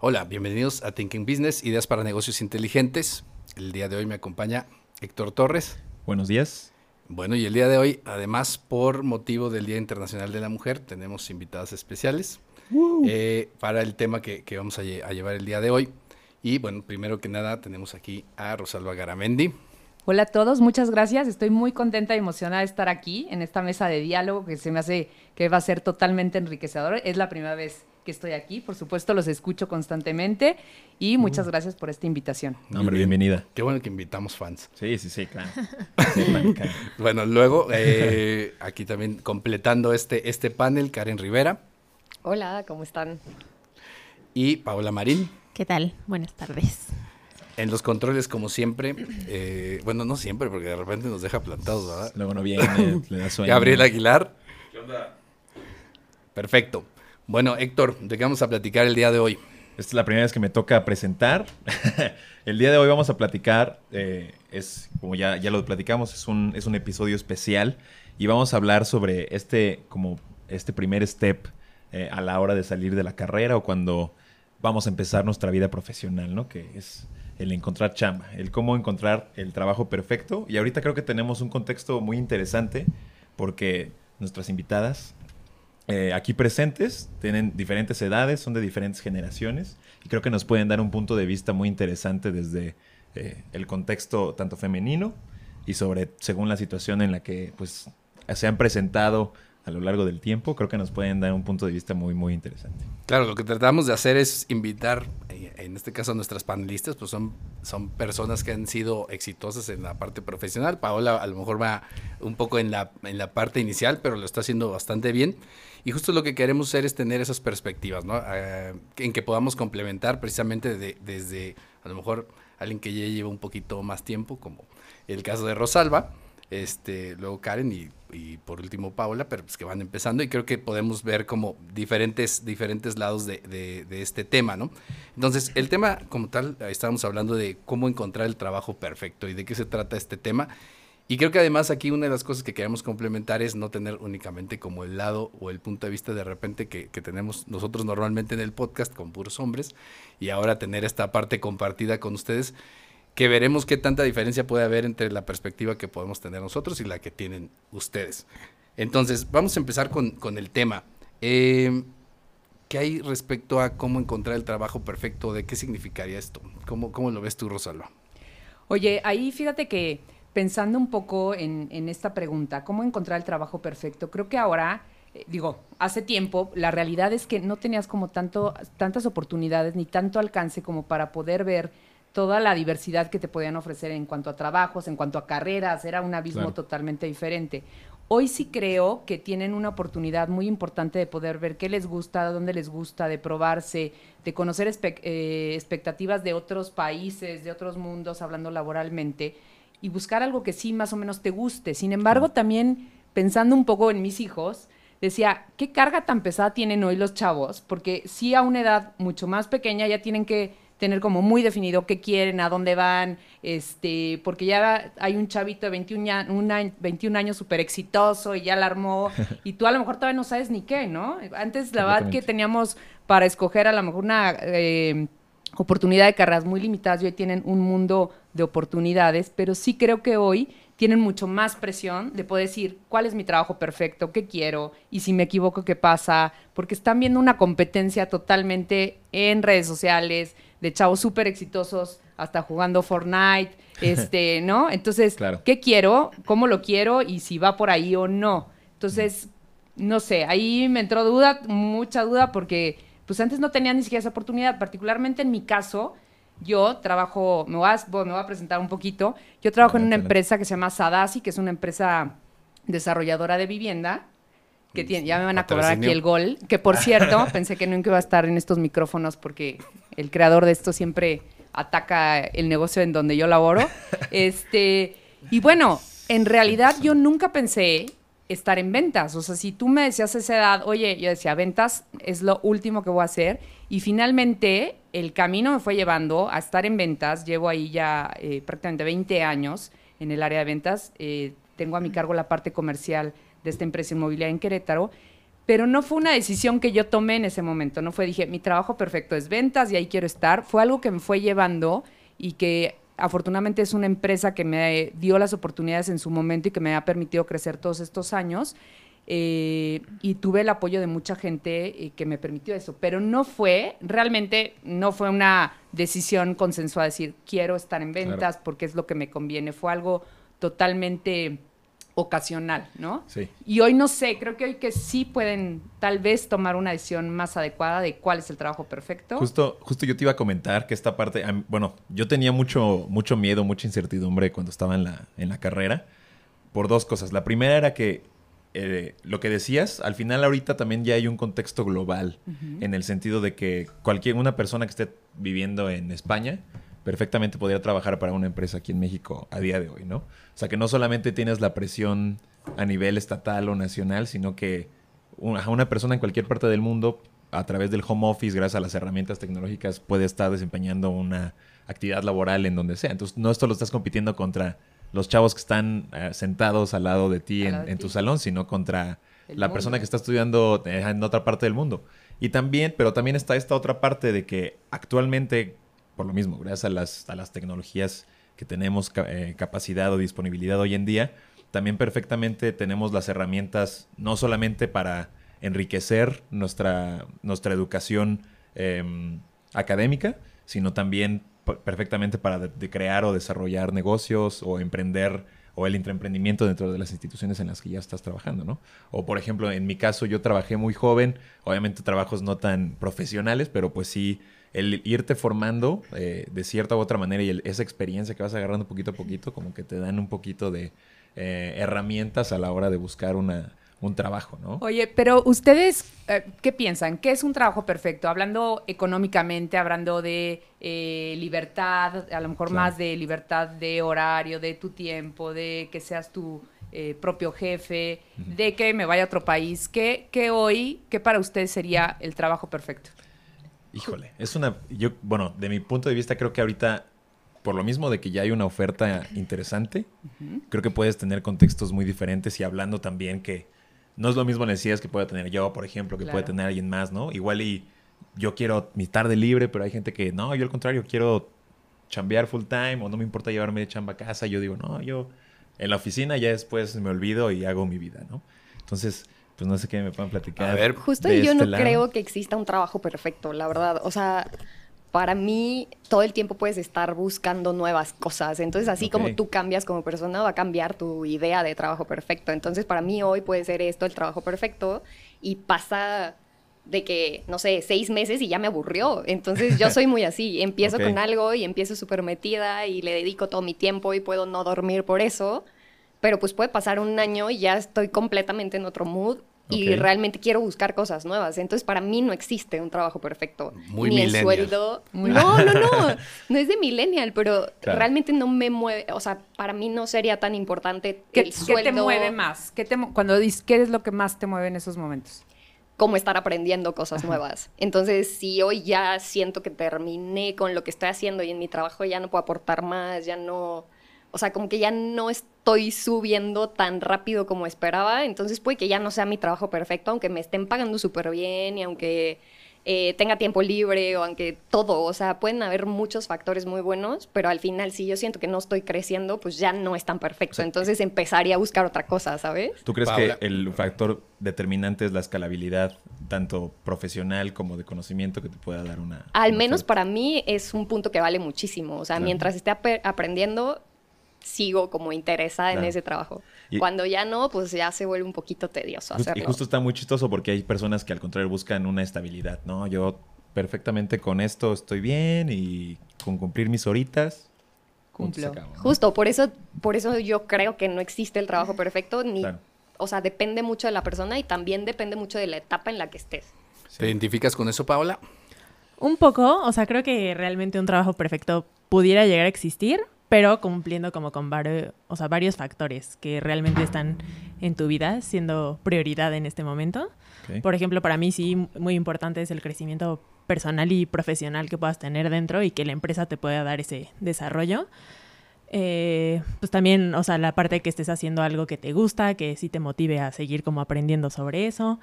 Hola, bienvenidos a Thinking Business, ideas para negocios inteligentes. El día de hoy me acompaña Héctor Torres. Buenos días. Bueno, y el día de hoy, además, por motivo del Día Internacional de la Mujer, tenemos invitadas especiales eh, para el tema que, que vamos a, lle- a llevar el día de hoy. Y bueno, primero que nada, tenemos aquí a Rosalba Garamendi. Hola a todos, muchas gracias. Estoy muy contenta y emocionada de estar aquí en esta mesa de diálogo que se me hace que va a ser totalmente enriquecedor. Es la primera vez que estoy aquí, por supuesto los escucho constantemente y muchas gracias por esta invitación. No, hombre, bienvenida. Qué bueno que invitamos fans. Sí, sí, sí, claro. Sí. Bueno, luego, eh, aquí también completando este, este panel, Karen Rivera Hola, ¿cómo están? y Paola Marín. ¿Qué tal? Buenas tardes. En los controles, como siempre, eh, bueno, no siempre, porque de repente nos deja plantados, ¿verdad? Luego no viene, le da sueño. Gabriel Aguilar. ¿Qué onda? Perfecto. Bueno, Héctor, ¿de qué vamos a platicar el día de hoy? Esta es la primera vez que me toca presentar. El día de hoy vamos a platicar, eh, es como ya, ya lo platicamos, es un, es un episodio especial y vamos a hablar sobre este, como este primer step eh, a la hora de salir de la carrera o cuando vamos a empezar nuestra vida profesional, ¿no? Que es el encontrar chamba, el cómo encontrar el trabajo perfecto. Y ahorita creo que tenemos un contexto muy interesante porque nuestras invitadas eh, aquí presentes tienen diferentes edades, son de diferentes generaciones y creo que nos pueden dar un punto de vista muy interesante desde eh, el contexto tanto femenino y sobre según la situación en la que pues se han presentado a lo largo del tiempo, creo que nos pueden dar un punto de vista muy muy interesante. Claro, lo que tratamos de hacer es invitar, eh, en este caso a nuestras panelistas, pues son, son personas que han sido exitosas en la parte profesional. Paola a lo mejor va un poco en la, en la parte inicial, pero lo está haciendo bastante bien. Y justo lo que queremos hacer es tener esas perspectivas, ¿no? Eh, en que podamos complementar precisamente de- desde, a lo mejor, alguien que ya lleva un poquito más tiempo, como el caso de Rosalba, este, luego Karen y, por último Paula, pero pues que van empezando y creo que podemos ver como diferentes, diferentes lados de, de- este tema, ¿no? Entonces, el tema como tal, estábamos hablando de cómo encontrar el trabajo perfecto y de qué se trata este tema. Y creo que además aquí una de las cosas que queremos complementar es no tener únicamente como el lado o el punto de vista de repente que, tenemos nosotros normalmente en el podcast con puros hombres y ahora tener esta parte compartida con ustedes que veremos qué tanta diferencia puede haber entre la perspectiva que podemos tener nosotros y la que tienen ustedes. Entonces, vamos a empezar con, con el tema. Eh, ¿Qué hay respecto a cómo encontrar el trabajo perfecto? ¿De qué significaría esto? ¿Cómo, cómo lo ves tú, Rosalba? Oye, ahí fíjate que pensando un poco en, en esta pregunta, ¿cómo encontrar el trabajo perfecto? Creo que ahora, eh, digo, hace tiempo, la realidad es que no tenías como tanto, tantas oportunidades ni tanto alcance como para poder ver toda la diversidad que te podían ofrecer en cuanto a trabajos, en cuanto a carreras, era un abismo Claro. totalmente diferente. Hoy sí creo que tienen una oportunidad muy importante de poder ver qué les gusta, dónde les gusta, de probarse, de conocer espe- eh, expectativas de otros países, de otros mundos, hablando laboralmente, y buscar algo que sí más o menos te guste. Sin embargo, también pensando un poco en mis hijos, decía, ¿qué carga tan pesada tienen hoy los chavos? Porque sí a una edad mucho más pequeña ya tienen que tener como muy definido qué quieren, a dónde van, este, porque ya hay un chavito de 21, a- un año- 21 años súper exitoso y ya la armó, y tú a lo mejor todavía no sabes ni qué, ¿no? Antes la verdad que teníamos para escoger a lo mejor una eh, oportunidad de carreras muy limitadas y hoy tienen un mundo de oportunidades, pero sí creo que hoy tienen mucho más presión de poder decir cuál es mi trabajo perfecto, qué quiero y si me equivoco, qué pasa, porque están viendo una competencia totalmente en redes sociales de chavos súper exitosos, hasta jugando Fortnite, este, ¿no? Entonces, Claro. ¿qué quiero? ¿Cómo lo quiero? Y si va por ahí o no. Entonces, no sé, ahí me entró duda, mucha duda, porque pues antes no tenía ni siquiera esa oportunidad, particularmente en mi caso, yo trabajo, me voy a, bueno, me voy a presentar un poquito, yo trabajo en una empresa que se llama Sadasi, que es una empresa desarrolladora de vivienda, que tiene, ya me van a cobrar aquí el gol, que por cierto, pensé que nunca iba a estar en estos micrófonos porque el creador de esto siempre ataca el negocio en donde yo laboro. este, y bueno, en realidad yo nunca pensé estar en ventas. O sea, si tú me decías a esa edad, oye, yo decía, ventas es lo último que voy a hacer. Y finalmente el camino me fue llevando a estar en ventas. Llevo ahí ya eh, prácticamente 20 años en el área de ventas. Eh, tengo a mi cargo la parte comercial de esta empresa inmobiliaria en Querétaro. Pero no fue una decisión que yo tomé en ese momento. No fue, dije, mi trabajo perfecto es ventas y ahí quiero estar. Fue algo que me fue llevando y que afortunadamente es una empresa que me dio las oportunidades en su momento y que me ha permitido crecer todos estos años. Eh, y tuve el apoyo de mucha gente eh, que me permitió eso. Pero no fue, realmente no fue una decisión consensuada, decir, quiero estar en ventas porque es lo que me conviene. Fue algo totalmente ocasional, ¿no? Sí. Y hoy no sé, creo que hoy que sí pueden tal vez tomar una decisión más adecuada de cuál es el trabajo perfecto. Justo, justo yo te iba a comentar que esta parte, bueno, yo tenía mucho, mucho miedo, mucha incertidumbre cuando estaba en la, en la carrera por dos cosas. La primera era que eh, lo que decías, al final ahorita también ya hay un contexto global, en el sentido de que cualquier, una persona que esté viviendo en España, perfectamente podría trabajar para una empresa aquí en México a día de hoy, ¿no? O sea, que no solamente tienes la presión a nivel estatal o nacional, sino que una, una persona en cualquier parte del mundo, a través del home office, gracias a las herramientas tecnológicas, puede estar desempeñando una actividad laboral en donde sea. Entonces, no esto lo estás compitiendo contra los chavos que están eh, sentados al lado de ti, en, tu salón, sino contra la persona que está estudiando eh, en otra parte del mundo. Y también, pero también está esta otra parte de que actualmente por lo mismo, gracias a las, a las tecnologías que tenemos eh, capacidad o disponibilidad hoy en día, también perfectamente tenemos las herramientas no solamente para enriquecer nuestra, nuestra educación em, académica, sino también perfectamente para crear o desarrollar negocios o emprender o el intraemprendimiento dentro de las instituciones en las que ya estás trabajando, ¿no? O por ejemplo, en mi caso yo trabajé muy joven, obviamente trabajos no tan profesionales, pero pues sí el irte formando eh, de cierta u otra manera y esa experiencia que vas agarrando poquito a poquito, como que te dan un poquito de eh, herramientas a la hora de buscar una, un trabajo, ¿no? Oye, pero ustedes, eh, ¿qué piensan? ¿Qué es un trabajo perfecto? Hablando económicamente, hablando de libertad, a lo mejor más de libertad de horario, de tu tiempo, de que seas tu propio jefe, de que me vaya a otro país. ¿Qué, ¿Qué hoy, qué para ustedes sería el trabajo perfecto? Híjole, es una. Yo, bueno, de mi punto de vista, creo que ahorita, por lo mismo de que ya hay una oferta interesante, creo que puedes tener contextos muy diferentes y hablando también que no es lo mismo necesidades que pueda tener yo, por ejemplo, que puede tener alguien más, ¿no? Igual y yo quiero mi tarde libre, pero hay gente que no, yo al contrario, quiero chambear full time o no me importa llevarme de chamba a casa. Yo digo, no, yo en la oficina ya después me olvido y hago mi vida, ¿no? Entonces pues no sé qué me puedan platicar. A ver, justo yo este no creo que exista un trabajo perfecto, la verdad. O sea, para mí todo el tiempo puedes estar buscando nuevas cosas. Entonces, así como tú cambias como persona, va a cambiar tu idea de trabajo perfecto. Entonces, para mí hoy puede ser esto el trabajo perfecto y pasa de que, no sé, seis meses y ya me aburrió. Entonces, yo soy muy así. Empiezo con algo y empiezo súper metida y le dedico todo mi tiempo y puedo no dormir por eso. Pero pues puede pasar un año y ya estoy completamente en otro mood y realmente quiero buscar cosas nuevas. Entonces, para mí no existe un trabajo perfecto. Muy Ni el sueldo. No, no, no. No es de millennial, pero realmente no me mueve. O sea, para mí no sería tan importante ¿Qué, el sueldo. ¿Qué te mueve más? ¿Qué te, cuando dices, ¿qué es lo que más te mueve en esos momentos? Como estar aprendiendo cosas nuevas. Entonces, si hoy ya siento que terminé con lo que estoy haciendo y en mi trabajo ya no puedo aportar más, ya no o sea, como que ya no estoy subiendo tan rápido como esperaba, entonces puede que ya no sea mi trabajo perfecto, aunque me estén pagando súper bien y aunque eh, tenga tiempo libre o aunque todo, o sea, pueden haber muchos factores muy buenos, pero al final si yo siento que no estoy creciendo, pues ya no es tan perfecto, entonces empezaría a buscar otra cosa, ¿sabes? ¿Tú crees que el factor determinante es la escalabilidad, tanto profesional como de conocimiento que te pueda dar una... Al menos para mí es un punto que vale muchísimo, o sea, mientras esté aprendiendo, sigo como interesada en ese trabajo. Cuando ya no, pues ya se vuelve un poquito tedioso hacerlo. Y justo está muy chistoso porque hay personas que al contrario buscan una estabilidad, ¿no? Yo perfectamente con esto estoy bien y con cumplir mis horitas. Cumplo. Justo, por eso, por eso yo creo que no existe el trabajo perfecto, ni, o sea, depende mucho de la persona y también depende mucho de la etapa en la que estés. ¿Te identificas con eso, Paola? Un poco, o sea, creo que realmente un trabajo perfecto pudiera llegar a existir, pero cumpliendo como con varios, o sea, varios factores que realmente están en tu vida siendo prioridad en este momento. Por ejemplo, para mí sí muy importante es el crecimiento personal y profesional que puedas tener dentro y que la empresa te pueda dar ese desarrollo. Eh, pues también, o sea, la parte de que estés haciendo algo que te gusta, que sí te motive a seguir como aprendiendo sobre eso.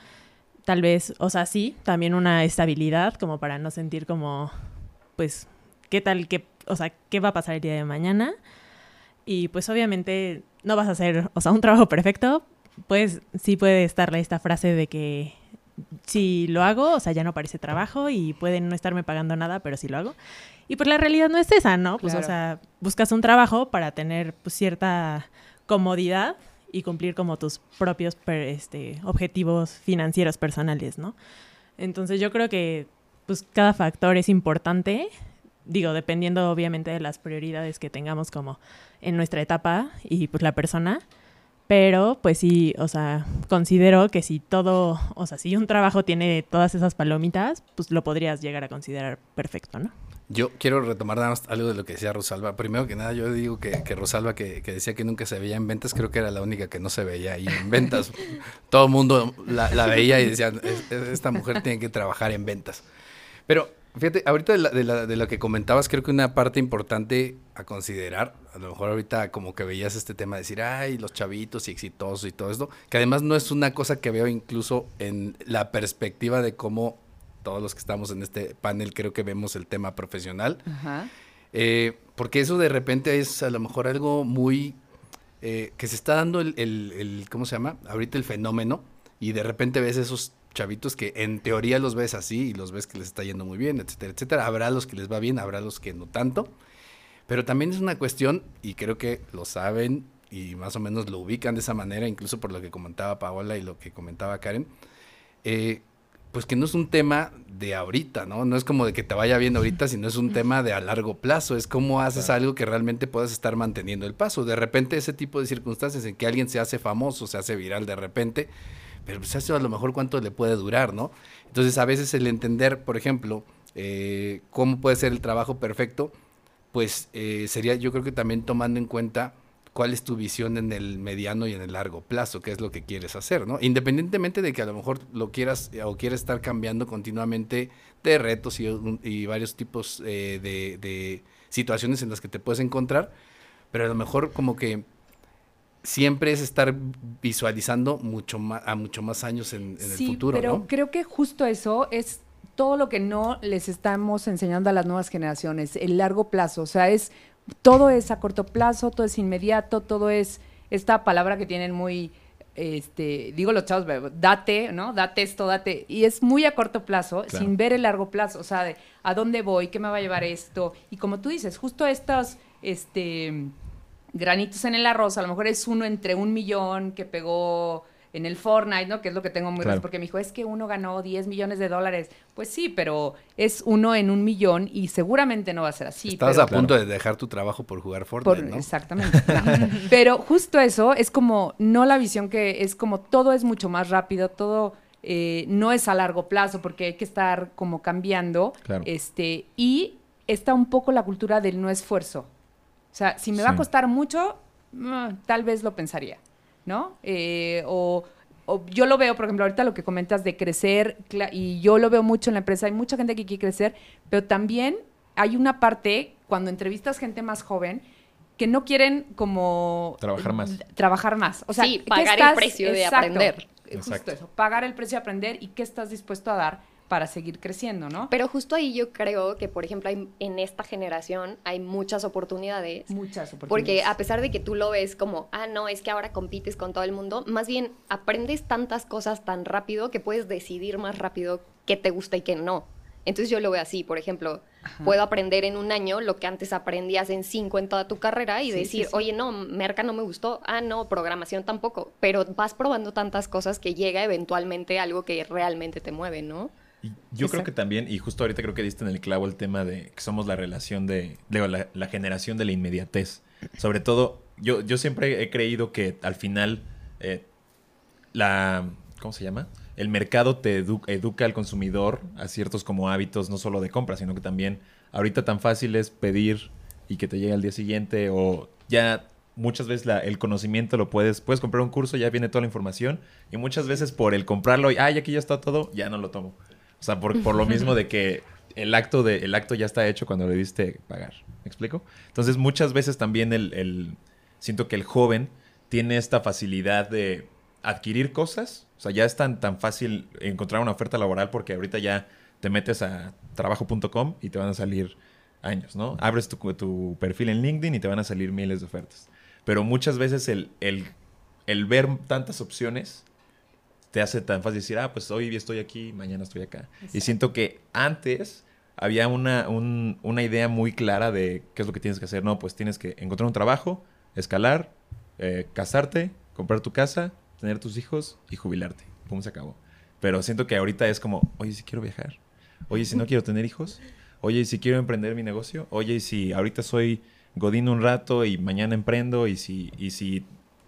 Tal vez, o sea, sí, también una estabilidad como para no sentir como, pues, qué tal, qué, o sea, qué va a pasar el día de mañana. Y pues obviamente no vas a hacer, o sea, un trabajo perfecto. Pues sí puede estar esta frase de que si lo hago, o sea, ya no parece trabajo y pueden no estarme pagando nada, pero sí lo hago. Y pues la realidad no es esa, ¿no? Pues, o sea, buscas un trabajo para tener pues, cierta comodidad y cumplir como tus propios este, objetivos financieros personales, ¿no? Entonces yo creo que pues cada factor es importante, digo, dependiendo obviamente de las prioridades que tengamos como en nuestra etapa y pues la persona, pero pues sí, o sea, considero que si todo, o sea, si un trabajo tiene todas esas palomitas, pues lo podrías llegar a considerar perfecto, ¿no? Yo quiero retomar algo de lo que decía Rosalba. Primero que nada, yo digo que, Rosalba, que, decía que nunca se veía en ventas, creo que era la única que no se veía ahí en ventas. Todo el mundo la, veía y decía, esta mujer tiene que trabajar en ventas. Pero fíjate, ahorita de, de, lo que comentabas, creo que una parte importante a considerar, a lo mejor ahorita como que veías este tema de decir, ay, los chavitos y exitosos y todo esto, que además no es una cosa que veo incluso en la perspectiva de cómo todos los que estamos en este panel creo que vemos el tema profesional. Eh, porque eso de repente es a lo mejor algo muy... Eh, que se está dando el, el, ¿cómo se llama? Ahorita el fenómeno y de repente ves esos chavitos que en teoría los ves así y los ves que les está yendo muy bien, etcétera, etcétera. Habrá los que les va bien, habrá los que no tanto. Pero también es una cuestión, y creo que lo saben y más o menos lo ubican de esa manera, incluso por lo que comentaba Paola y lo que comentaba Karen, eh, pues que no es un tema de ahorita, ¿no? No es como de que te vaya bien ahorita, sino es un tema de a largo plazo. Es cómo haces algo que realmente puedas estar manteniendo el paso. De repente ese tipo de circunstancias en que alguien se hace famoso, se hace viral de repente, pero pues eso a lo mejor cuánto le puede durar, ¿no? Entonces a veces el entender, por ejemplo, eh, cómo puede ser el trabajo perfecto, pues eh, sería yo creo que también tomando en cuenta cuál es tu visión en el mediano y en el largo plazo, qué es lo que quieres hacer, ¿no? Independientemente de que a lo mejor lo quieras o quieras estar cambiando continuamente de retos y, varios tipos eh, de, situaciones en las que te puedes encontrar, pero a lo mejor como que siempre es estar visualizando mucho más, a mucho más años en, el futuro, pero creo que justo eso es todo lo que no les estamos enseñando a las nuevas generaciones, el largo plazo, o sea, es todo es a corto plazo, todo es inmediato, todo es esta palabra que tienen muy, este, digo los chavos, date, ¿no? Date esto, date. Y es muy a corto plazo, sin ver el largo plazo, o sea, de a dónde voy, qué me va a llevar esto. Y como tú dices, justo estos, este, granitos en el arroz, a lo mejor es uno entre un millón que pegó en el Fortnite, ¿no? Que es lo que tengo muy claro. porque me dijo, es que uno ganó 10 millones de dólares. Pues sí, pero es uno en un millón y seguramente no va a ser así. Estás a punto de dejar tu trabajo por jugar Fortnite, ¿no? Exactamente. pero justo eso es como, no la visión que es como todo es mucho más rápido, todo... Eh, no es a largo plazo porque hay que estar como cambiando. Este, y está un poco la cultura del no esfuerzo. O sea, si me va a costar mucho, mm, tal vez lo pensaría. ¿no? Eh, o, yo lo veo, por ejemplo, ahorita lo que comentas de crecer, y yo lo veo mucho en la empresa, hay mucha gente que quiere crecer, pero también hay una parte, cuando entrevistas gente más joven, que no quieren como... Trabajar más. Trabajar más. O sea, sí, pagar el precio de aprender. Justo eso, pagar el precio de aprender y qué estás dispuesto a dar para seguir creciendo, ¿no? Pero justo ahí yo creo que, por ejemplo, en esta generación hay muchas oportunidades. Muchas oportunidades. Porque a pesar de que tú lo ves como, ah, no, es que ahora compites con todo el mundo, más bien aprendes tantas cosas tan rápido que puedes decidir más rápido qué te gusta y qué no. Entonces yo lo veo así, por ejemplo, puedo aprender en un año lo que antes aprendías en cinco en toda tu carrera y decir, oye, no, merca no me gustó, ah, no, programación tampoco, pero vas probando tantas cosas que llega eventualmente algo que realmente te mueve, ¿no? Yo creo que también, y justo ahorita creo que diste en el clavo el tema de que somos la relación de, la, generación de la inmediatez. Sobre todo, yo, yo siempre he creído que al final eh, la, ¿cómo se llama? El mercado te educa al consumidor a ciertos como hábitos, no solo de compra, sino que también ahorita tan fácil es pedir y que te llegue al día siguiente o ya muchas veces el conocimiento lo puedes, puedes comprar un curso, ya viene toda la información y muchas veces por el comprarlo y, ay, aquí ya está todo, ya no lo tomo. O sea, por, por lo mismo de que el acto, de, el acto ya está hecho cuando le diste pagar. ¿Me explico? Entonces muchas veces también el, el, siento que el joven tiene esta facilidad de adquirir cosas. O sea, ya es tan, tan fácil encontrar una oferta laboral porque ahorita ya te metes a trabajo.com y te van a salir años, ¿no? Abres tu, tu, perfil en LinkedIn y te van a salir miles de ofertas. Pero muchas veces el, el, el ver tantas opciones te hace tan fácil decir, ah, pues hoy estoy aquí, mañana estoy acá. Y siento que antes había una, una idea muy clara de qué es lo que tienes que hacer. No, pues tienes que encontrar un trabajo, escalar, eh, casarte, comprar tu casa, tener tus hijos y jubilarte. ¿Cómo se acabó? Pero siento que ahorita es como, oye, si quiero viajar. Oye, si no quiero tener hijos. Oye, si quiero emprender mi negocio. Oye, si ahorita soy godín un rato y mañana emprendo. Y si, y si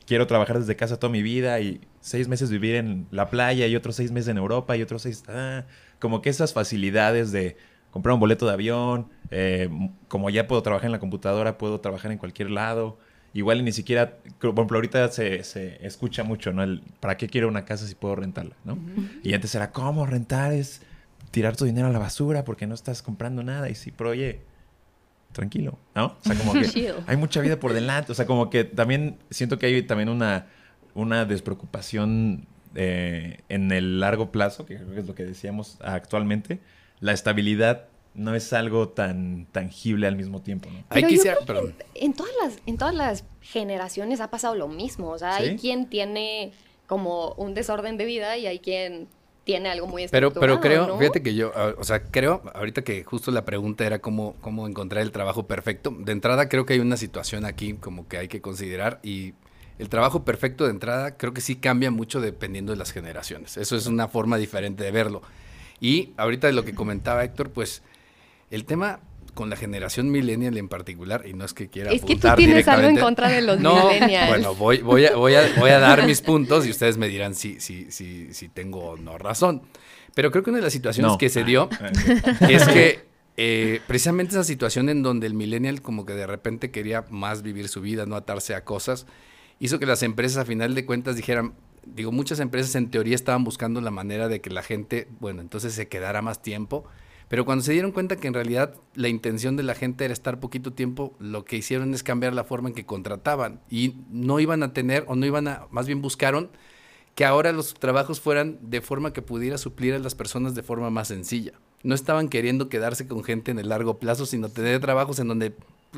quiero trabajar desde casa toda mi vida y seis meses vivir en la playa y otros seis meses en Europa y otros seis... Ah, como que esas facilidades de comprar un boleto de avión, eh, como ya puedo trabajar en la computadora, puedo trabajar en cualquier lado. Igual ni siquiera, por ejemplo, ahorita se, se escucha mucho, ¿no? El, ¿Para qué quiero una casa si puedo rentarla, ¿no? Y antes era, ¿cómo rentar? Es tirar tu dinero a la basura porque no estás comprando nada. Y sí, pero oye, tranquilo, ¿no? O sea, como que hay mucha vida por delante. O sea, como que también siento que hay también una, una despreocupación eh, en el largo plazo, que creo que es lo que decíamos actualmente la estabilidad no es algo tan tangible al mismo tiempo. ¿no? Pero en todas las en todas las generaciones ha pasado lo mismo. O sea, hay quien tiene como un desorden de vida y hay quien tiene algo muy Pero, pero creo, fíjate que yo, o sea, creo, ahorita que justo la pregunta era cómo, cómo encontrar el trabajo perfecto. De entrada creo que hay una situación aquí como que hay que considerar y el trabajo perfecto de entrada creo que sí cambia mucho dependiendo de las generaciones. Eso es una forma diferente de verlo. Y ahorita de lo que comentaba Héctor, pues el tema con la generación millennial en particular, y no es que quiera Es que tú tienes algo en contra de los millennials. Bueno, voy, voy, a, voy, a, voy a dar mis puntos y ustedes me dirán si, si, si, si tengo o no razón. Pero creo que una de las situaciones que se dio es que eh, precisamente esa situación en donde el millennial como que de repente quería más vivir su vida, no atarse a cosas, hizo que las empresas a final de cuentas dijeran, digo, muchas empresas en teoría estaban buscando la manera de que la gente, bueno, entonces se quedara más tiempo, pero cuando se dieron cuenta que en realidad la intención de la gente era estar poquito tiempo, lo que hicieron es cambiar la forma en que contrataban y no iban a tener o no iban a, más bien buscaron que ahora los trabajos fueran de forma que pudiera suplir a las personas de forma más sencilla. No estaban queriendo quedarse con gente en el largo plazo, sino tener trabajos en donde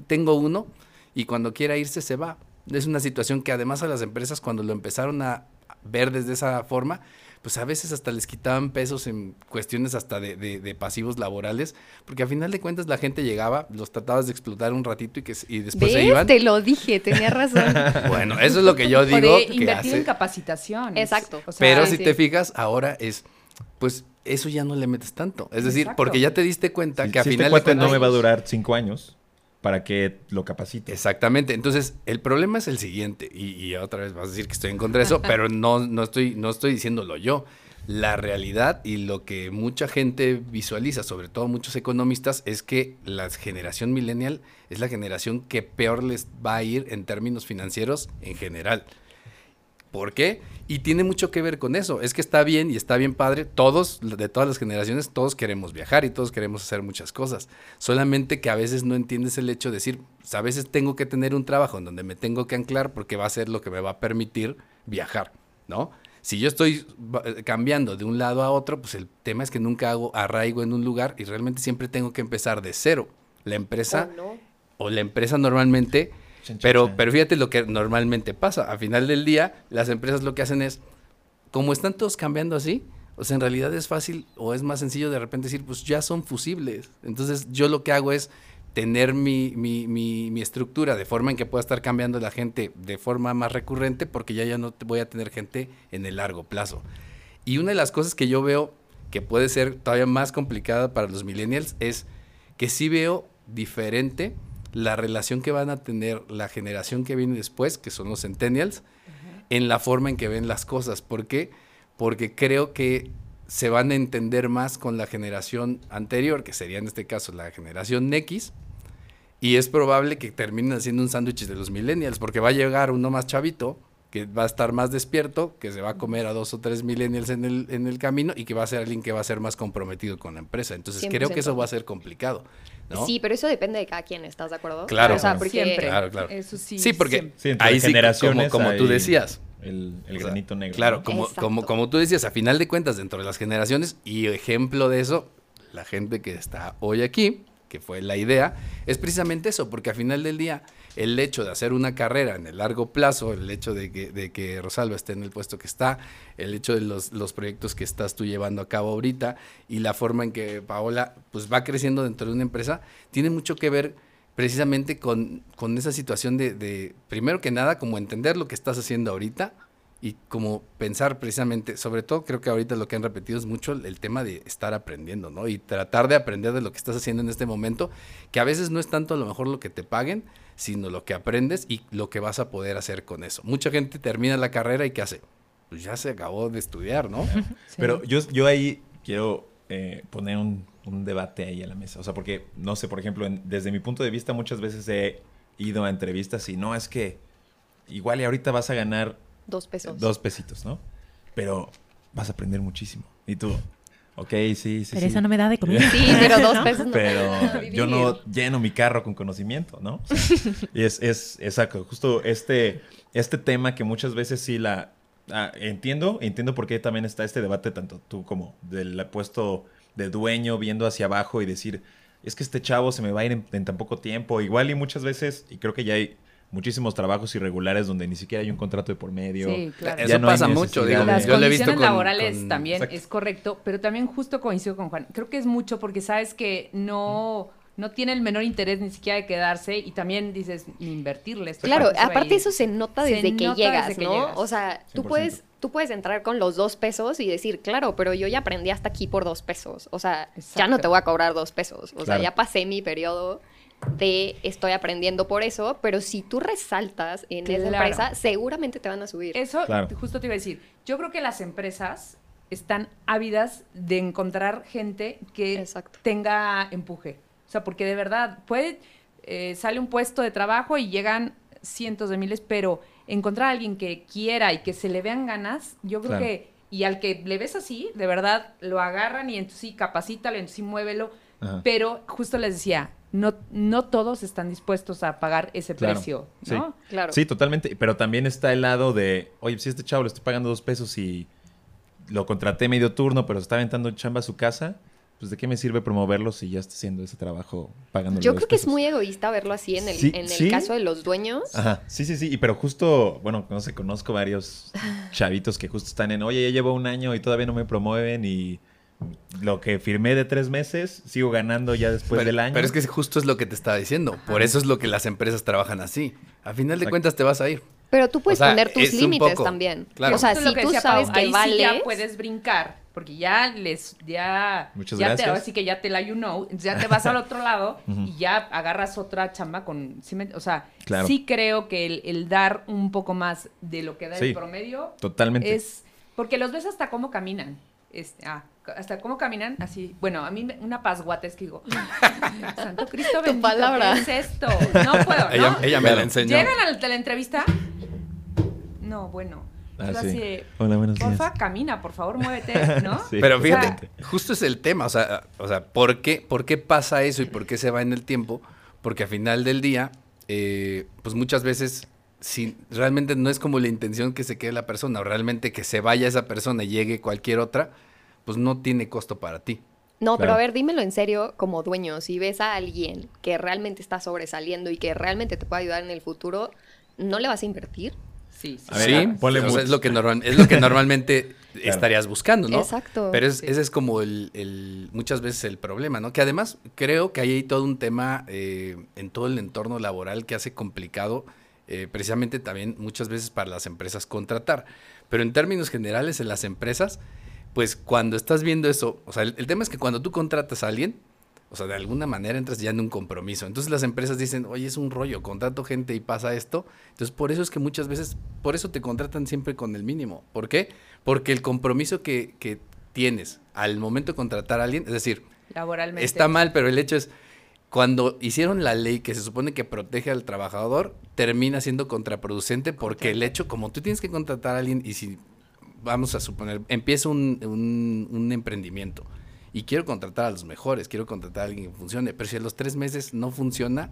tengo uno y cuando quiera irse se va. Es una situación que además a las empresas cuando lo empezaron a, ver desde esa forma, pues a veces hasta les quitaban pesos en cuestiones hasta de, de, pasivos laborales, porque a final de cuentas la gente llegaba, los tratabas de explotar un ratito y, que, y después se iban. Te lo dije, tenía razón. bueno, eso es lo que yo digo. que invertir en capacitación. Exacto. Pero si te fijas, ahora es, pues eso ya no le metes tanto. Es decir, porque ya te diste cuenta que a si final este de cuentas no me va a durar cinco años para que lo capacite. Exactamente. Entonces, el problema es el siguiente, y, otra vez vas a decir que estoy en contra de eso, pero no, no, estoy, no estoy diciéndolo yo. La realidad y lo que mucha gente visualiza, sobre todo muchos economistas, es que la generación millennial es la generación que peor les va a ir en términos financieros en general. ¿Por qué? Y tiene mucho que ver con eso. Es que está bien y está bien padre. Todos, de todas las generaciones, todos queremos viajar y todos queremos hacer muchas cosas. Solamente que a veces no entiendes el hecho de decir, pues, a veces tengo que tener un trabajo en donde me tengo que anclar porque va a ser lo que me va a permitir viajar, ¿no? Si yo estoy eh, cambiando de un lado a otro, pues el tema es que nunca hago arraigo en un lugar y realmente siempre tengo que empezar de cero. La empresa o la empresa normalmente pero, pero fíjate lo que normalmente pasa. A final del día, las empresas lo que hacen es, como están todos cambiando así, o sea, en realidad es fácil o es más sencillo de repente decir, pues ya son fusibles. Entonces yo lo que hago es tener mi, mi, mi, estructura de forma en que pueda estar cambiando la gente de forma más recurrente porque ya, ya no voy a tener gente en el largo plazo. Y una de las cosas que yo veo que puede ser todavía más complicada para los millennials es que sí veo diferente la relación que van a tener la generación que viene después, que son los centennials, en la forma en que ven las cosas. ¿Por qué? porque creo que se van a entender más con la generación anterior, que sería en este caso la generación X, y es probable que terminen haciendo un sándwich de los millennials, porque va a llegar uno más chavito, que va a estar más despierto, que se va a comer a dos o tres millennials en el, en el camino y que va a ser alguien que va a ser más comprometido con la empresa. Entonces creo que eso va a ser complicado. Sí, pero eso depende de cada quien, ¿estás de acuerdo? Claro, o sea, porque... siempre. Claro, claro. Eso sí. Sí, porque Sí, sí, generaciones como, como tú hay decías. El, el O sea, granito negro. Claro, ¿no? como, Exacto. como, como tú decías, a final de cuentas, dentro de las generaciones, y ejemplo de eso, la gente que está hoy aquí, que fue la idea, es precisamente eso, porque a final del día, el hecho de hacer una carrera en el largo plazo, el hecho de que, Rosalba esté en el puesto que está, el hecho de los, proyectos que estás tú llevando a cabo ahorita y la forma en que Paola pues va creciendo dentro de una empresa, tiene mucho que ver precisamente con, con esa situación de, de, primero que nada, como entender lo que estás haciendo ahorita y como pensar precisamente, sobre todo creo que ahorita lo que han repetido es mucho el, el tema de estar aprendiendo, ¿no? Y tratar de aprender de lo que estás haciendo en este momento, que a veces no es tanto a lo mejor lo que te paguen, sino lo que aprendes y lo que vas a poder hacer con eso. Mucha gente termina la carrera y ¿qué hace? Pues ya se acabó de estudiar, ¿no? Pero yo, yo ahí quiero eh, poner un, un debate ahí a la mesa. O sea, porque, no sé, por ejemplo, en- desde mi punto de vista muchas veces he ido a entrevistas y no, es que igual y ahorita vas a ganar Dos pesos. dos pesitos, ¿no? Pero vas a aprender muchísimo. Y tú, ok, sí, sí, Pero sí. eso no me da de comer. Sí, pero dos pesos no. Pero yo no lleno mi carro con conocimiento, ¿no? O sea, y es, es, exacto, justo este, este tema que muchas veces sí la... ah, entiendo, entiendo por qué también está este debate, tanto tú como del puesto de dueño viendo hacia abajo y decir, es que este chavo se me va a ir en, en tan poco tiempo. Igual y muchas veces, y creo que ya hay muchísimos trabajos irregulares donde ni siquiera hay un contrato de por medio. Sí, claro. Ya Eso no pasa mucho, digo, Las yo lo he visto condiciones con- laborales con- también Exacto. es correcto, pero también justo coincido con Juan. Creo que es mucho porque sabes que no, no tiene el menor interés ni siquiera de quedarse y también dices ni invertirle. esto Claro, aparte eso se nota Se desde que nota llegas, desde que ¿no? llegas. O sea, tú 100%. puedes, tú puedes entrar con los dos pesos y decir, claro, pero yo ya aprendí hasta aquí por dos pesos. O sea, ya no te voy a cobrar dos pesos. O sea, ya pasé mi periodo de estoy aprendiendo por eso, pero si tú resaltas en esa empresa, seguramente te van a subir. Eso Claro. justo te iba a decir. Yo creo que las empresas están ávidas de encontrar gente que Exacto. tenga empuje. O sea, porque de verdad, puede, eh, sale un puesto de trabajo y llegan cientos de miles, pero encontrar a alguien que quiera y que se le vean ganas, yo creo Claro. que, y al que le ves así, de verdad, lo agarran y entonces sí, capacítalo, entonces sí, muévelo. Ajá. Pero justo les decía, no, no todos están dispuestos a pagar ese Claro. precio, Sí. ¿no? Claro. Sí, totalmente. Pero también está el lado de, oye, si este chavo le estoy pagando dos pesos y lo contraté medio turno, pero está aventando chamba a su casa, pues de qué me sirve promoverlo si ya está haciendo ese trabajo pagando Yo creo que es muy egoísta verlo así en el, Sí, en el sí. caso de los dueños. Ajá, sí, sí, sí. Y pero justo, bueno, no sé, conozco varios chavitos que justo están en, oye, ya llevo un año y todavía no me promueven y lo que firmé de tres meses sigo ganando ya después pero, del año. pero es que justo es lo que te estaba diciendo. Por eso es lo que las empresas trabajan así. A final de cuentas te vas a ir. Pero tú puedes O sea, poner tus límites poco, también. claro. O sea, si que tú decía sabes Pau, que ahí sí vales, ya puedes brincar, porque ya les, ya, Muchas ya gracias. te, ahora sí que ya te la you know, ya te vas al otro lado y ya agarras otra chamba con, ¿sí me- o sea, Claro. sí creo que el, el dar un poco más de lo que da Sí, el promedio Totalmente. es, porque los ves hasta cómo caminan, este, ah, hasta cómo caminan, así, bueno, a mí me- una pasguata es que digo, Santo Cristo Tu bendito, palabra. ¿qué es esto? No puedo, ¿no? Ella, ella me la enseñó. Llegan a la, a la entrevista. No, bueno. Ah, sí. de, Hola, buenos días. Porfa, camina, por favor, muévete, ¿no? Sí. Pero O sea, fíjate, justo es el tema, o sea, o sea ¿por, qué, ¿por qué pasa eso y por qué se va en el tiempo? Porque al final del día, eh, pues muchas veces, si realmente no es como la intención que se quede la persona, o realmente que se vaya esa persona y llegue cualquier otra, pues no tiene costo para ti. No, pero a ver, dímelo en serio como dueño. Si ves a alguien que realmente está sobresaliendo y que realmente te puede ayudar en el futuro, ¿no le vas a invertir? Sí, sí. A ver, sí, ponle o sea, es, lo que normal- es lo que normalmente estarías buscando, ¿no? Exacto. Pero es- Sí. ese es como el, el- muchas veces el problema, ¿no? Que además creo que ahí hay todo un tema eh, en todo el entorno laboral que hace complicado eh, precisamente también muchas veces para las empresas contratar. Pero en términos generales en las empresas, pues cuando estás viendo eso, o sea, el, el tema es que cuando tú contratas a alguien, O sea, de alguna manera entras ya en un compromiso. Entonces las empresas dicen, oye, es un rollo, contrato gente y pasa esto. Entonces por eso es que muchas veces, por eso te contratan siempre con el mínimo. ¿Por qué? Porque el compromiso que, que tienes al momento de contratar a alguien, es decir, Laboralmente. está mal, pero el hecho es, cuando hicieron la ley que se supone que protege al trabajador, termina siendo contraproducente porque el hecho, como tú tienes que contratar a alguien y si, vamos a suponer, empieza un, un, un emprendimiento y quiero contratar a los mejores, quiero contratar a alguien que funcione, pero si a los tres meses no funciona,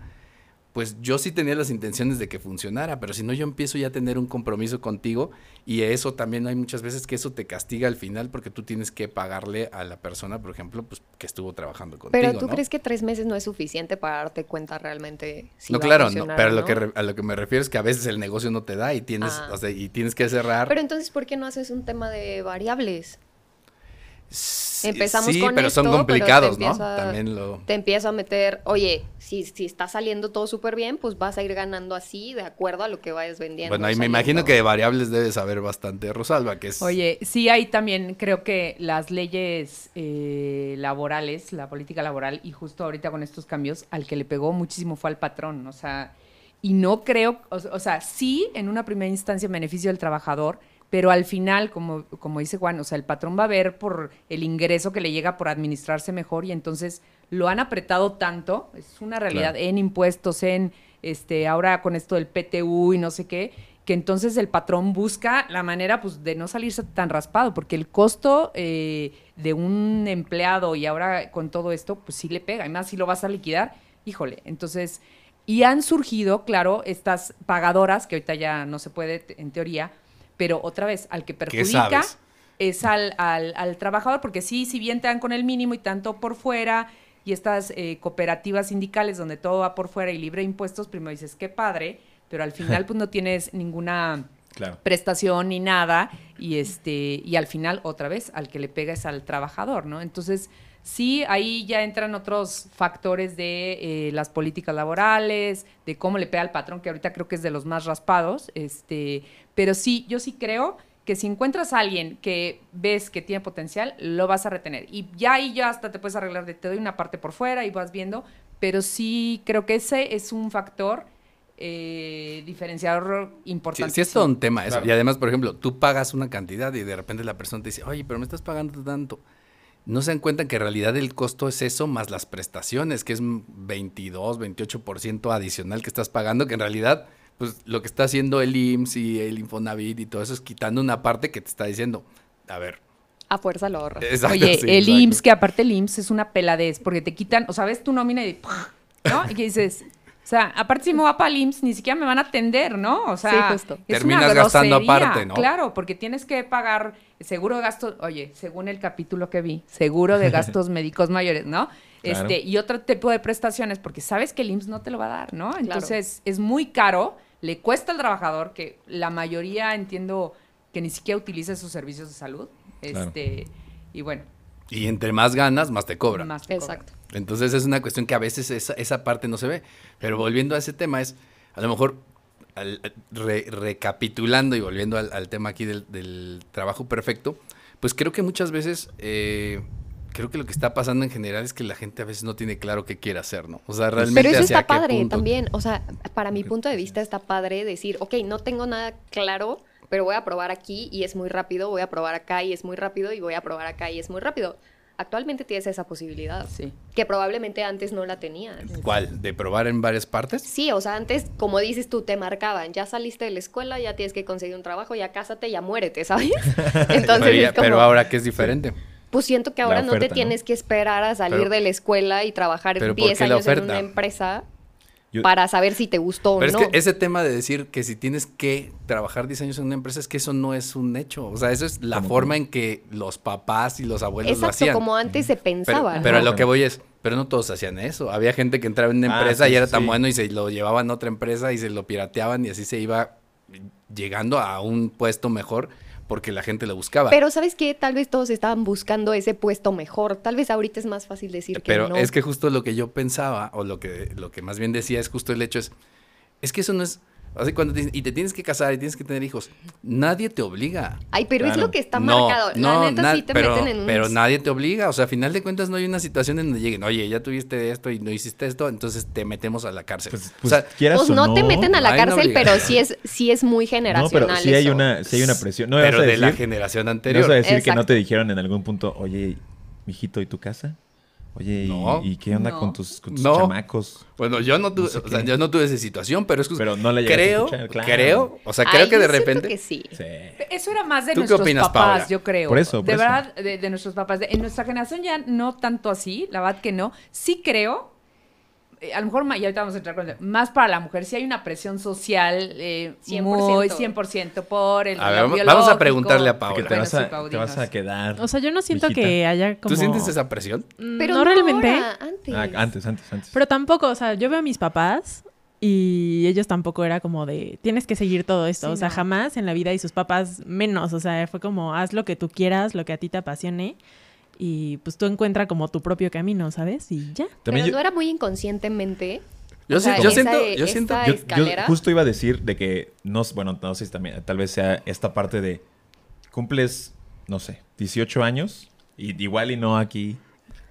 pues yo sí tenía las intenciones de que funcionara, pero si no yo empiezo ya a tener un compromiso contigo y eso también hay muchas veces que eso te castiga al final porque tú tienes que pagarle a la persona, por ejemplo, pues que estuvo trabajando contigo. Pero tú ¿no? crees que tres meses no es suficiente para darte cuenta realmente si no, va claro, a no, pero lo que re- a lo que me refiero es que a veces el negocio no te da y tienes, Ah. o sea, y tienes que cerrar. Pero entonces, ¿por qué no haces un tema de variables? Empezamos sí, con pero son pero complicados, ¿no? También lo... Te empiezo a meter, oye, si, si está saliendo todo súper bien, pues vas a ir ganando así de acuerdo a lo que vayas vendiendo. Bueno, ahí me imagino que de variables debes saber bastante, Rosalba, que es... Oye, sí hay también, creo que las leyes eh, laborales, la política laboral, y justo ahorita con estos cambios, al que le pegó muchísimo fue al patrón, o sea, y no creo, o, o sea, sí en una primera instancia en beneficio del trabajador, pero al final, como, como dice Juan, o sea, el patrón va a ver por el ingreso que le llega por administrarse mejor y entonces lo han apretado tanto, es una realidad, Claro. en impuestos, en, este, ahora con esto del PTU y no sé qué, que entonces el patrón busca la manera pues de no salirse tan raspado, porque el costo eh, de un empleado y ahora con todo esto, pues sí le pega, y más si lo vas a liquidar, híjole, entonces, y han surgido, claro, estas pagadoras, que ahorita ya no se puede en teoría, pero otra vez, al que perjudica es al, al, al trabajador, porque sí, si bien te dan con el mínimo y tanto por fuera, y estas eh, cooperativas sindicales donde todo va por fuera y libre de impuestos, primero dices, qué padre, pero al final pues no tienes ninguna Claro. prestación ni nada y este y al final otra vez al que le pega es al trabajador no entonces sí ahí ya entran otros factores de eh, las políticas laborales de cómo le pega al patrón que ahorita creo que es de los más raspados este pero sí yo sí creo que si encuentras a alguien que ves que tiene potencial lo vas a retener y ya ahí ya hasta te puedes arreglar de te doy una parte por fuera y vas viendo pero sí creo que ese es un factor eh, diferenciador Sí, importante. sí es todo un tema eso. Claro. Y además, por ejemplo, tú pagas una cantidad y de repente la persona te dice, oye, pero me estás pagando tanto. No se dan cuenta que en realidad el costo es eso más las prestaciones, que es un 22, 28% adicional que estás pagando, que en realidad, pues lo que está haciendo el IMSS y el Infonavit y todo eso es quitando una parte que te está diciendo, a ver, A fuerza lo ahorras. exacto, Oye, sí, el exacto. IMSS, que aparte el IMSS es una peladez, porque te quitan, o sea, ves tu nómina y ¿no? Y que dices, o sea, aparte si me voy para el IMSS, ni siquiera me van a atender, ¿no? O sea, Sí, justo. es Terminas una gastando grosería, aparte, ¿no? Claro, porque tienes que pagar seguro de gastos, oye, según el capítulo que vi, seguro de gastos médicos mayores, ¿no? Claro. Este, y otro tipo de prestaciones, porque sabes que el IMSS no te lo va a dar, ¿no? Entonces, es muy caro, le cuesta al trabajador, que la mayoría entiendo que ni siquiera utiliza esos servicios de salud. Claro. Este, y bueno, Y entre más ganas, más te cobran. más te cobran. Exacto. Entonces es una cuestión que a veces esa, esa parte no se ve. Pero volviendo a ese tema es, a lo mejor, al- re- recapitulando y volviendo al, al tema aquí del, del trabajo perfecto, pues creo que muchas veces, eh, creo que lo que está pasando en general es que la gente a veces no tiene claro qué quiere hacer, ¿no? O sea, realmente Pero eso hacia está padre punto. también. O sea, para mi punto de vista está padre decir, ok, no tengo nada claro, pero voy a probar aquí y es muy rápido, voy a probar acá y es muy rápido y voy a probar acá y es muy rápido. Actualmente tienes esa posibilidad, Sí. que probablemente antes no la tenías. ¿Cuál? ¿De probar en varias partes? Sí, o sea, antes, como dices tú, te marcaban, ya saliste de la escuela, ya tienes que conseguir un trabajo, ya cásate, ya muérete, ¿sabes? Entonces, pero, ya- es como, pero ahora que es diferente. Pues siento que ahora no te tienes que esperar a salir Pero- de la escuela y trabajar pero ¿por 10 qué la años en una empresa Yo- para saber si te gustó o Pero no. es que ese tema de decir que si tienes que trabajar 10 años en una empresa, es que eso no es un hecho. O sea, eso es la ¿Cómo? forma en que los papás y los abuelos lo Exacto, hacían. como antes se pensaba. pero a ¿no? lo que voy es, pero no todos hacían eso. Había gente que entraba en una Ah, empresa sí, y era tan sí. bueno y se lo llevaban a otra empresa y se lo pirateaban y así se iba llegando a un puesto mejor porque la gente lo buscaba. Pero ¿sabes qué? Tal vez todos estaban buscando ese puesto mejor. Tal vez ahorita es más fácil decir que Pero no. es que justo lo que yo pensaba, o lo que, lo que más bien decía, es justo el hecho es, es que eso no es, Así cuando te y te tienes que casar y tienes que tener hijos, nadie te obliga. Ay, pero es lo que está marcado. la neta sí te pero, meten en un... pero nadie te obliga. O sea, a final de cuentas no hay una situación en donde lleguen, oye, ya tuviste esto y no hiciste esto, entonces te metemos a la cárcel. Pues, o pues, sea, quieras Pues o no, te meten a la cárcel, pero sí es, sí es muy No, generacional pero sí hay una, sí hay una presión. No pero vas de la generación no anterior. vas a decir que no te dijeron en algún punto, oye, mijito, ¿y tu casa? Oye, ¿y- No. ¿y, qué onda No. con tus, con tus No. chamacos? Bueno, yo no tuve, sé o sea, yo no tuve esa situación, pero es que Pero no a creo, escuchar, claro. creo, o sea, Ay, creo que de repente que sí. Sí. Eso era más de ¿Tú qué nuestros opinas, papás, Paola? yo creo. Por eso, por de eso. verdad, de, de nuestros papás. De- en nuestra generación ya no tanto así, la verdad que no. Sí creo, a lo mejor, y ahorita vamos a entrar con más para la mujer, sí hay una presión social eh, 100%. muy 100% por el A ver, vamos- a preguntarle a Paola. Que te Bueno, vas, sí, a, te vas a quedar. O sea, yo no siento mijita. que haya como... ¿Tú sientes esa presión? Mm, Pero no, realmente. ahora, antes. Ah, antes, antes, antes. Pero tampoco, o sea, yo veo a mis papás y ellos tampoco era como de, tienes que seguir todo esto. Sí, o sea, no. jamás en la vida y sus papás menos. O sea, fue como, haz lo que tú quieras, lo que a ti te apasione. Y pues tú encuentra como tu propio camino, ¿sabes? Y ya. También pero yo, no era muy inconscientemente. Yo, O sea, sí- yo esa- siento, yo siento, yo- justo iba a decir de que, no, sé, bueno, no sé si también, tal vez sea esta parte de, cumples, no sé, 18 años, y igual y no aquí,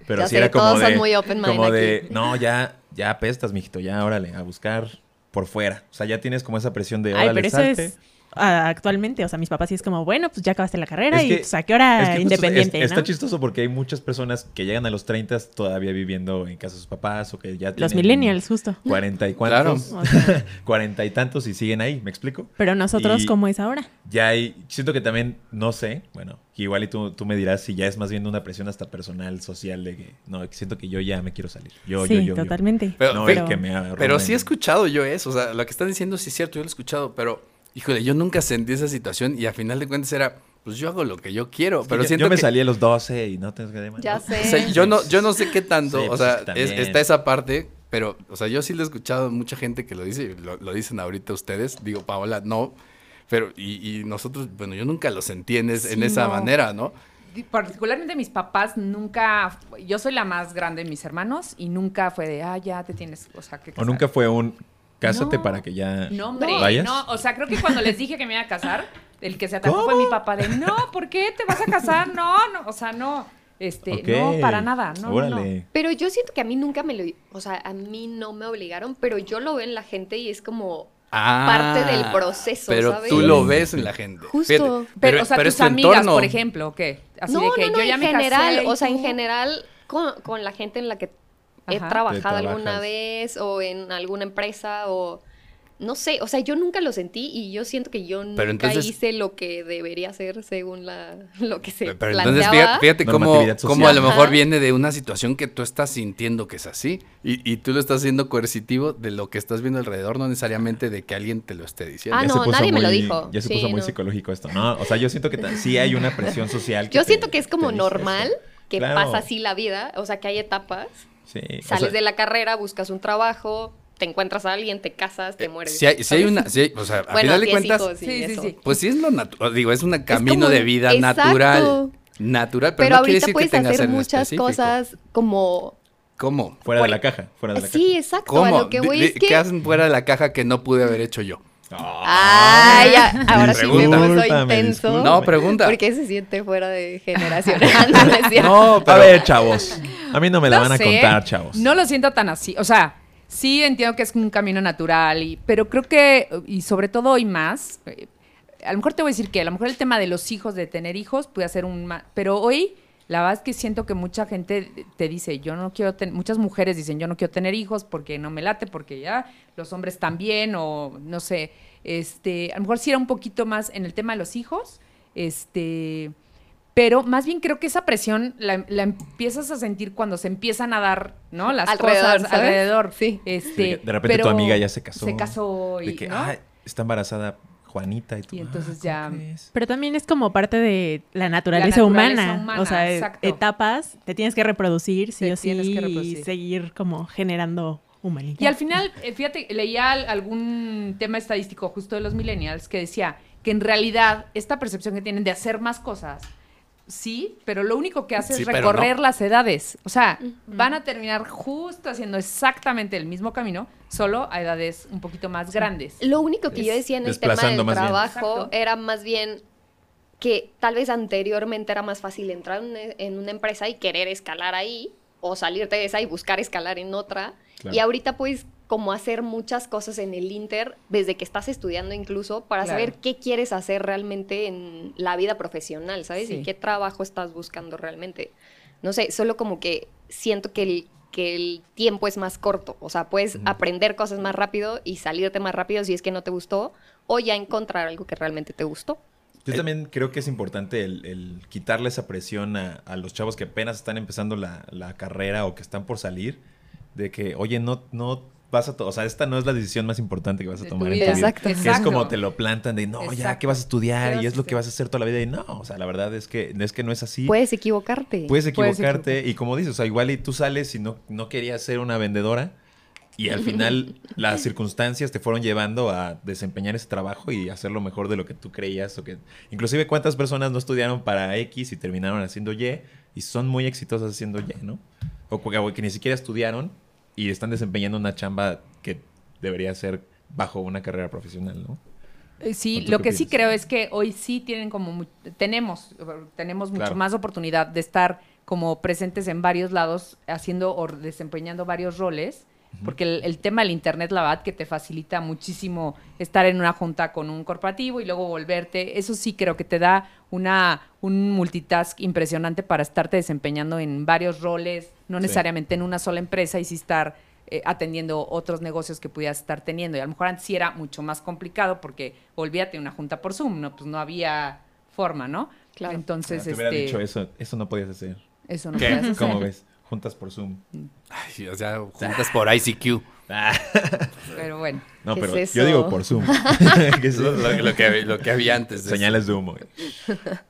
pero Ya sí era como todos son de, muy open mind como de, aquí. no, ya, ya apestas, mijito, ya, órale, a buscar por fuera. O sea, ya tienes como esa presión de, Ay, órale, pero eso salte. es ah, actualmente. O sea, mis papás sí es como, bueno, pues ya acabaste la carrera Es y que- pues a qué hora Es que justo independiente, es- ¿no? Está chistoso porque hay muchas personas que llegan a los 30 todavía viviendo en casa de sus papás o que ya Los tienen millennials, justo. 40 y Claro. cuantos. O sea, 40 y tantos y siguen ahí, ¿me explico? pero nosotros, Y- ¿cómo es ahora? Ya hay, siento que también, no sé, bueno, igual y tú, tú me dirás si ya es más bien una presión hasta personal, social, de que, no, siento que yo ya me quiero salir. Yo, sí, yo, yo, yo. totalmente. Pero- No, pero- el que me Pero arruinen. sí he escuchado yo eso, o sea, lo que están diciendo sí es cierto, yo lo he escuchado, pero híjole, yo nunca sentí esa situación y a final de cuentas era, pues yo hago lo que yo quiero, Es que pero yo, siento yo me que, salí a los 12 y no tengo que demandar. Ya o sé. sea, yo no, yo no sé qué tanto, Sí, o pues sea, es- está esa parte, pero, o sea, yo sí lo he escuchado mucha gente que lo dice, y lo, lo dicen ahorita ustedes, digo, Paola, no, pero, y, y nosotros, bueno, yo nunca lo sentí en, esa no. manera, ¿no? Particularmente mis papás nunca, yo soy la más grande de mis hermanos y nunca fue de, ah, ya te tienes, o sea, que O casar". nunca fue un, cásate No. para que ya No, hombre, vayas. no, o sea, creo que cuando les dije que me iba a casar, el que se atacó ¿Cómo? fue mi papá de, no, ¿por qué te vas a casar? No, no, o sea, no, este, no, para nada, no, no, no. Órale. Pero yo siento que a mí nunca me lo... O sea, a mí no me obligaron, pero yo lo veo en la gente y es como... Parte del proceso, Pero ¿sabes? tú lo ves en la gente. Justo. Pero, o sea, pero es tus tu amigas, entorno. por ejemplo, ¿qué? Así no, de que no, no, yo ya en me general, casé o sea, en general con, con la gente en la que he trabajado Que alguna vez o en alguna empresa o no sé, o sea, yo nunca lo sentí y yo siento que yo nunca entonces- hice lo que debería hacer según la lo que se Pero, pero planteaba. entonces fíjate, fíjate cómo, cómo a lo mejor Ajá. viene de una situación que tú estás sintiendo que es así y, y tú lo estás haciendo coercitivo de lo que estás viendo alrededor, no necesariamente de que alguien te lo esté diciendo. Ah, Ya se no, puso nadie me lo muy- dijo. Ya se Sí, puso muy no. psicológico esto, ¿no? O sea, yo siento que sí hay una presión social. yo te- siento que es como normal que Claro. pasa así la vida, o sea, que hay etapas. Sí. o Sales sea, de la carrera, buscas un trabajo, te encuentras a alguien, te casas, te mueres. Si hay, si una, si hay- o sea, a Bueno, final de cuentas, hijos y Sí, sí, eso. sí. pues sí es lo natural, digo, es un camino como- de vida exacto. natural. Natural, pero, Pero, no quiere ahorita decir puedes que tenga que hacer muchas específico. cosas como... ¿Cómo? Fuera de la caja, fuera de la Sí, exacto. A ¿Cómo? lo que Di- voy di- es que... ¿Qué hacen fuera de la caja que no pude haber hecho yo? Caja. Ah, ya. Ahora sí me puso intenso. No, pregunta. ¿Por qué se siente fuera de generación? No, no. No, A ver, chavos. A mí no me la No van a sé, contar, chavos. No lo siento tan así. O sea, sí entiendo que es un camino natural, y, pero creo que, y sobre todo hoy más, eh, a lo mejor te voy a decir que a lo mejor el tema de los hijos, de tener hijos, puede ser un... Pero hoy, la verdad es que siento que mucha gente te dice, yo no quiero tener, muchas mujeres dicen, yo no quiero tener hijos porque no me late, porque ya los hombres también, o no sé, este, a lo mejor sí era un poquito más en el tema de los hijos, este... Pero más bien creo que esa presión la, la empiezas a sentir cuando se empiezan a dar, ¿no? Las Alrededor, cosas ¿sabes? alrededor. Sí. Este, Sí, de repente tu amiga ya se casó. Se casó y, De que, ¿no? "Ay, está embarazada Juanita y tú. Y entonces "Ah, ya- ¿cómo crees?". Pero también es como parte de la naturaleza, naturaleza humana. humana, O sea, e- exacto. etapas, te tienes que reproducir, sí Te o sí, y seguir como generando humanidad. Y al final, eh, fíjate, leía al- algún tema estadístico justo de los millennials que decía que en realidad esta percepción que tienen de hacer más cosas sí, pero lo único que hace es recorrer las edades. O sea, van a terminar justo haciendo exactamente el mismo camino, solo a edades un poquito más grandes. Lo único que yo decía en el tema del trabajo era más bien que tal vez anteriormente era más fácil entrar en una empresa y querer escalar ahí o salirte de esa y buscar escalar en otra. Y ahorita puedes como hacer muchas cosas en el Inter desde que estás estudiando incluso para saber qué quieres hacer realmente en la vida profesional, ¿sabes? Y qué trabajo estás buscando realmente. No sé, solo como que siento que el, que el tiempo es más corto, o sea, puedes aprender cosas más rápido y salirte más rápido si es que no te gustó o ya encontrar algo que realmente te gustó. Yo también creo que es importante el, quitarle esa presión a, los chavos que apenas están empezando la, la, carrera o que están por salir, de que, oye, no, no vas a, o sea, esta no es la decisión más importante que vas a tomar en tu vida. Que es como te lo plantan de, no, ya, ¿qué vas a estudiar? y es lo que vas a hacer toda la vida. Y no, o sea, la verdad es que, es que no es así. Puedes equivocarte. Puedes equivocarte. y como dices, o sea, igual y tú sales y no, no querías ser una vendedora. Y al final las circunstancias te fueron llevando a desempeñar ese trabajo y hacer lo mejor de lo que tú creías. O que, inclusive cuántas personas no estudiaron para X y terminaron haciendo Y y son muy exitosas haciendo Y, ¿no? O que ni siquiera estudiaron y están desempeñando una chamba que debería ser bajo una carrera profesional, ¿no? Eh, sí, lo que sí creo es que hoy sí tienen como tenemos tenemos mucho más oportunidad de estar como presentes en varios lados haciendo o desempeñando varios roles porque el, tema del internet la verdad que te facilita muchísimo estar en una junta con un corporativo y luego volverte eso sí creo que te da una un multitask impresionante para estarte desempeñando en varios roles no necesariamente en una sola empresa y sí estar eh, atendiendo otros negocios que pudieras estar teniendo. Y a lo mejor antes sí era mucho más complicado porque olvídate una junta por Zoom, no, pues no había forma, ¿no? Claro. Entonces, te este... dicho eso, eso no podías hacer. Eso no podías hacer. ¿Cómo ves? Juntas por Zoom. Ay, o sea, juntas por ICQ. pero bueno. No, pero yo digo por Zoom. que es lo, lo, que, lo, que, había antes. De Señales de humo.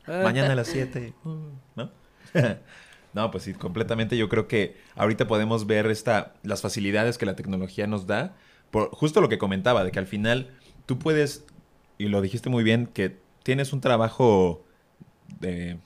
Mañana a las 7. ¿No? No, pues sí, completamente. Yo creo que ahorita podemos ver esta, las facilidades que la tecnología nos da. Por justo lo que comentaba, de que al final tú puedes, y lo dijiste muy bien, que tienes un trabajo de,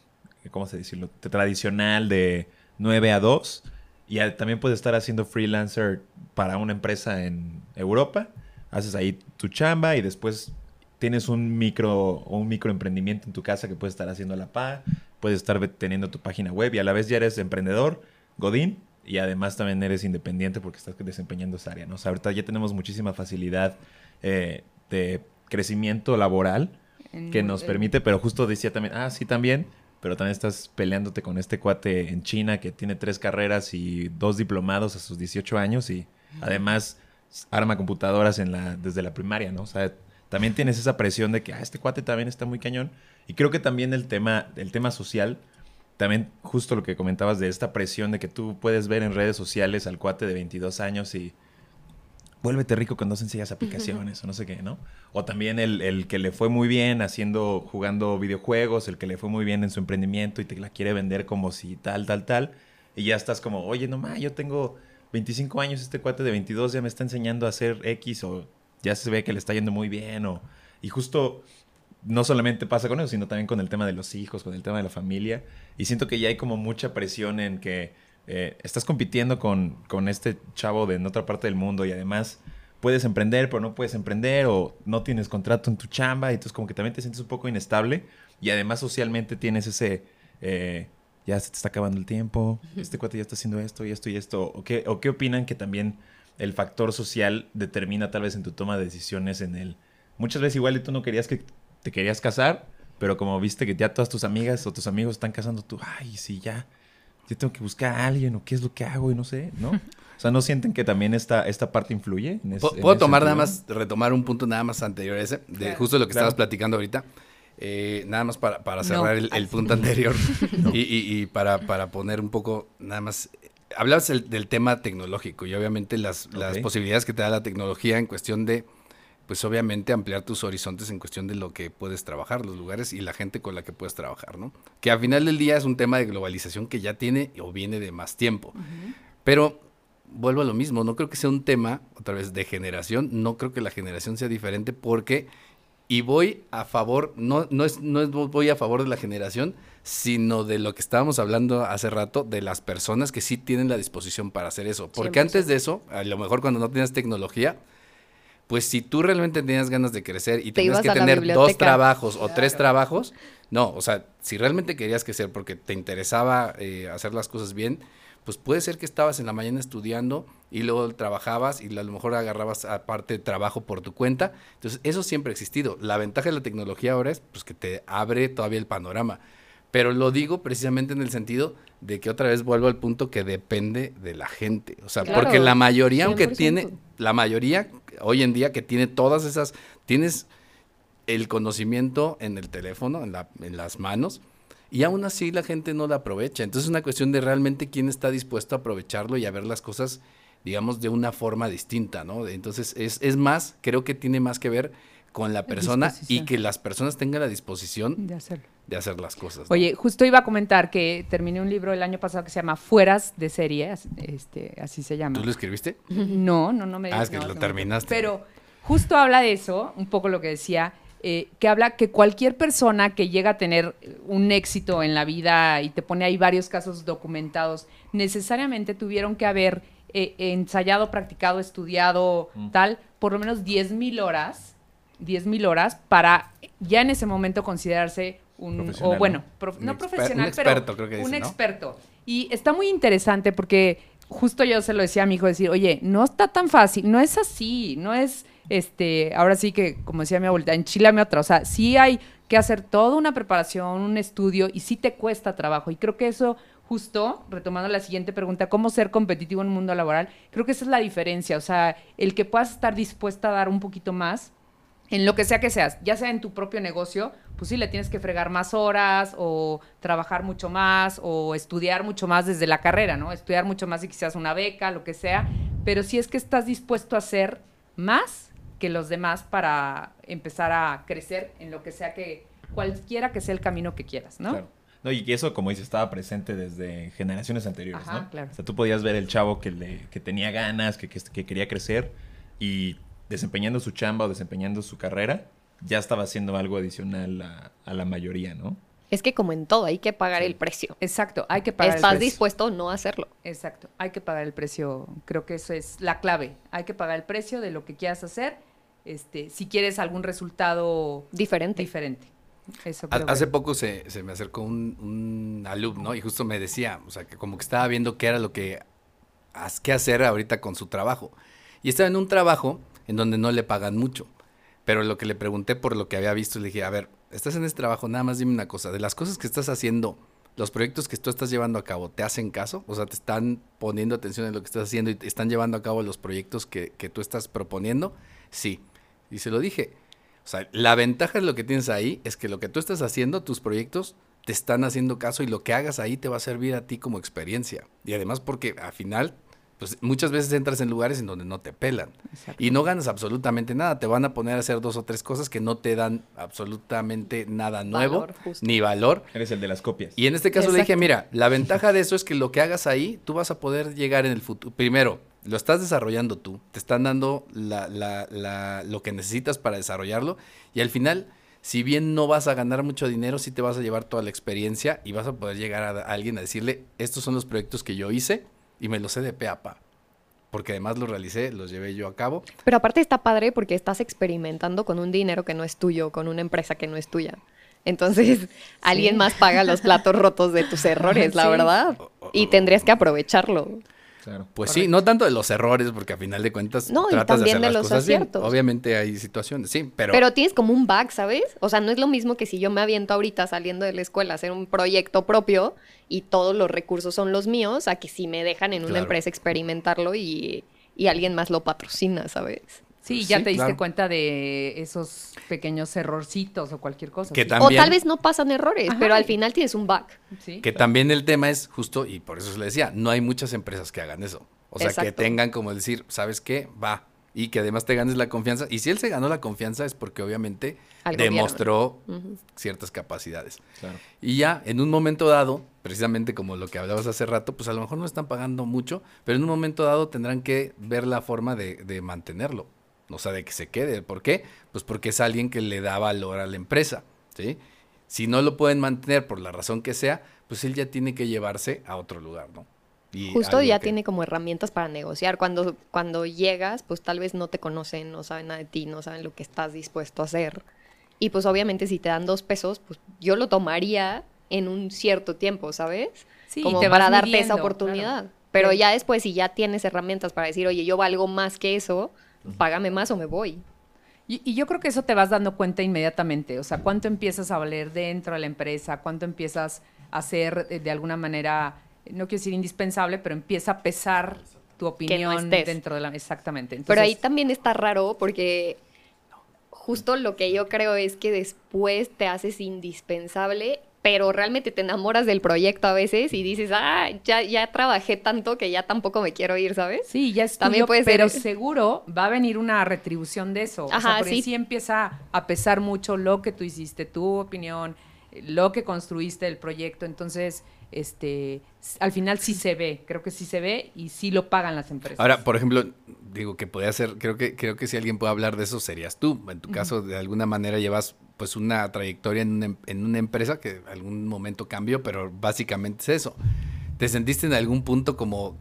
¿cómo se decirlo? De tradicional de 9 a 2 y también puedes estar haciendo freelancer para una empresa en Europa. Haces ahí tu chamba y después tienes un micro o un microemprendimiento en tu casa que puedes estar haciendo a la par puedes estar teniendo tu página web y a la vez ya eres emprendedor, Godín, y además también eres independiente porque estás desempeñando esa área, ¿no? O sea, ahorita ya tenemos muchísima facilidad eh, de crecimiento laboral que nos permite, pero justo decía también, ah, sí, también, pero también estás peleándote con este cuate en China que tiene tres carreras y dos diplomados a sus 18 años y además arma computadoras en la, desde la primaria, ¿no? O sea, también tienes esa presión de que, ah, este cuate también está muy cañón. Y creo que también el tema, el tema social, también justo lo que comentabas de esta presión de que tú puedes ver en redes sociales al cuate de 22 años y vuélvete rico con dos sencillas aplicaciones o no sé qué, ¿no? O también el, que le fue muy bien haciendo, jugando videojuegos, el que le fue muy bien en su emprendimiento y te la quiere vender como si tal, tal, tal. Y ya estás como, oye, no yo tengo 25 años, este cuate de 22 ya me está enseñando a hacer X o ya se ve que le está yendo muy bien o... Y justo no solamente pasa con eso, sino también con el tema de los hijos, con el tema de la familia. Y siento que ya hay como mucha presión en que eh, estás compitiendo con, con, este chavo de en otra parte del mundo y además puedes emprender, pero no puedes emprender o no tienes contrato en tu chamba. Y entonces como que también te sientes un poco inestable y además socialmente tienes ese... Eh, ya se te está acabando el tiempo, este cuate ya está haciendo esto y esto y esto. ¿O qué, o qué opinan que también el factor social determina tal vez en tu toma de decisiones en el... Muchas veces igual y tú no querías que te querías casar, pero como viste que ya todas tus amigas o tus amigos están casando, tú, ay, sí, ya, yo tengo que buscar a alguien o qué es lo que hago y no sé, ¿no? O sea, ¿no sienten que también esta, esta parte influye? ¿Puedo tomar nada más, retomar un punto nada más anterior a ese, de justo lo que estabas platicando ahorita? Eh, nada más para, para cerrar el, punto anterior y, y, para, para poner un poco, nada más hablabas del, tema tecnológico y obviamente las, las, posibilidades que te da la tecnología en cuestión de, pues obviamente ampliar tus horizontes en cuestión de lo que puedes trabajar, los lugares y la gente con la que puedes trabajar, ¿no? Que al final del día es un tema de globalización que ya tiene o viene de más tiempo. Pero vuelvo a lo mismo, no creo que sea un tema, otra vez, de generación, no creo que la generación sea diferente porque Y voy a favor, no, no, es, no es voy a favor de la generación, sino de lo que estábamos hablando hace rato, de las personas que sí tienen la disposición para hacer eso. Porque antes de eso, a lo mejor cuando no tenías tecnología, pues si tú realmente tenías ganas de crecer y tenías que tener dos trabajos o tres trabajos, no, o sea, si realmente querías crecer porque te interesaba eh, hacer las cosas bien, pues puede ser que estabas en la mañana estudiando y luego trabajabas y a lo mejor agarrabas aparte trabajo por tu cuenta. Entonces, eso siempre ha existido. La ventaja de la tecnología ahora es pues, que te abre todavía el panorama. Pero lo digo precisamente en el sentido de que otra vez vuelvo al punto que depende de la gente. O sea, porque la mayoría, aunque tiene, la mayoría hoy en día que tiene todas esas, tienes el conocimiento en el teléfono, en, la, en las manos, y aún así la gente no la aprovecha. Entonces es una cuestión de realmente quién está dispuesto a aprovecharlo y a ver las cosas, digamos, de una forma distinta, ¿no? Entonces es, es más, creo que tiene más que ver con la persona y que las personas tengan la disposición de hacerlo de hacer las cosas. Oye, justo iba a comentar que terminé un libro el año pasado que se llama Fueras de serie, este, así se llama. ¿Tú lo escribiste? No, no, no me. Ah, es que lo terminaste. Pero justo habla de eso, un poco lo que decía, eh, que habla que cualquier persona que llega a tener un éxito en la vida y te pone ahí varios casos documentados, necesariamente tuvieron que haber eh, ensayado, practicado, estudiado, mm. tal, por lo menos 10 mil horas, 10 mil horas para ya en ese momento considerarse un, o bueno, no profesional, experto, pero creo que un experto. Y está muy interesante porque justo yo se lo decía a mi hijo decir, oye, no está tan fácil, no es así, no es, este, ahora sí que, como decía mi abuelita, enchilame otra, o sea, sí hay que hacer toda una preparación, un estudio, y sí te cuesta trabajo. Y creo que eso, justo, retomando la siguiente pregunta, ¿cómo ser competitivo en un mundo laboral? Creo que esa es la diferencia, o sea, el que puedas estar dispuesta a dar un poquito más en lo que sea que seas, ya sea en tu propio negocio, pues sí, le tienes que fregar más horas o trabajar mucho más o estudiar mucho más desde la carrera, ¿no? Estudiar mucho más y quizás una beca, lo que sea, pero si es que estás dispuesto a hacer más que los demás para empezar a crecer en lo que sea que, cualquiera que sea el camino que quieras, ¿no? Claro. No, y que eso, como dices, estaba presente desde generaciones anteriores, ¿no? Claro. O sea, tú podías ver el chavo que, le, que tenía ganas, que, que quería crecer y desempeñando su chamba o desempeñando su carrera, ya estaba haciendo algo adicional a, la mayoría, ¿no? Es que como en todo, hay que pagar el precio. Exacto, hay que pagar ¿Estás el precio. dispuesto no a hacerlo? Exacto, hay que pagar el precio. Creo que eso es la clave. Hay que pagar el precio de lo que quieras hacer. Este, si quieres algún resultado diferente. Diferente. Eso Hace poco se, me acercó un, un, alumno y justo me decía, o sea, que como que estaba viendo qué era lo que, qué hacer ahorita con su trabajo. Y estaba en un trabajo en donde no le pagan mucho. Pero lo que le pregunté por lo que había visto, le dije, a ver, estás en este trabajo, nada más dime una cosa, de las cosas que estás haciendo, los proyectos que tú estás llevando a cabo, ¿te hacen caso? O sea, ¿te están poniendo atención en lo que estás haciendo y están llevando a cabo los proyectos que, que tú estás proponiendo? Sí. Y se lo dije. O sea, la ventaja de lo que tienes ahí es que lo que tú estás haciendo, tus proyectos, te están haciendo caso y lo que hagas ahí te va a servir a ti como experiencia. Y además porque al final pues muchas veces entras en lugares en donde no te pelan y no ganas absolutamente nada. Te van a poner a hacer dos o tres cosas que no te dan absolutamente nada nuevo ni valor. Eres el de las copias. Y en este caso le dije, mira, la ventaja de eso es que lo que hagas ahí, tú vas a poder llegar en el futuro. Primero, lo estás desarrollando tú, te están dando lo que necesitas para desarrollarlo y al final si bien no vas a ganar mucho dinero, sí te vas a llevar toda la experiencia y vas a poder llegar a, alguien a decirle, estos son los proyectos que yo hice, y me lo sé de pe a pa. Porque además lo realicé, los llevé yo a cabo. Pero aparte está padre porque estás experimentando con un dinero que no es tuyo, con una empresa que no es tuya. Entonces, alguien más paga los platos rotos de tus errores, la verdad. Y tendrías que aprovecharlo. Pues sí, no tanto de los errores, porque a final de cuentas no, tratas y también de, los aciertos. Obviamente hay situaciones, sí, pero... Pero tienes como un bug, ¿sabes? O sea, no es lo mismo que si yo me aviento ahorita saliendo de la escuela a hacer un proyecto propio y todos los recursos son los míos, a que si me dejan en una empresa experimentarlo y, y alguien más lo patrocina, ¿sabes? Sí, ya te diste cuenta de esos pequeños errorcitos o cualquier cosa. o tal vez no pasan errores, pero al final tienes un bug. que también el tema es justo, y por eso se le decía, no hay muchas empresas que hagan eso. O sea, que tengan como decir, ¿sabes qué? Va. Y que además te ganes la confianza. Y si él se ganó la confianza es porque obviamente demostró ciertas capacidades. Y ya, en un momento dado, precisamente como lo que hablabas hace rato, pues a lo mejor no están pagando mucho, pero en un momento dado tendrán que ver la forma de mantenerlo. O sea, de que se quede. ¿Por qué? Pues porque es alguien que le da valor a la empresa, ¿sí? Si no lo pueden mantener por la razón que sea, pues él ya tiene que llevarse a otro lugar, ¿no? Justo ya tiene como herramientas para negociar. Cuando, cuando llegas, pues tal vez no te conocen, no saben nada de ti, no saben lo que estás dispuesto a hacer. Y pues obviamente si te dan dos pesos, pues yo lo tomaría en un cierto tiempo, ¿sabes? Sí, como te para darte midiendo, esa oportunidad. claro. Pero Pero- ya después, si ya tienes herramientas para decir, oye, yo valgo más que eso, págame más o me voy. Y, y yo creo que eso te vas dando cuenta inmediatamente, o sea, cuánto empiezas a valer dentro de la empresa, cuánto empiezas a ser eh, de alguna manera, no quiero decir indispensable, pero empieza a pesar tu opinión dentro de la... Exactamente. Pero ahí también está raro porque justo lo que yo creo es que después te haces indispensable, pero realmente te enamoras del proyecto a veces y dices, ah, ya, ya trabajé tanto que ya tampoco me quiero ir, ¿sabes? Sí, ya es También tuyo, puede ser- pero seguro va a venir una retribución de eso. o sea, Ajá, porque sí. sí empieza a pesar mucho lo que tú hiciste, tu opinión, lo que construiste el proyecto. Entonces, este, al final sí se ve, creo que sí se ve y sí lo pagan las empresas. Ahora, por ejemplo, digo que podría ser, creo que, creo que si alguien puede hablar de eso serías tú. En tu caso, de alguna manera llevas pues una trayectoria en una, em- en una empresa que en algún momento cambió, pero básicamente es eso. ¿Te sentiste en algún punto como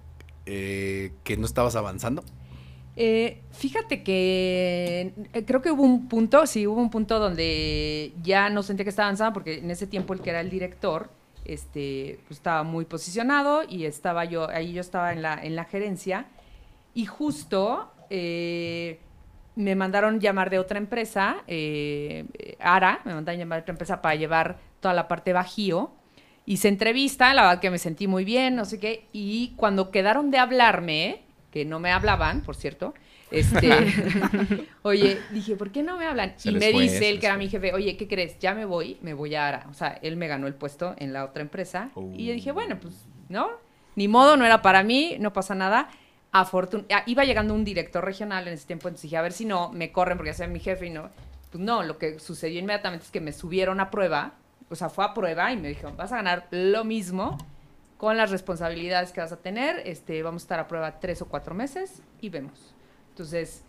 eh, que no estabas avanzando? Eh, fíjate que eh, creo que hubo un punto, sí, hubo un punto donde ya no sentía que estaba avanzada porque en ese tiempo el que era el director este, pues, estaba muy posicionado y estaba yo, ahí yo estaba en la, en la gerencia y justo me mandaron llamar de otra empresa, eh, Ara, me mandaron llamar de otra empresa para llevar toda la parte bajío. Hice entrevista, la verdad que me sentí muy bien, no sé qué. Y cuando quedaron de hablarme, que no me hablaban, por cierto, este, oye, dije, ¿por qué no me hablan? Se y me dice les que era mi jefe, oye, ¿qué crees? Ya me voy, me voy a Ara. O sea, él me ganó el puesto en la otra empresa. Y yo dije, bueno, pues, ¿no? Ni modo, no era para mí, no pasa nada. Iba llegando un director regional en ese tiempo, entonces dije, a ver si no, me corren porque ya sea mi jefe y no. Pues no, lo que sucedió inmediatamente es que me subieron a prueba, o sea, fue a prueba y me dijeron, vas a ganar lo mismo con las responsabilidades que vas a tener, este, vamos a estar a prueba tres o cuatro meses y vemos. Entonces,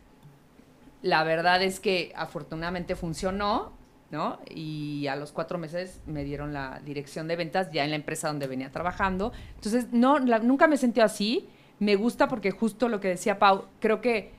la verdad es que afortunadamente funcionó, ¿no? Y a los cuatro meses me dieron la dirección de ventas ya en la empresa donde venía trabajando. Entonces, no, la- nunca me sentí así. Me gusta porque justo lo que decía Pau, creo que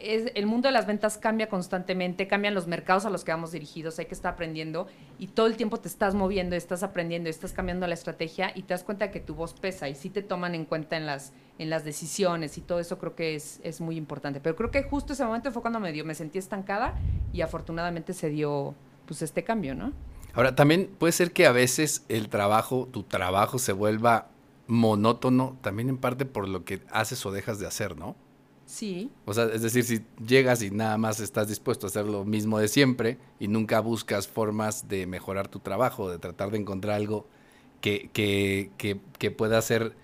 es, el mundo de las ventas cambia constantemente, cambian los mercados a los que vamos dirigidos, hay que estar aprendiendo y todo el tiempo te estás moviendo, estás aprendiendo, estás cambiando la estrategia y te das cuenta que tu voz pesa y sí te toman en cuenta en las, en las decisiones y todo eso creo que es, es muy importante. Pero creo que justo ese momento fue cuando me dio, me sentí estancada y afortunadamente se dio pues este cambio, ¿no? Ahora, también puede ser que a veces el trabajo, tu trabajo se vuelva monótono, también en parte por lo que haces o dejas de hacer, ¿no? Sí, O sea, es decir, si llegas y nada más estás dispuesto a hacer lo mismo de siempre y nunca buscas formas de mejorar tu trabajo, de tratar de encontrar algo que, que, que, que pueda hacer,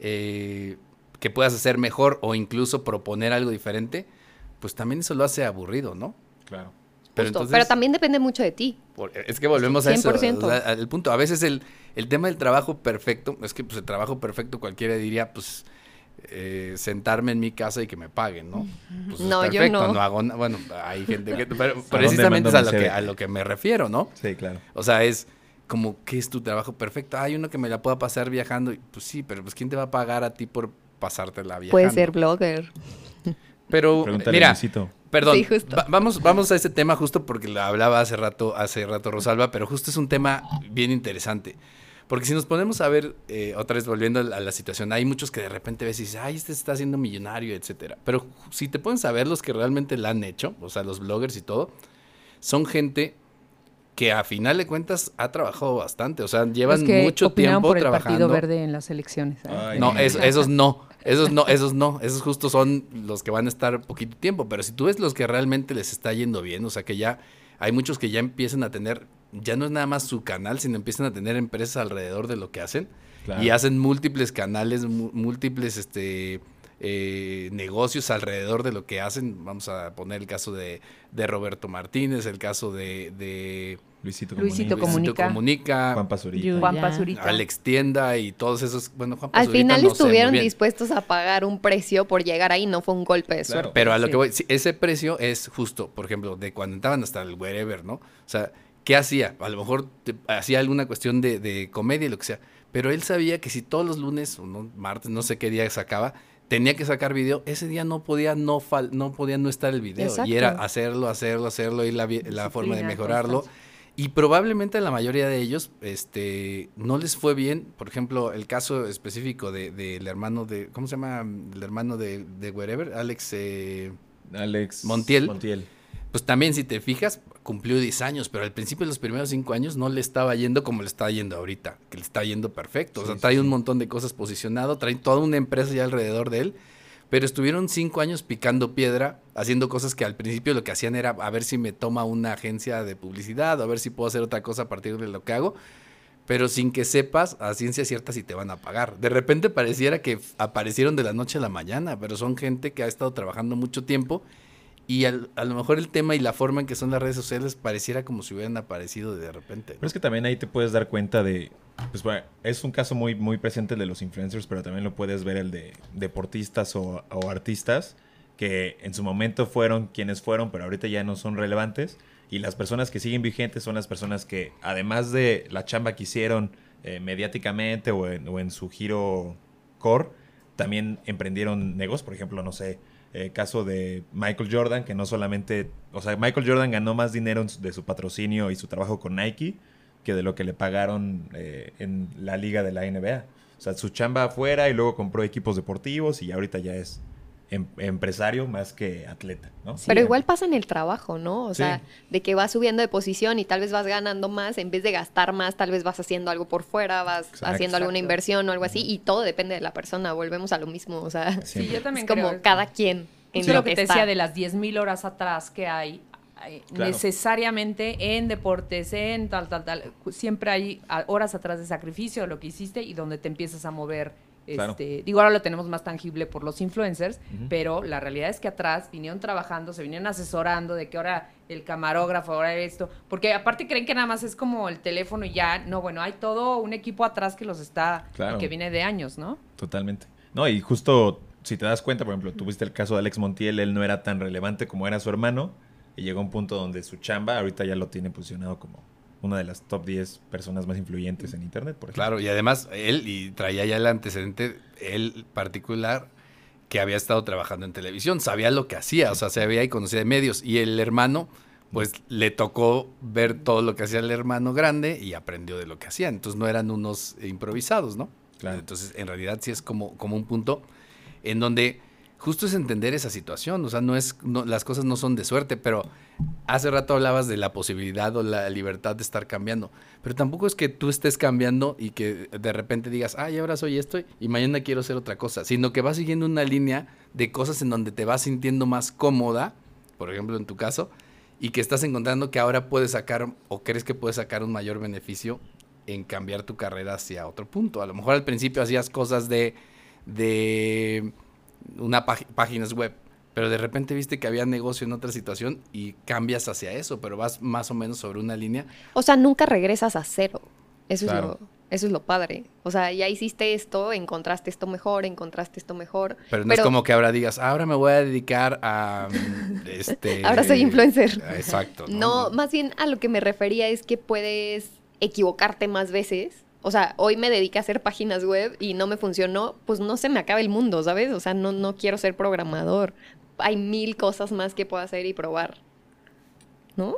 eh, que puedas hacer mejor o incluso proponer algo diferente, pues también eso lo hace aburrido, ¿no? Claro. Pero, entonces, Pero también depende mucho de ti. por- es que volvemos a eso. 100%. o sea, al punto. A veces el, el tema del trabajo perfecto, es que pues el trabajo perfecto cualquiera diría, pues eh, sentarme en mi casa y que me paguen, ¿no? Pues, es No, yo perfecto, no. hago bueno, hay gente que... Pero precisamente es a lo, que, a lo que me refiero, ¿no? Sí, claro. O sea, es como, ¿qué es tu trabajo perfecto? Hay uno que me la pueda pasar viajando. Pues sí, pero pues ¿quién te va a pagar a ti por pasártela viajando? Puedes ser blogger. Pero, Pregúntale mira, Luisito. Perdón, Sí, justo. va- vamos, vamos a ese tema justo porque lo hablaba hace rato, hace rato Rosalba, pero justo es un tema bien interesante. Porque si nos ponemos a ver, eh, otra vez volviendo a la, a la situación, hay muchos que de repente ves y dices, ay, este está haciendo millonario, etcétera. Pero si te pueden saber los que realmente la han hecho, o sea, los bloggers y todo, son gente que a final de cuentas ha trabajado bastante, o sea, llevan que mucho tiempo por el trabajando. Partido Verde en las elecciones. ¿eh? Ay, no. es- esos no. Esos no, esos no. Esos justo son los que van a estar poquito tiempo. Pero si tú ves los que realmente les está yendo bien, o sea que ya hay muchos que ya empiezan a tener, ya no es nada más su canal, sino empiezan a tener empresas alrededor de lo que hacen. Claro. Y hacen múltiples canales, múltiples este eh, negocios alrededor de lo que hacen. Vamos a poner el caso de, de Roberto Martínez, el caso de, de Luisito, Luisito Comunica. Comunica. Juan Pazurita. Juan Pazurita. Alex Tienda y todos esos. Bueno, Juan Al Pazurita final no sé muy estuvieron dispuestos a pagar un precio por llegar ahí, no fue un golpe de Claro. suerte. Pero a lo Sí. que voy, sí, ese precio es justo, por ejemplo, de cuando entraban hasta el wherever, ¿no? O sea, ¿qué hacía? A lo mejor te- hacía alguna cuestión de, de comedia y lo que sea. Pero él sabía que si todos los lunes o no, martes, no sé qué día sacaba, tenía que sacar video, ese día no podía no, fal- no, podía no estar el video. Exacto. Y era hacerlo, hacerlo, hacerlo, y la, la forma de mejorarlo. constancia. Y probablemente la mayoría de ellos este, no les fue bien. Por ejemplo, el caso específico del de, del hermano de. ¿Cómo se llama? El hermano de, de Wherever, Alex. eh, Alex Montiel. Montiel. pues también, si te fijas, cumplió 10 años, pero al principio de los primeros 5 años no le estaba yendo como le está yendo ahorita, que le está yendo perfecto. O sea, Sí, trae sí, un montón de cosas posicionado, trae toda una empresa ya alrededor de él. Pero estuvieron cinco años picando piedra, haciendo cosas que al principio lo que hacían era a ver si me toma una agencia de publicidad, a ver si puedo hacer otra cosa a partir de lo que hago, pero sin que sepas a ciencia cierta si te van a pagar. De repente pareciera que aparecieron de la noche a la mañana, pero son gente que ha estado trabajando mucho tiempo y al- a lo mejor el tema y la forma en que son las redes sociales pareciera como si hubieran aparecido de repente. Pero es que también ahí te puedes dar cuenta de. Pues bueno, es un caso muy, muy presente el de los influencers, pero también lo puedes ver el de deportistas o, o artistas que en su momento fueron quienes fueron, pero ahorita ya no son relevantes. Y las personas que siguen vigentes son las personas que, además de la chamba que hicieron eh, mediáticamente o en, su giro core, también emprendieron negocios. Por ejemplo, no sé, eh, caso de Michael Jordan, que no solamente, o sea, Michael Jordan ganó más dinero de su patrocinio y su trabajo con Nike que de lo que le pagaron eh, en la liga de la NBA. O sea, su chamba afuera y luego compró equipos deportivos y ahorita ya es em- empresario más que atleta, ¿no? Pero igual pasa en el trabajo, ¿no? O Sí. sea, de que vas subiendo de posición y tal vez vas ganando más, en vez de gastar más, tal vez vas haciendo algo por fuera, vas Exacto. haciendo alguna inversión o algo así, y todo depende de la persona, volvemos a lo mismo, o sea, Sí, Siempre. yo también es como creo. cada quien en lo lo que que te está. decía de las 10.000 horas atrás que hay. Claro. Necesariamente en deportes, en tal, tal, tal. Siempre hay horas atrás de sacrificio, lo que hiciste y donde te empiezas a mover. Claro. Este, digo, ahora lo tenemos más tangible por los influencers, pero la realidad es que atrás vinieron trabajando, se vinieron asesorando de que ahora el camarógrafo, ahora esto, porque aparte creen que nada más es como el teléfono y ya, no, bueno, hay todo un equipo atrás que los está, Claro. que viene de años, ¿no? Totalmente. No, y justo si te das cuenta, por ejemplo, tuviste el caso de Alex Montiel, él no era tan relevante como era su hermano, y llegó a un punto donde su chamba ahorita ya lo tiene posicionado como una de las top 10 personas más influyentes en internet, por ejemplo. Claro, y además él, y traía ya el antecedente, él particular, que había estado trabajando en televisión, sabía lo que hacía, o sea, se había y conocía de medios, y el hermano, pues le tocó ver todo lo que hacía el hermano grande y aprendió de lo que hacían, entonces no eran unos improvisados, ¿no? Claro. Entonces, en realidad sí es como, como un punto en donde justo es entender esa situación, o sea, no es, no, las cosas no son de suerte, pero hace rato hablabas de la posibilidad o la libertad de estar cambiando, pero tampoco es que tú estés cambiando y que de repente digas, ay, ahora soy esto y mañana quiero hacer otra cosa, sino que vas siguiendo una línea de cosas en donde te vas sintiendo más cómoda, por ejemplo, en tu caso, y que estás encontrando que ahora puedes sacar o crees que puedes sacar un mayor beneficio en cambiar tu carrera hacia otro punto. A lo mejor al principio hacías cosas de, de una páginas web, pero de repente viste que había negocio en otra situación y cambias hacia eso, pero vas más o menos sobre una línea. O sea, nunca regresas a cero. Eso, Claro. es lo, eso es lo padre. O sea, ya hiciste esto, encontraste esto mejor, encontraste esto mejor. Pero no es como que ahora digas, ahora me voy a dedicar a mm, este. Ahora soy influencer. Exacto. No, más bien a lo que me refería es que puedes equivocarte más veces. O sea, hoy me dediqué a hacer páginas web y no me funcionó, pues no se me acaba el mundo, ¿sabes? O sea, no, no quiero ser programador. Hay mil cosas más que puedo hacer y probar. ¿No?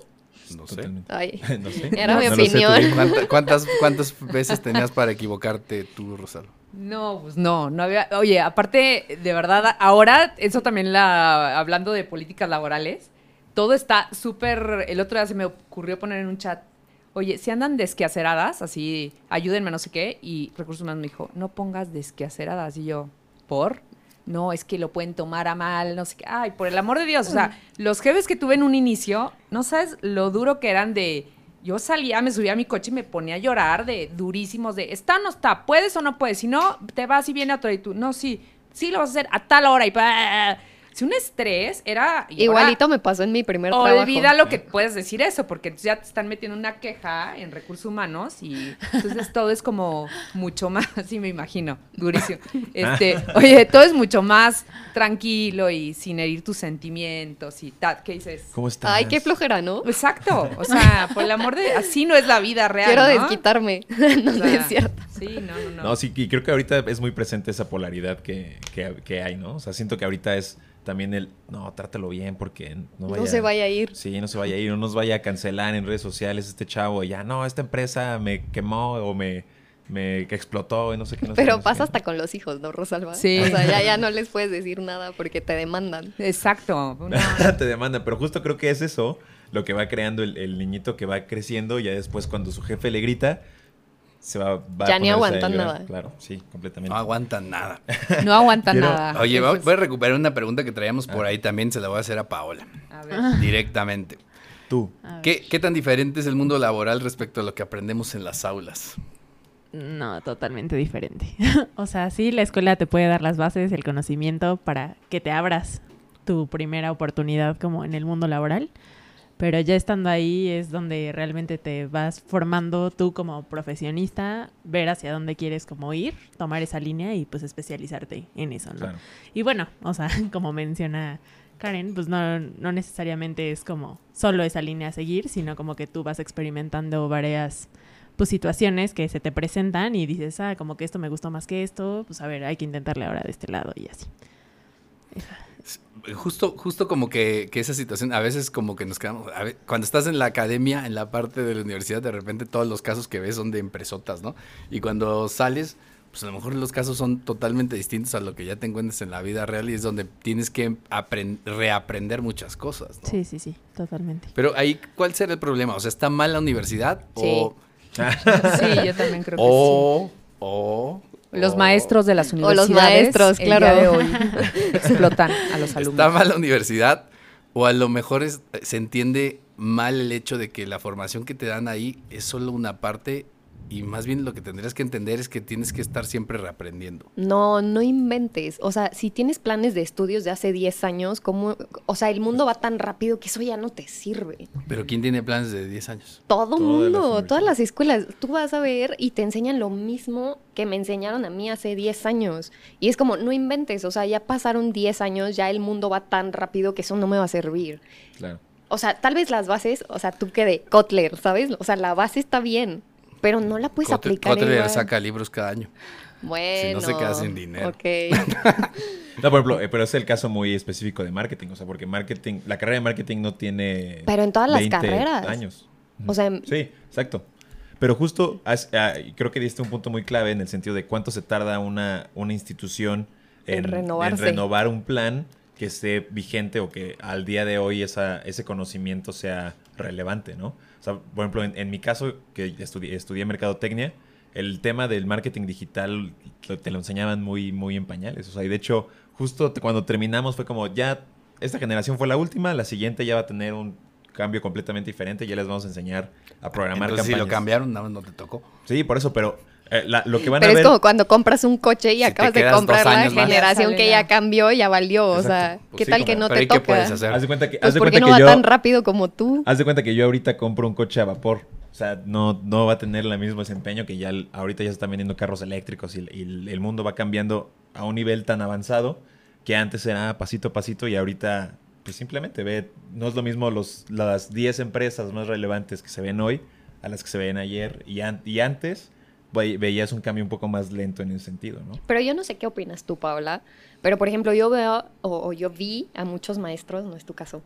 No sé. Ay, no sé. Era mi No sé, opinión. dime. ¿Cuánta- ¿Cuántas, ¿Cuántas veces tenías para equivocarte tú, Rosalo? No, pues no, no había. Oye, aparte, de verdad, ahora, eso también la. Hablando de políticas laborales, todo está súper. El otro día se me ocurrió poner en un chat. Oye, si andan desquaceradas, así, ayúdenme, no sé qué. Y Recursos Humanos me dijo, no pongas desquaceradas. Y yo, ¿por? No, es que lo pueden tomar a mal, no sé qué. Ay, por el amor de Dios. O sea, los jefes que tuve en un inicio, no sabes lo duro que eran de. Yo salía, me subía a mi coche y me ponía a llorar de durísimos, de está o no está, puedes o no puedes, si no, te vas y viene otro y tú, no, sí, sí, lo vas a hacer a tal hora y pa si un estrés era... Igualito me pasó en mi primer trabajo. Olvida lo que puedes decir eso, porque ya te están metiendo una queja en recursos humanos y entonces todo es como mucho más, así me imagino, durísimo. Este, oye, todo es mucho más tranquilo y sin herir tus sentimientos y tal. ¿Qué dices? ¿Cómo estás? Ay, qué flojera, ¿no? Exacto. O sea, por el amor de... Así no es la vida real, Quiero desquitarme. no, es cierto. Sí, no, no, no. No, sí, y creo que ahorita es muy presente esa polaridad que, que, que hay, ¿no? O sea, siento que ahorita es también el, no, trátalo bien porque no, vaya, no se vaya a ir. Sí, no se vaya a ir, no nos vaya a cancelar en redes sociales este chavo, ya, no, esta empresa me quemó o me, me explotó y no sé qué. Pero pasa hasta con los hijos, ¿no, Rosalba? Sí. O sea, ya, ya no les puedes decir nada porque te demandan. Exacto. te demandan, pero justo creo que es eso lo que va creando el, el niñito que va creciendo y ya después cuando su jefe le grita, se va, ya ni aguantan nada. Claro, sí, completamente. No aguantan nada. No aguantan nada. Oye, voy a recuperar una pregunta que traíamos por ahí también, se la voy a hacer a Paola. A ver. Directamente. Tú. ¿Qué, ¿Qué tan diferente es el mundo laboral respecto a lo que aprendemos en las aulas? No, totalmente diferente. o sea, sí, la escuela te puede dar las bases, el conocimiento para que te abras tu primera oportunidad como en el mundo laboral pero ya estando ahí es donde realmente te vas formando tú como profesionista, ver hacia dónde quieres como ir, tomar esa línea y pues especializarte en eso, ¿no? Y bueno, o sea, como menciona Karen, pues no, no necesariamente es como solo esa línea a seguir, sino como que tú vas experimentando varias pues situaciones que se te presentan y dices, ah, como que esto me gustó más que esto, pues a ver, hay que intentarle ahora de este lado y así. Justo, justo como que, esa situación, a veces como que nos quedamos, cuando estás en la academia, en la parte de la universidad, de repente todos los casos que ves son de empresotas, ¿no? Y cuando sales, pues a lo mejor los casos son totalmente distintos a lo que ya te encuentres en la vida real y es donde tienes que reaprender muchas cosas. ¿no? Sí, sí, sí, totalmente. Pero ahí, ¿cuál será el problema? O sea, ¿está mal la universidad? Sí. O... sí, yo también creo que sí. O los maestros de las universidades. O los maestros, claro. de hoy explotan a los alumnos. ¿Está mal la universidad? O a lo mejor se entiende mal el hecho de que la formación que te dan ahí es solo una parte y más bien lo que tendrías que entender es que tienes que estar siempre reaprendiendo. No, no inventes. O sea, si tienes planes de estudios de hace 10 años, como, o sea, el mundo va tan rápido que eso ya no te sirve. Pero ¿quién tiene planes de 10 años? Todo el mundo, todas las escuelas. Tú vas a ver y te enseñan lo mismo que me enseñaron a mí hace 10 años. Y es como, no inventes. O sea, ya pasaron 10 años, ya el mundo va tan rápido que eso no me va a servir. Claro. O sea, tal vez las bases, o sea, tú que de Kotler, ¿sabes? O sea, la base está bien, pero no la puedes aplicar. Saca libros cada año. Bueno. Si no se queda sin dinero. Ok. no, por ejemplo, eh, pero es el caso muy específico de marketing, o sea, porque marketing, la carrera de marketing no tiene. Pero en todas las carreras. Años. O sea. Sí, exacto. Pero justo ah, creo que diste un punto muy clave en el sentido de cuánto se tarda una, una institución en, en, en renovar un plan que esté vigente o que al día de hoy esa, ese conocimiento sea relevante, ¿no? O sea, por ejemplo, en, mi caso, que estudié, estudié mercadotecnia, el tema del marketing digital te lo enseñaban muy, muy en pañales. O sea, y de hecho, justo cuando terminamos fue como, ya, esta generación fue la última, la siguiente ya va a tener un cambio completamente diferente, ya les vamos a enseñar a programar Entonces, si lo cambiaron, nada más no te tocó. Sí, por eso, pero eh, lo que van Pero a es como cuando compras un coche y acabas de comprar la generación que ya cambió, ya valió. O sea, pues ¿qué tal que no te toca? ¿Qué puedes hacer? Haz de cuenta que, pues haz de porque cuenta no que va tan rápido como tú. Haz de cuenta que yo ahorita compro un coche a vapor. O sea, no, no va a tener el mismo desempeño que ya ahorita ya se están vendiendo carros eléctricos y, y, el mundo va cambiando a un nivel tan avanzado que antes era pasito a pasito y ahorita pues simplemente ve, no es lo mismo los, las 10 empresas más relevantes que se ven hoy a las que se ven ayer y, y antes veías un cambio un poco más lento en ese sentido, ¿no? Pero yo no sé qué opinas tú, Paula, pero por ejemplo yo veo o, yo vi a muchos maestros, no es tu caso,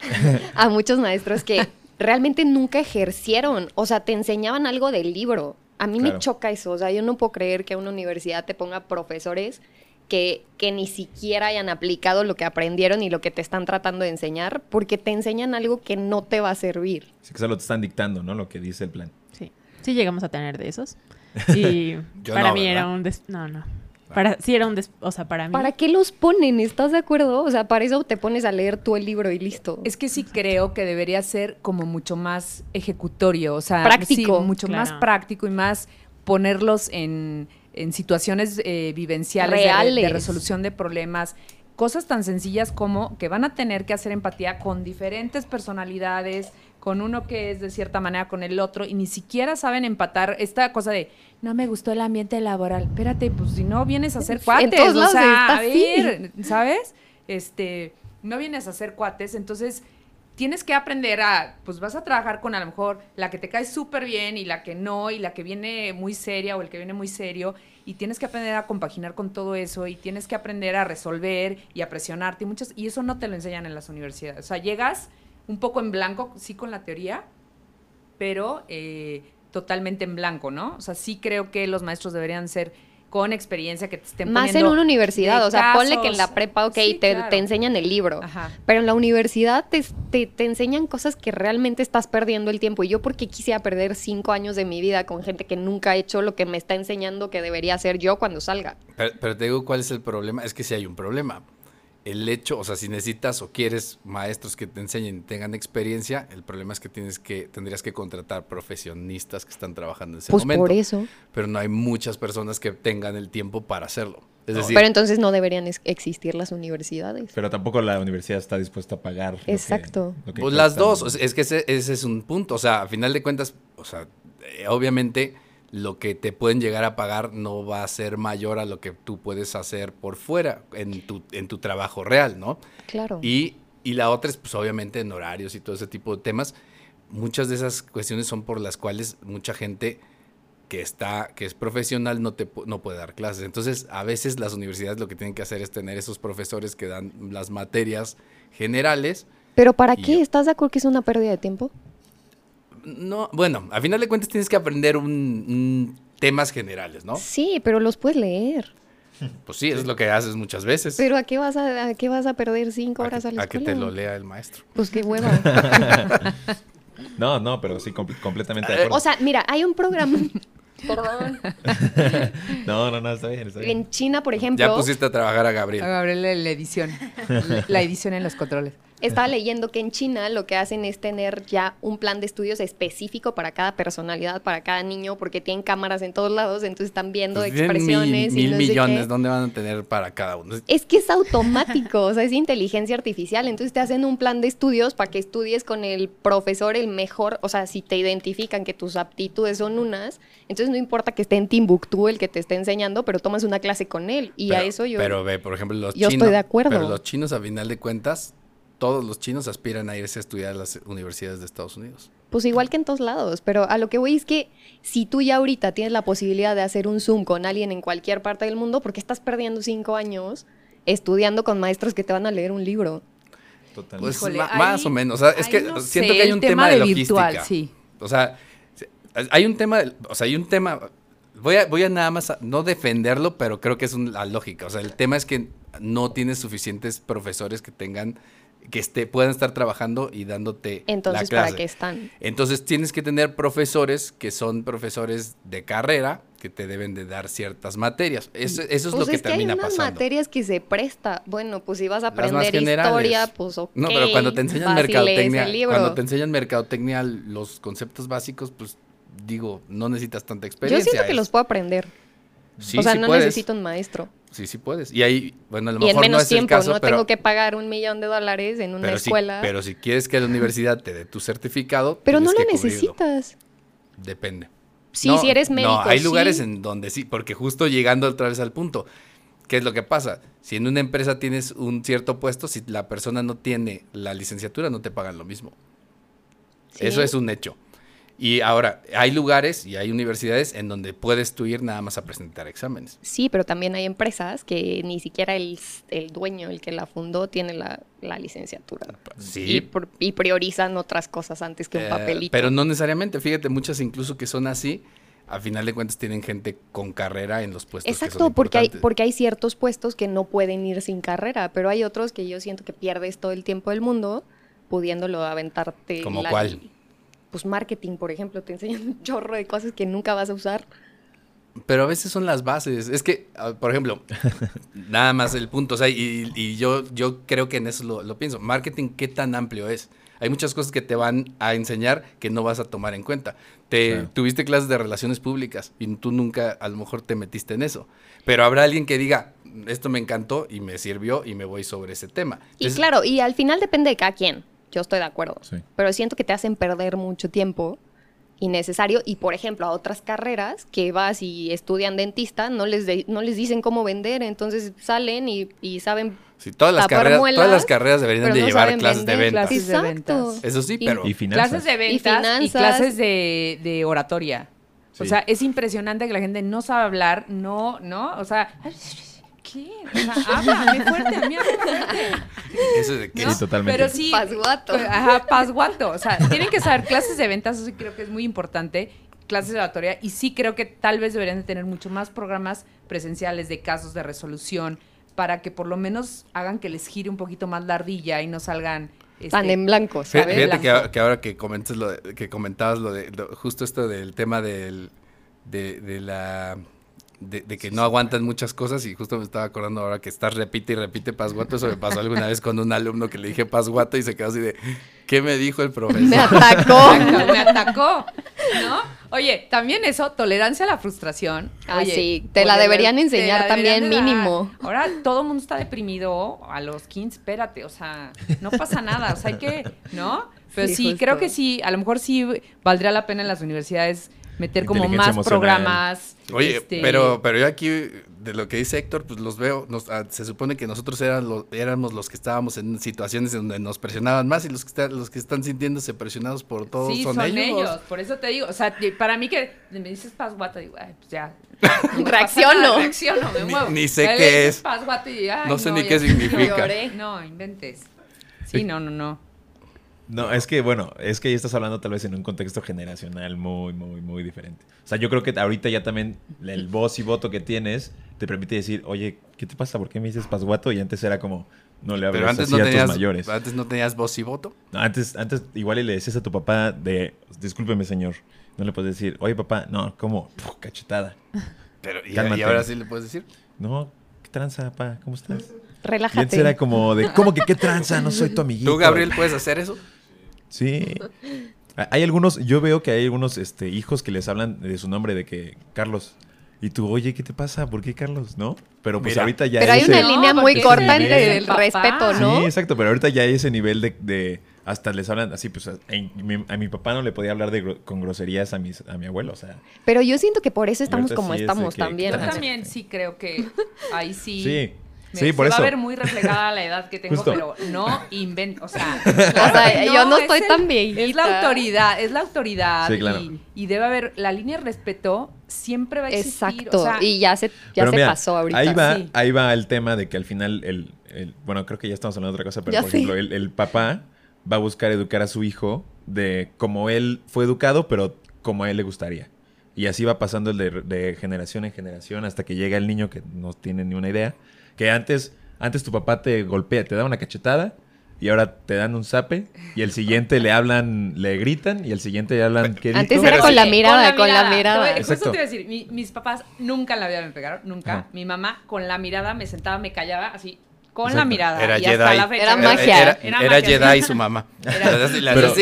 a muchos maestros que realmente nunca ejercieron, o sea, te enseñaban algo del libro. A mí me choca eso, o sea, yo no puedo creer que una universidad te ponga profesores que, que, ni siquiera hayan aplicado lo que aprendieron y lo que te están tratando de enseñar, porque te enseñan algo que no te va a servir. Sí, que solo te están dictando, ¿no? Lo que dice el plan. Sí, sí llegamos a tener de esos. Y para mí era un... no, no. Para, sí era un... o sea, para mí... ¿Para qué los ponen? ¿Estás de acuerdo? O sea, para eso te pones a leer tú el libro y listo. Es que sí creo que debería ser como mucho más ejecutorio, o sea... Práctico. mucho más práctico y más ponerlos en en situaciones eh, vivenciales Reales. de resolución de problemas, cosas tan sencillas como que van a tener que hacer empatía con diferentes personalidades, con uno que es de cierta manera con el otro y ni siquiera saben empatar esta cosa de no me gustó el ambiente laboral. Espérate, pues si no vienes a hacer cuates, o sea, a ver, ¿sabes? Este, no vienes a hacer cuates, entonces tienes que aprender a, pues vas a trabajar con a lo mejor la que te cae súper bien y la que no, y la que viene muy seria o el que viene muy serio, y tienes que aprender a compaginar con todo eso, y tienes que aprender a resolver y a presionarte, y muchos, y eso no te lo enseñan en las universidades. O sea, llegas un poco en blanco, sí con la teoría, pero eh, totalmente en blanco, ¿no? O sea, sí creo que los maestros deberían ser con experiencia que te estén Más en una universidad, o sea, ponle que en la prepa, ok, te, enseñan el libro, pero en la universidad te, te, enseñan cosas que realmente estás perdiendo el tiempo. Y yo, porque quisiera perder cinco años de mi vida con gente que nunca ha hecho lo que me está enseñando que debería hacer yo cuando salga? Pero, pero te digo, ¿cuál es el problema? Es que si hay un problema el hecho, o sea, si necesitas o quieres maestros que te enseñen, tengan experiencia, el problema es que tienes que tendrías que contratar profesionistas que están trabajando en ese pues momento. por eso. Pero no hay muchas personas que tengan el tiempo para hacerlo. Es decir, pero entonces no deberían existir las universidades. Pero tampoco la universidad está dispuesta a pagar. Exacto. pues las dos, es que ese, ese, es un punto. O sea, a final de cuentas, o sea, eh, obviamente lo que te pueden llegar a pagar no va a ser mayor a lo que tú puedes hacer por fuera en tu, en tu trabajo real, ¿no? Claro. Y, y la otra es, pues obviamente, en horarios y todo ese tipo de temas. Muchas de esas cuestiones son por las cuales mucha gente que está, que es profesional, no, te, no puede dar clases. Entonces, a veces las universidades lo que tienen que hacer es tener esos profesores que dan las materias generales. ¿Pero para qué? ¿Estás de acuerdo que es una pérdida de tiempo? No, bueno, a final de cuentas tienes que aprender un, temas generales, ¿no? Sí, pero los puedes leer. Pues sí, eso es lo que haces muchas veces. Pero ¿a qué vas a, qué vas a perder cinco horas a, la escuela? A que te lo lea el maestro. Pues qué bueno. no, no, pero sí, completamente de acuerdo. O sea, mira, hay un programa... Perdón. no, no, no, está bien, está bien. En China, por ejemplo... Ya pusiste a trabajar a Gabriel. A Gabriel la edición. la edición en los controles. Estaba leyendo que en China lo que hacen es tener ya un plan de estudios específico para cada personalidad, para cada niño, porque tienen cámaras en todos lados, entonces están viendo pues expresiones. Mil, y millones, ¿dónde van a tener para cada uno? Es que es automático, o sea, es inteligencia artificial. Entonces te hacen un plan de estudios para que estudies con el profesor el mejor, o sea, si te identifican que tus aptitudes son unas, entonces no importa que esté en Timbuktu el que te esté enseñando, pero tomas una clase con él. Y a eso yo. Pero ve, por ejemplo, los yo chinos. estoy de acuerdo. Pero los chinos, a final de cuentas, todos los chinos aspiran a irse a estudiar a las universidades de Estados Unidos. Pues igual que en todos lados, pero a lo que voy es que si tú ya ahorita tienes la posibilidad de hacer un Zoom con alguien en cualquier parte del mundo, ¿por qué estás perdiendo cinco años estudiando con maestros que te van a leer un libro? Totalmente. Pues más o menos. es que siento que hay un tema, de, logística. sí. O sea, hay un tema, o sea, hay un tema. Voy a, voy a nada más no defenderlo, pero creo que es la lógica. O sea, el tema es que no tienes suficientes profesores que tengan que esté, puedan estar trabajando y dándote Entonces, la clase. ¿para qué están? Entonces tienes que tener profesores que son profesores de carrera que te deben de dar ciertas materias. Eso, es pues lo que, es que termina hay unas materias que se presta. Bueno, pues si vas a aprender historia, pues ok. No, pero cuando te enseñan mercadotecnia, cuando te enseñan mercadotecnia, los conceptos básicos, pues digo, no necesitas tanta experiencia. Yo siento que los puedo aprender. O sea, no necesito un maestro. Sí, sí puedes. Y ahí, bueno, a lo y mejor en menos no es tiempo, el caso, no tengo que pagar un millón de dólares en una escuela. pero si quieres que la universidad te dé tu certificado, pero no lo necesitas. Depende. Sí, si eres médico. No, hay lugares en donde sí, porque justo llegando otra vez al punto, ¿qué es lo que pasa? Si en una empresa tienes un cierto puesto, si la persona no tiene la licenciatura, no te pagan lo mismo. Eso es un hecho. Y ahora, hay lugares y hay universidades en donde puedes tú ir nada más a presentar exámenes. Sí, pero también hay empresas que ni siquiera el, dueño, el que la fundó, tiene la, licenciatura. Sí. Y, priorizan otras cosas antes que un eh, papelito. Pero no necesariamente, fíjate, muchas incluso que son así, a final de cuentas tienen gente con carrera en los puestos. Exacto, que son porque hay, porque hay ciertos puestos que no pueden ir sin carrera, pero hay otros que yo siento que pierdes todo el tiempo del mundo pudiéndolo aventarte. ¿Como cuál? Pues marketing, por ejemplo, te enseñan un chorro de cosas que nunca vas a usar. Pero a veces son las bases. Es que, ah, por ejemplo, nada más el punto, o sea, y, yo, yo creo que en eso lo, pienso. Marketing, ¿qué tan amplio es? Hay muchas cosas que te van a enseñar que no vas a tomar en cuenta. Te tuviste clases de relaciones públicas y tú nunca a lo mejor te metiste en eso. Pero habrá alguien que diga, esto me encantó y me sirvió y me voy sobre ese tema. y claro, y al final depende de cada quien. Yo estoy de acuerdo. Pero siento que te hacen perder mucho tiempo innecesario y por ejemplo a otras carreras que vas y estudian dentista no les no les dicen cómo vender entonces salen y, y saben Sí, todas las carreras, todas las carreras deberían de llevar clases de ventas. Clases de ventas. Eso sí, pero y, clases de ventas y, clases de, de oratoria. O sea, es impresionante que la gente no sabe hablar, no, no, o sea, ¿qué? O sea, háblame fuerte, a mí fuerte. Eso de qué? Sí, totalmente. Pero sí. Pasguato. Ajá, pasguato. O sea, tienen que saber clases de ventas, eso sí creo que es muy importante. Clases de oratoria. Y sí creo que tal vez deberían de tener mucho más programas presenciales de casos de resolución para que por lo menos hagan que les gire un poquito más la ardilla y no salgan este, tan en blanco, ¿sabes? Fíjate que, ahora que comentes lo que comentabas lo de justo esto del tema del de, de la de, que no aguantan muchas cosas y justo me estaba acordando ahora que estás repite y repite pasguato, eso me pasó alguna vez con un alumno que le dije pasguato y se quedó así de ¿qué me dijo el profesor? Me atacó. me atacó, ¿no? Oye, también eso, tolerancia a la frustración. Ah, sí, te la deberían enseñar también mínimo. Ahora todo el mundo está deprimido a los 15, espérate, o sea, no pasa nada, o sea, hay que, ¿no? Pero sí, creo que sí, a lo mejor sí valdría la pena en las universidades meter como más programas. Oye, este, pero, pero yo aquí, de lo que dice Héctor, pues los veo, ah, se supone que nosotros eran éramos los que estábamos en situaciones donde nos presionaban más y los que, están, los que están sintiéndose presionados por todos sí, son, ellos. Por eso te digo, o sea, para mí que me dices pasguata, digo, ay, pues ya. reacciono. reacciono, me muevo. Ni, sé qué es. Y, no sé ni qué significa. No, inventes. Sí, no, no, no. No, es que, bueno, es que ya estás hablando tal vez en un contexto generacional muy, muy, muy diferente. O sea, yo creo que ahorita ya también el voz y voto que tienes te permite decir, oye, ¿qué te pasa? ¿Por qué me dices pasguato? Y antes era como, no le hables antes así no a tenías, tus mayores. Antes no tenías voz y voto. No, antes, antes igual le decías a tu papá de, discúlpeme, señor. No le puedes decir, oye, papá, no, ¿cómo? cachetada. Pero, ¿y, ¿y, ahora sí le puedes decir? No, ¿qué tranza, papá? ¿Cómo estás? Relájate. Y antes era como de, ¿cómo que qué tranza? No soy tu amiguito. ¿Tú, Gabriel, puedes hacer eso? Sí. Hay algunos, yo veo que hay algunos este, hijos que les hablan de su nombre, de que Carlos. Y tú, oye, ¿qué te pasa? ¿Por qué Carlos? ¿No? Pero pues ahorita ya. Pero hay una línea muy corta entre el respeto, ¿no? Sí, exacto. Pero ahorita ya hay ese nivel de. hasta les hablan así, pues a, mi, papá no le podía hablar de, con groserías a, mis, a mi abuelo, o sea. Pero yo siento que por eso estamos como estamos también. Yo también sí creo que ahí sí. Sí sí, por se eso. va a ver muy reflejada la edad que tengo, pero no invento, o sea, yo no estoy tan bien. Es la autoridad, es la autoridad y, debe haber la línea de respeto siempre va a existir. Exacto, y ya se ya se pasó ahorita. Ahí va, ahí va el tema de que al final el, bueno, creo que ya estamos hablando de otra cosa, pero por ejemplo, el, papá va a buscar educar a su hijo de como él fue educado, pero como a él le gustaría. Y así va pasando el de, de generación en generación hasta que llega el niño que no tiene ni una idea que antes, antes tu papá te golpea, te da una cachetada y ahora te dan un zape y el siguiente le hablan, le gritan y el siguiente le hablan ¿qué Antes era con la mirada, con la mirada. Eso te iba a decir, mis papás nunca en la vida me pegaron, nunca. Mi mamá con la mirada me sentaba, me callaba así con la mirada. Era y Jedi. Hasta la fecha, era magia. Era, era, Jedi su mamá. Era, pero,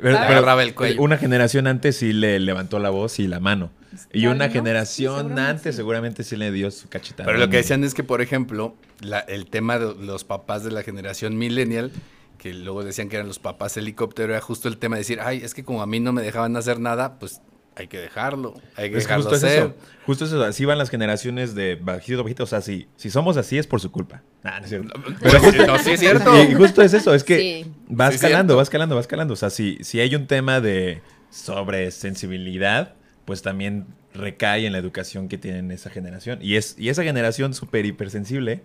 pero, agarraba el cuello. Una generación antes sí le levantó la voz y la mano. Y una generación antes seguramente sí le dio su cachetada. Pero lo que decían es que, por ejemplo, el tema de los papás de la generación millennial, que luego decían que eran los papás helicóptero, era justo el tema de decir, ay, es que como a mí no me dejaban hacer nada, pues hay que dejarlo, hay que dejarlo justo hacer. eso, justo eso, así van las generaciones de bajito bajito, o sea, si, si somos así es por su culpa. no es cierto. Pero justo, sí es cierto. Y, justo es eso, es que va escalando, va escalando, va escalando. O sea, si, si hay un tema de sobre sensibilidad, pues también recae en la educación que tienen esa generación. Y, es, y esa generación súper hipersensible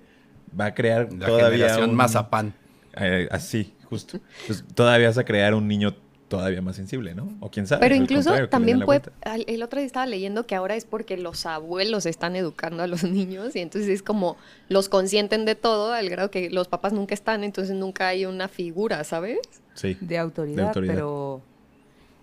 va a crear la todavía generación un, mazapán. Eh, así, justo. Pues, todavía vas a crear un niño todavía más sensible, ¿no? O quién sabe. Pero incluso también puede, el otro día estaba leyendo que ahora es porque los abuelos están educando a los niños y entonces es como los consienten de todo al grado que los papás nunca están, entonces nunca hay una figura, ¿sabes? Sí. De autoridad, de autoridad. pero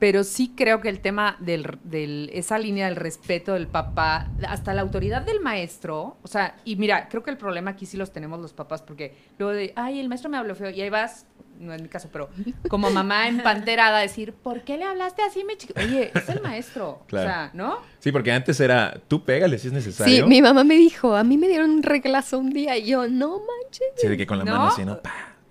pero sí creo que el tema del, esa línea del respeto del papá, hasta la autoridad del maestro, o sea, y mira, creo que el problema aquí sí los tenemos los papás, porque luego de, ay, el maestro me habló feo, y ahí vas no es mi caso, pero como mamá empanterada, decir, ¿por qué le hablaste así, mi chico? Oye, es el maestro. O sea, ¿no? Sí, porque antes era, tú pégale si es necesario. Sí, mi mamá me dijo, a mí me dieron un reglazo un día y yo, no manches. Sí, de que con la mano así, ¿no?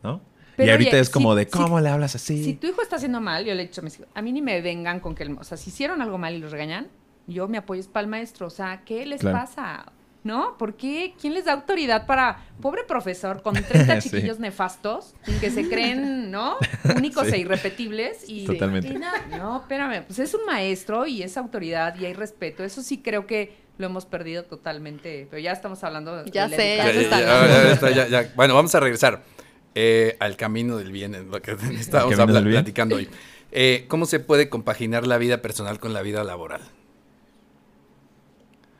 ¿no? Y ahorita es como de, ¿cómo le hablas así? Si tu hijo está haciendo mal, yo le he dicho a mis hijos, a mí ni me vengan con que, o sea, si hicieron algo mal y los regañan, yo me apoyo para el maestro. O sea, ¿qué les pasa? ¿no? ¿Por qué? ¿Quién les da autoridad para, pobre profesor, con 30 chiquillos nefastos, que se creen, ¿no? Únicos e irrepetibles. Y, Totalmente. no, espérame, pues es un maestro y es autoridad y hay respeto. Eso sí creo que lo hemos perdido totalmente, pero ya estamos hablando. Ya sé, ya, ya, Bueno, vamos a regresar eh, al camino del bien, en lo que estábamos platicando hoy. Eh, ¿Cómo se puede compaginar la vida personal con la vida laboral?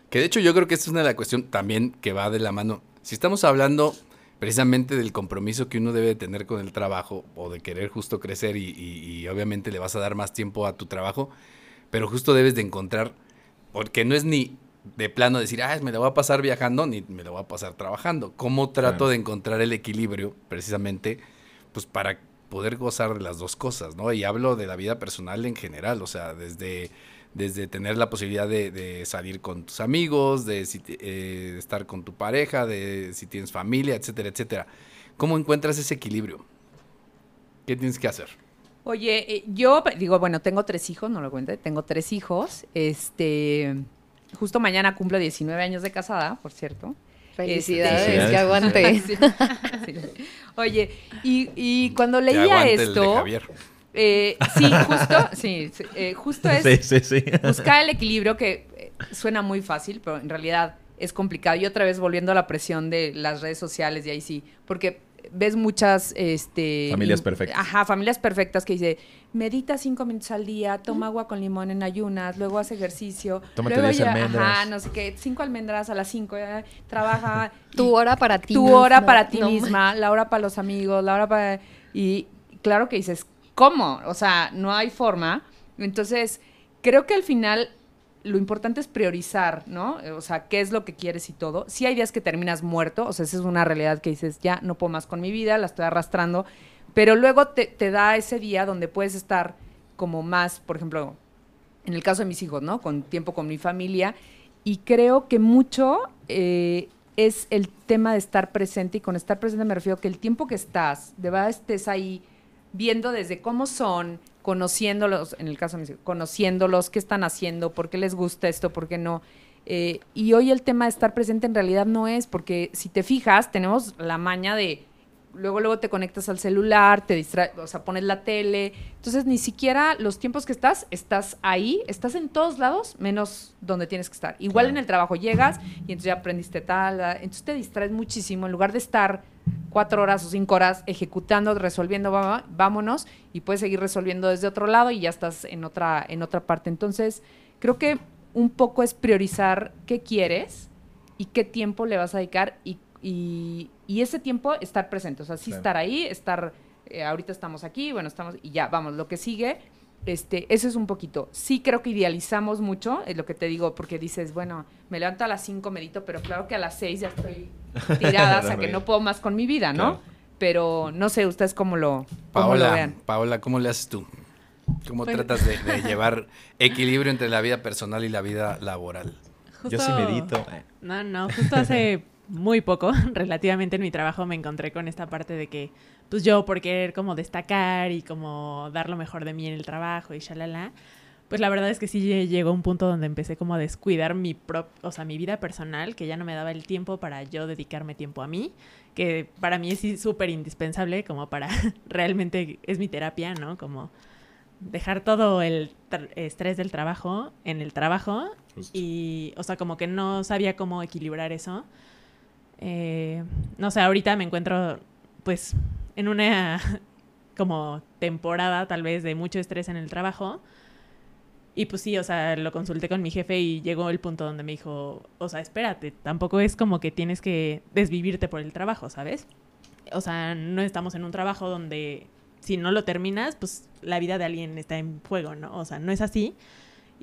Que de hecho yo creo que esta es una de las cuestiones también que va de la mano. Si estamos hablando precisamente del compromiso que uno debe tener con el trabajo o de querer justo crecer y, obviamente le vas a dar más tiempo a tu trabajo, pero justo debes de encontrar, porque no es ni de plano decir, ah, me lo voy a pasar viajando, ni me lo voy a pasar trabajando. ¿Cómo trato de encontrar el equilibrio precisamente pues para poder gozar de las dos cosas, ¿no? Y hablo de la vida personal en general, o sea, desde desde tener la posibilidad de, salir con tus amigos, de, eh, estar con tu pareja, de si tienes familia, etcétera, etcétera. ¿Cómo encuentras ese equilibrio? ¿Qué tienes que hacer? Oye, eh, yo digo, bueno, tengo tres hijos, no lo cuente, tengo tres hijos. Este, justo mañana cumplo 19 años de casada, por cierto. Felicidades, que aguante. Oye, y, cuando leía esto, eh, sí, justo, sí, eh, justo es buscar el equilibrio que eh, suena muy fácil, pero en realidad es complicado. Y otra vez volviendo a la presión de las redes sociales y ahí sí, porque ves muchas este familias perfectas. Ajá, familias perfectas que dice, medita cinco minutos al día, toma agua con limón en ayunas, luego hace ejercicio, Tómate luego ya, almendras. ajá, no sé qué, cinco almendras a las cinco, trabaja tu hora para ti, tu hora para ti misma, la hora para los amigos, la hora para y claro que dices, ¿cómo? O sea, no hay forma. Entonces, creo que al final lo importante es priorizar, ¿no? O sea, qué es lo que quieres y todo. Sí hay días que terminas muerto, o sea, esa es una realidad que dices, ya no puedo más con mi vida, la estoy arrastrando, pero luego te, da ese día donde puedes estar como más, por ejemplo, en el caso de mis hijos, ¿no? Con tiempo con mi familia. Y creo que mucho eh, es el tema de estar presente, y con estar presente me refiero que el tiempo que estás, de verdad estés ahí viendo desde cómo son, conociéndolos, en el caso de mis conociéndolos, qué están haciendo, por qué les gusta esto, por qué no. Eh, y hoy el tema de estar presente en realidad no es, porque si te fijas, tenemos la maña de luego luego te conectas al celular, te distraes, o sea, pones la tele. Entonces, ni siquiera los tiempos que estás, estás ahí, estás en todos lados, menos donde tienes que estar. Igual en el trabajo llegas y entonces ya aprendiste tal, ah, entonces te distraes muchísimo en lugar de estar cuatro horas o cinco horas ejecutando, resolviendo, vámonos, y puedes seguir resolviendo desde otro lado y ya estás en otra, en otra parte. Entonces, creo que un poco es priorizar qué quieres y qué tiempo le vas a dedicar y y, ese tiempo estar presente, o sea, sí estar ahí, estar, eh, ahorita estamos aquí, bueno, estamos, y ya, vamos, lo que sigue, este, eso es un poquito. Sí creo que idealizamos mucho, es lo que te digo, porque dices, bueno, me levanto a las 5, medito, pero claro que a las 6 ya estoy tirada, o sea, que no puedo más con mi vida, ¿no? Pero no sé, ustedes cómo lo, cómo lo vean. Paola, ¿cómo le haces tú? ¿Cómo tratas de, llevar equilibrio entre la vida personal y la vida laboral? Yo sí medito. No, no, justo hace muy poco, relativamente en mi trabajo, me encontré con esta parte de que, pues yo por querer como destacar y como dar lo mejor de mí en el trabajo y shalala, pues la verdad es que sí llegó un punto donde empecé como a descuidar mi prop, o sea, mi vida personal, que ya no me daba el tiempo para yo dedicarme tiempo a mí, que para mí es súper indispensable como para realmente es mi terapia, ¿no? Como dejar todo el estrés del trabajo en el trabajo y, o sea, como que no sabía cómo equilibrar eso eh, no sé, ahorita me encuentro pues en una como temporada tal vez de mucho estrés en el trabajo. Y pues sí, o sea, lo consulté con mi jefe y llegó el punto donde me dijo, o sea, espérate, tampoco es como que tienes que desvivirte por el trabajo, ¿sabes? O sea, no estamos en un trabajo donde si no lo terminas, pues la vida de alguien está en juego, ¿no? O sea, no es así.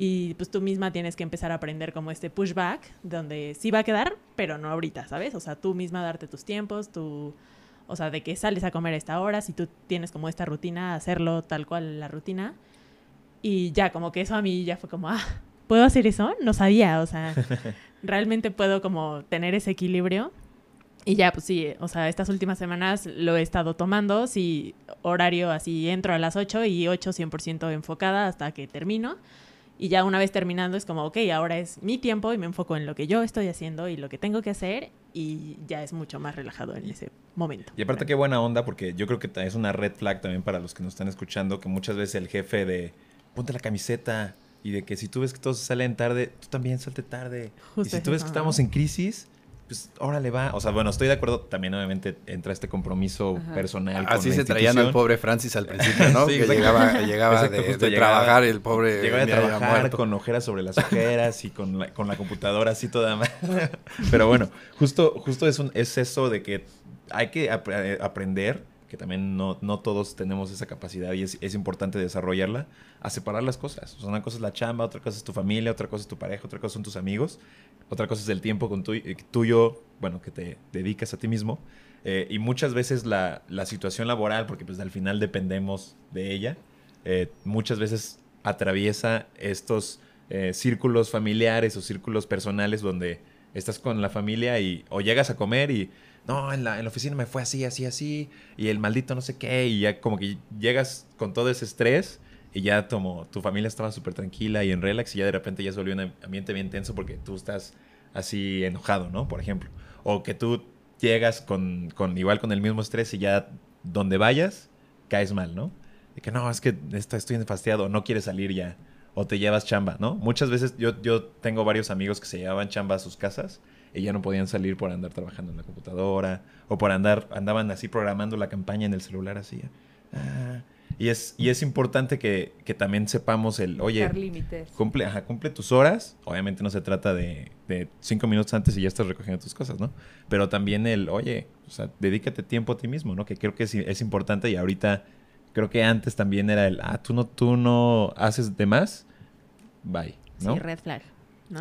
Y pues tú misma tienes que empezar a aprender como este pushback, donde sí va a quedar, pero no ahorita, ¿sabes? O sea, tú misma darte tus tiempos, tu... O sea, de que sales a comer a esta hora, si tú tienes como esta rutina, hacerlo tal cual la rutina. Y ya, como que eso a mí ya fue como, ah, ¿puedo hacer eso? No sabía, o sea, realmente puedo como tener ese equilibrio. Y ya, pues sí, o sea, estas últimas semanas lo he estado tomando, sí, horario así, entro a las 8 y 8 100% enfocada hasta que termino. Y ya una vez terminando es como, ok, ahora es mi tiempo y me enfoco en lo que yo estoy haciendo y lo que tengo que hacer y ya es mucho más relajado en ese momento. Y aparte qué buena onda porque yo creo que es una red flag también para los que nos están escuchando, que muchas veces el jefe de ponte la camiseta y de que si tú ves que todos salen tarde, tú también salte tarde. y si tú ves que estamos en crisis, pues órale va. O sea, bueno, estoy de acuerdo. También obviamente entra este compromiso personal. Así se traían al pobre Francis al principio, ¿no? que llegaba, llegaba de, trabajar el pobre. Llegaba de trabajar con ojeras sobre las ojeras y con la, con la computadora así toda mal. Pero bueno, justo, justo es, un, es eso de que hay que aprender que también no, no todos tenemos esa capacidad y es, es, importante desarrollarla, a separar las cosas. O sea, una cosa es la chamba, otra cosa es tu familia, otra cosa es tu pareja, otra cosa son tus amigos, otra cosa es el tiempo con tu, eh, tuyo, bueno, que te dedicas a ti mismo. Eh, y muchas veces la, la, situación laboral, porque pues al final dependemos de ella, eh, muchas veces atraviesa estos círculos familiares o círculos personales donde estás con la familia y o llegas a comer y no, en la, en la oficina me fue así, así, así, y el maldito no sé qué, y ya como que llegas con todo ese estrés y ya como tu familia estaba súper tranquila y en relax y ya de repente ya se volvió un ambiente bien tenso porque tú estás así enojado, ¿no? Por ejemplo. O que tú llegas con, con igual con el mismo estrés y ya donde vayas caes mal, ¿no? Y que no, es que estoy fastidiado, no quieres salir ya. O te llevas chamba, ¿no? Muchas veces yo, yo tengo varios amigos que se llevaban chamba a sus casas y ya no podían salir por andar trabajando en la computadora o por andar, andaban así programando la campaña en el celular así. Ah, y, es, y es importante que, que también sepamos el, oye, cumple, ajá, cumple tus horas. Obviamente no se trata de, de, cinco minutos antes y ya estás recogiendo tus cosas, ¿no? Pero también el, oye, o sea, dedícate tiempo a ti mismo, ¿no? Que creo que es, es importante y ahorita creo que antes también era el, ah, tú no, tú no haces de más, bye, ¿no? Sí, red flag.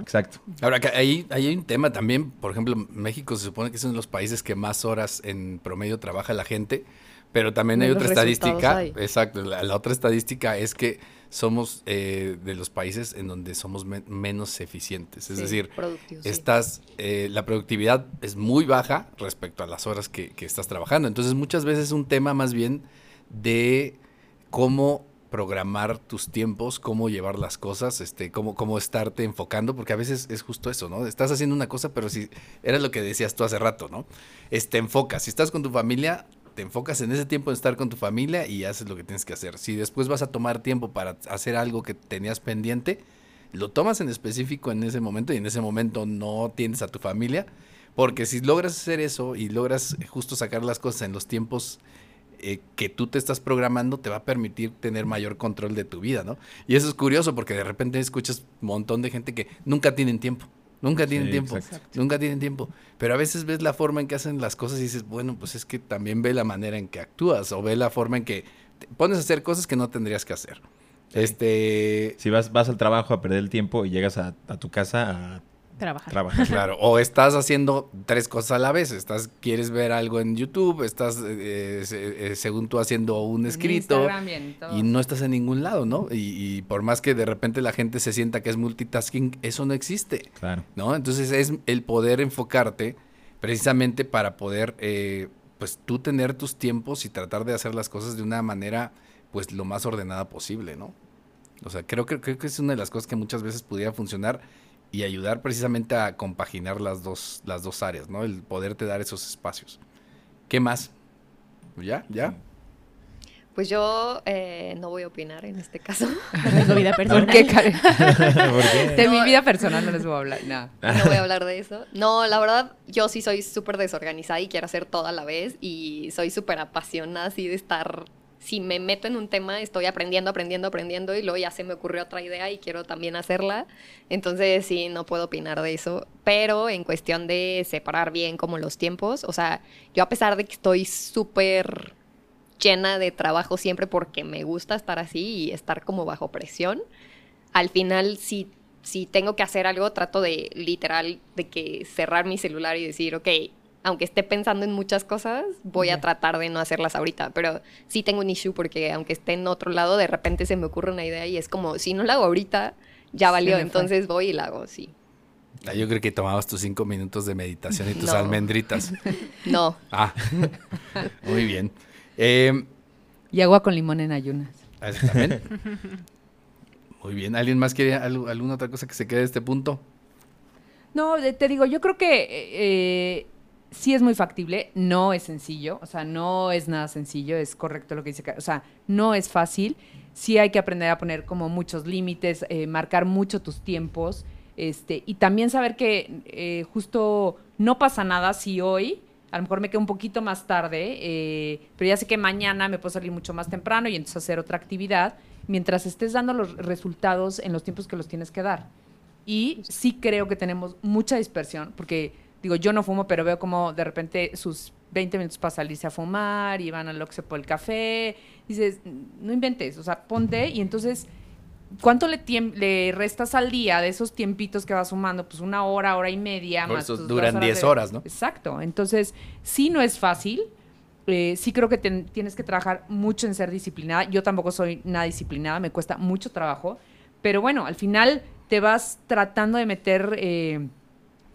Exacto. Ahora, que ahí, hay un tema también, por ejemplo, México se supone que es uno de los países que más horas en promedio trabaja la gente, pero también hay otra estadística, exacto, la, otra estadística es que somos eh, de los países en donde somos menos eficientes, es decir, estás, eh, la productividad es muy baja respecto a las horas que, que estás trabajando, entonces muchas veces es un tema más bien de cómo programar tus tiempos, cómo llevar las cosas, este, cómo, cómo estarte enfocando, porque a veces es justo eso, ¿no? Estás haciendo una cosa, pero si era lo que decías tú hace rato, ¿no? Este, enfocas. Si estás con tu familia, te enfocas en ese tiempo en estar con tu familia y haces lo que tienes que hacer. Si después vas a tomar tiempo para hacer algo que tenías pendiente, lo tomas en específico en ese momento y en ese momento no tienes a tu familia, porque si logras hacer eso y logras justo sacar las cosas en los tiempos eh, que tú te estás programando te va a permitir tener mayor control de tu vida, ¿no? Y eso es curioso porque de repente escuchas un montón de gente que nunca tienen tiempo. Nunca tienen tiempo, nunca tienen tiempo. Pero a veces ves la forma en que hacen las cosas y dices, bueno, pues es que también ve la manera en que actúas o ve la forma en que te pones a hacer cosas que no tendrías que hacer. Este... Si vas, vas al trabajo a perder el tiempo y llegas a, a tu casa a Trabajar. Claro, o estás haciendo tres cosas a la vez. Estás, quieres ver algo en YouTube, estás, eh, eh, según tú, haciendo un escrito y no estás en ningún lado, ¿no? Y, por más que de repente la gente se sienta que es multitasking, eso no existe. Claro. ¿No? Entonces es el poder enfocarte precisamente para poder, eh, pues tú tener tus tiempos y tratar de hacer las cosas de una manera, pues lo más ordenada posible, ¿no? O sea, creo, creo, creo que es una de las cosas que muchas veces pudiera funcionar y ayudar precisamente a compaginar las dos, las dos áreas, ¿no? El poderte dar esos espacios. ¿Qué más? ¿Ya? ¿Ya? Pues yo eh, no voy a opinar en este caso. De vida personal. ¿Por qué, Karen? De mi vida personal no les voy a hablar. No. no voy a hablar de eso. No, la verdad, yo sí soy súper desorganizada y quiero hacer todo a la vez. Y soy súper apasionada así de estar si me meto en un tema, estoy aprendiendo, aprendiendo, aprendiendo y luego ya se me ocurrió otra idea y quiero también hacerla. Entonces sí, no puedo opinar de eso. Pero en cuestión de separar bien como los tiempos, o sea, yo a pesar de que estoy súper llena de trabajo siempre porque me gusta estar así y estar como bajo presión, al final si, si tengo que hacer algo, trato de literal de que cerrar mi celular y decir, ok, aunque esté pensando en muchas cosas, voy a tratar de no hacerlas ahorita. Pero sí tengo un issue porque aunque esté en otro lado, de repente se me ocurre una idea y es como, si no la hago ahorita, ya valió. Entonces voy y la hago, sí. Ah, yo creo que tomabas tus cinco minutos de meditación y tus almendritas. no. Ah, muy bien. Em, y agua con limón en ayunas. Ah, ¿También? Muy bien. ¿Alguien más quiere alguna otra cosa que se quede de este punto? No, te digo, yo creo que eh, sí es muy factible, no es sencillo, o sea, no es nada sencillo, es correcto lo que dice, o sea, no es fácil, sí hay que aprender a poner como muchos límites, eh, marcar mucho tus tiempos, este, y también saber que eh, justo no pasa nada si hoy, a lo mejor me quedo un poquito más tarde, eh, pero ya sé que mañana me puedo salir mucho más temprano y entonces hacer otra actividad, mientras estés dando los resultados en los tiempos que los tienes que dar. Y sí creo que tenemos mucha dispersión, porque digo, yo no fumo, pero veo como de repente sus 20 minutos para salirse a fumar y van al Oxxo por el café. Dices, no inventes, o sea, ponte y entonces, ¿cuánto le, le restas al día de esos tiempitos que vas sumando? Pues una hora, hora y media. más eso duran 10 horas, ¿no? Exacto, entonces sí no es fácil. Eh, sí creo que tienes que trabajar mucho en ser disciplinada. Yo tampoco soy nada disciplinada, me cuesta mucho trabajo. Pero bueno, al final te vas tratando de meter... Eh,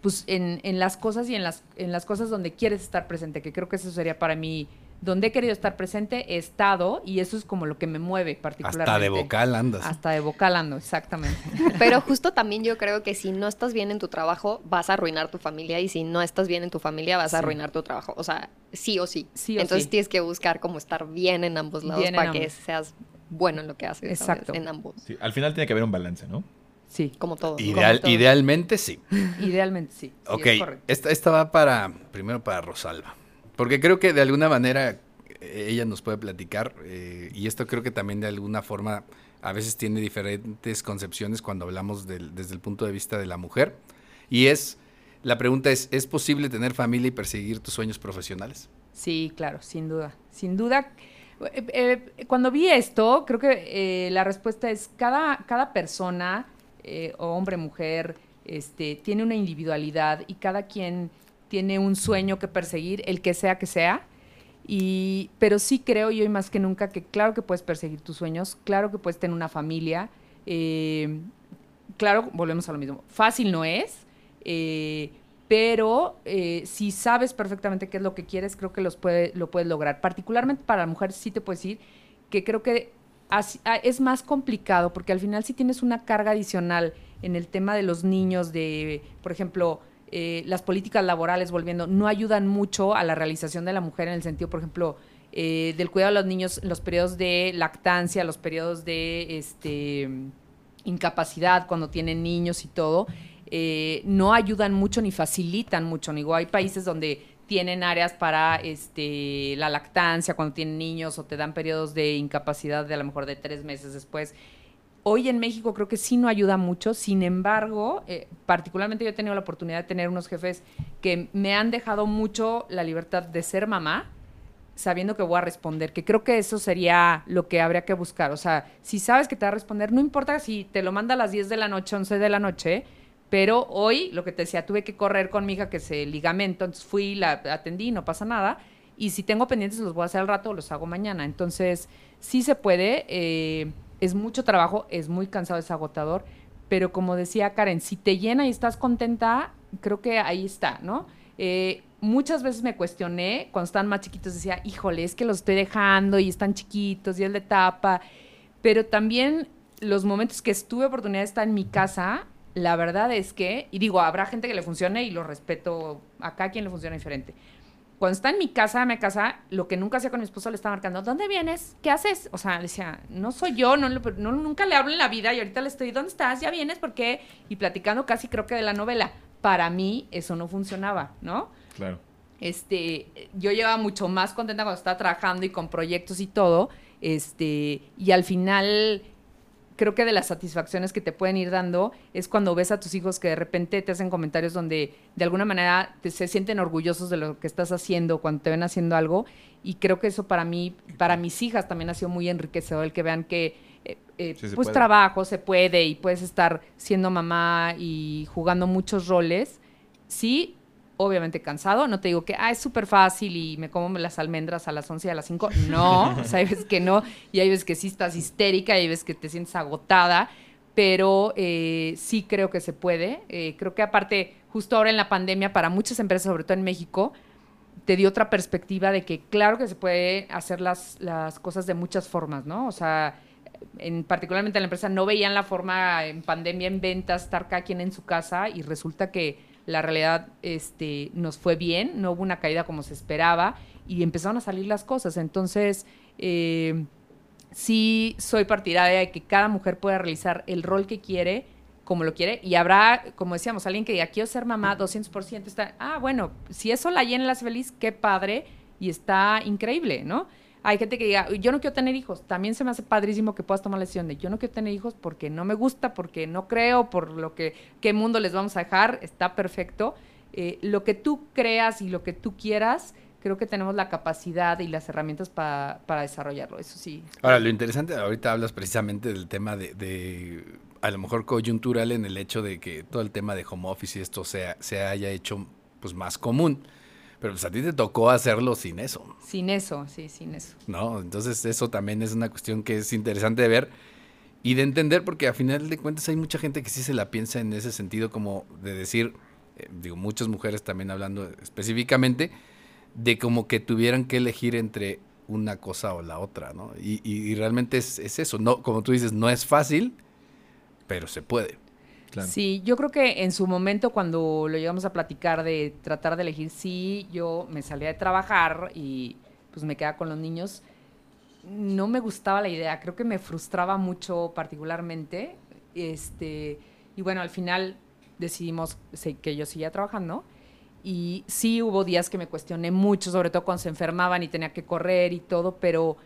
pues en, en, las cosas y en las, en las cosas donde quieres estar presente, que creo que eso sería para mí, donde he querido estar presente, he estado y eso es como lo que me mueve particularmente. Hasta de vocal andas. Hasta de vocal ando, exactamente. Pero justo también yo creo que si no estás bien en tu trabajo, vas a arruinar tu familia y si no estás bien en tu familia, vas a arruinar tu trabajo. O sea, sí o sí. sí Entonces tienes que buscar como estar bien en ambos lados para que seas bueno en lo que haces. Exacto. En ambos. al final tiene que haber un balance, ¿no? Sí. Como todo. Idealmente sí. Idealmente sí. ok, esta, esta va para, primero para Rosalba, porque creo que de alguna manera eh, ella nos puede platicar, eh, y esto creo que también de alguna forma a veces tiene diferentes concepciones cuando hablamos desde el punto de vista de la mujer, y es, la pregunta es, ¿es posible tener familia y perseguir tus sueños profesionales? Sí, claro, sin duda, sin duda. Eh, cuando vi esto, creo que la respuesta es cada, cada persona eh, hombre, mujer, este, tiene una individualidad y cada quien tiene un sueño que perseguir, el que sea que sea. Y, pero sí creo yo y más que nunca que claro que puedes perseguir tus sueños, claro que puedes tener una familia. Eh, claro, volvemos a lo mismo. Fácil no es, eh, pero si sabes perfectamente qué es lo que quieres, creo que los lo puedes lograr. Particularmente para la mujer, sí te puedo decir que creo que es más complicado porque al final si tienes una carga adicional en el tema de los niños, de, por ejemplo, eh, las políticas laborales, volviendo, no ayudan mucho a la realización de la mujer en el sentido, por ejemplo, eh, del cuidado de los niños, los periodos de lactancia, los periodos de este, incapacidad cuando tienen niños y todo, eh, no ayudan mucho ni facilitan mucho. Digo, hay países donde tienen áreas para este, la lactancia cuando tienen niños o te dan periodos de incapacidad de a lo mejor de tres meses después. Hoy en México creo que sí no ayuda mucho, sin embargo, eh, particularmente yo he tenido la oportunidad de tener unos jefes que me han dejado mucho la libertad de ser mamá, sabiendo que voy a responder, que creo que eso sería lo que habría que buscar. O sea, si sabes que te va a responder, no importa si te lo manda a las 10 de la noche, 11 de la noche, pero hoy, lo que te decía, tuve que correr con mi hija que se ligamento, entonces fui, la atendí, no pasa nada. Y si tengo pendientes, los voy a hacer al rato o los hago mañana. Entonces, sí se puede. Eh, es mucho trabajo, es muy cansado, es agotador. Pero como decía Karen, si te llena y estás contenta, creo que ahí está, ¿no? Eh, muchas veces me cuestioné, cuando estaban más chiquitos, decía, híjole, es que los estoy dejando y están chiquitos y es la etapa. Pero también los momentos que estuve oportunidad de estar en mi casa, la verdad es que, y digo, habrá gente que le funcione y lo respeto, acá quien le funciona diferente. Cuando está en mi casa, en mi casa, lo que nunca hacía con mi esposo le estaba marcando, ¿dónde vienes? ¿Qué haces? O sea, le decía, no soy yo, no, no, nunca le hablo en la vida y ahorita le estoy, ¿dónde estás? ¿Ya vienes? ¿Por qué? Y platicando casi creo que de la novela. Para mí eso no funcionaba, ¿no? Claro. Este, yo llevaba mucho más contenta cuando estaba trabajando y con proyectos y todo, este, y al final creo que de las satisfacciones que te pueden ir dando es cuando ves a tus hijos que de repente te hacen comentarios donde de alguna manera se sienten orgullosos de lo que estás haciendo cuando te ven haciendo algo. Y creo que eso para mí, para mis hijas también ha sido muy enriquecedor el que vean que eh, eh, pues trabajo se puede y puedes estar siendo mamá y jugando muchos roles, sí, obviamente cansado. No te digo que, ah, es súper fácil y me como las almendras a las 11 y a las 5. No, o hay veces que no. Y hay veces que sí estás histérica, y hay veces que te sientes agotada. Pero eh, sí creo que se puede. Eh, creo que aparte, justo ahora en la pandemia, para muchas empresas, sobre todo en México, te dio otra perspectiva de que claro que se puede hacer las, las cosas de muchas formas, ¿no? O sea, en, particularmente en la empresa, no veían la forma en pandemia, en ventas, estar cada quien en su casa y resulta que la realidad este, nos fue bien, no hubo una caída como se esperaba y empezaron a salir las cosas. Entonces, eh, sí soy partidaria de que cada mujer pueda realizar el rol que quiere, como lo quiere, y habrá, como decíamos, alguien que diga, quiero ser mamá 200%, está, ah, bueno, si eso la llena las feliz, qué padre, y está increíble, ¿no? Hay gente que diga, yo no quiero tener hijos. También se me hace padrísimo que puedas tomar la decisión de yo no quiero tener hijos porque no me gusta, porque no creo, por lo que, qué mundo les vamos a dejar. Está perfecto. Eh, lo que tú creas y lo que tú quieras, creo que tenemos la capacidad y las herramientas para desarrollarlo. Eso sí. Ahora, lo interesante, ahorita hablas precisamente del tema de, a lo mejor coyuntural en el hecho de que todo el tema de home office y esto sea, se haya hecho pues más común. Pero pues a ti te tocó hacerlo sin eso. Sin eso, sí, sin eso. No, entonces eso también es una cuestión que es interesante de ver y de entender porque a final de cuentas hay mucha gente que sí se la piensa en ese sentido como de decir, eh, digo, muchas mujeres también hablando específicamente, de como que tuvieran que elegir entre una cosa o la otra, ¿no? Y, y, realmente es, es, eso, no, como tú dices, no es fácil, pero se puede. Sí, yo creo que en su momento cuando lo llegamos a platicar de tratar de elegir, sí, yo me salía de trabajar y pues me quedaba con los niños. No me gustaba la idea, creo que me frustraba mucho particularmente. Este, y bueno, al final decidimos que yo seguía trabajando. Y sí hubo días que me cuestioné mucho, sobre todo cuando se enfermaban y tenía que correr y todo, pero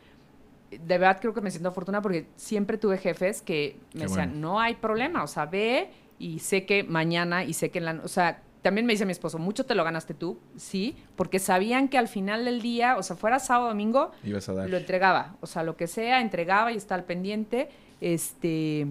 de verdad creo que me siento afortunada porque siempre tuve jefes que me decían, no hay problema, o sea, ve y sé que mañana y sé que en la... O sea, también me dice mi esposo, mucho te lo ganaste tú, sí, porque sabían que al final del día, o sea, fuera sábado o domingo, lo entregaba, o sea, lo que sea, entregaba y está al pendiente, este,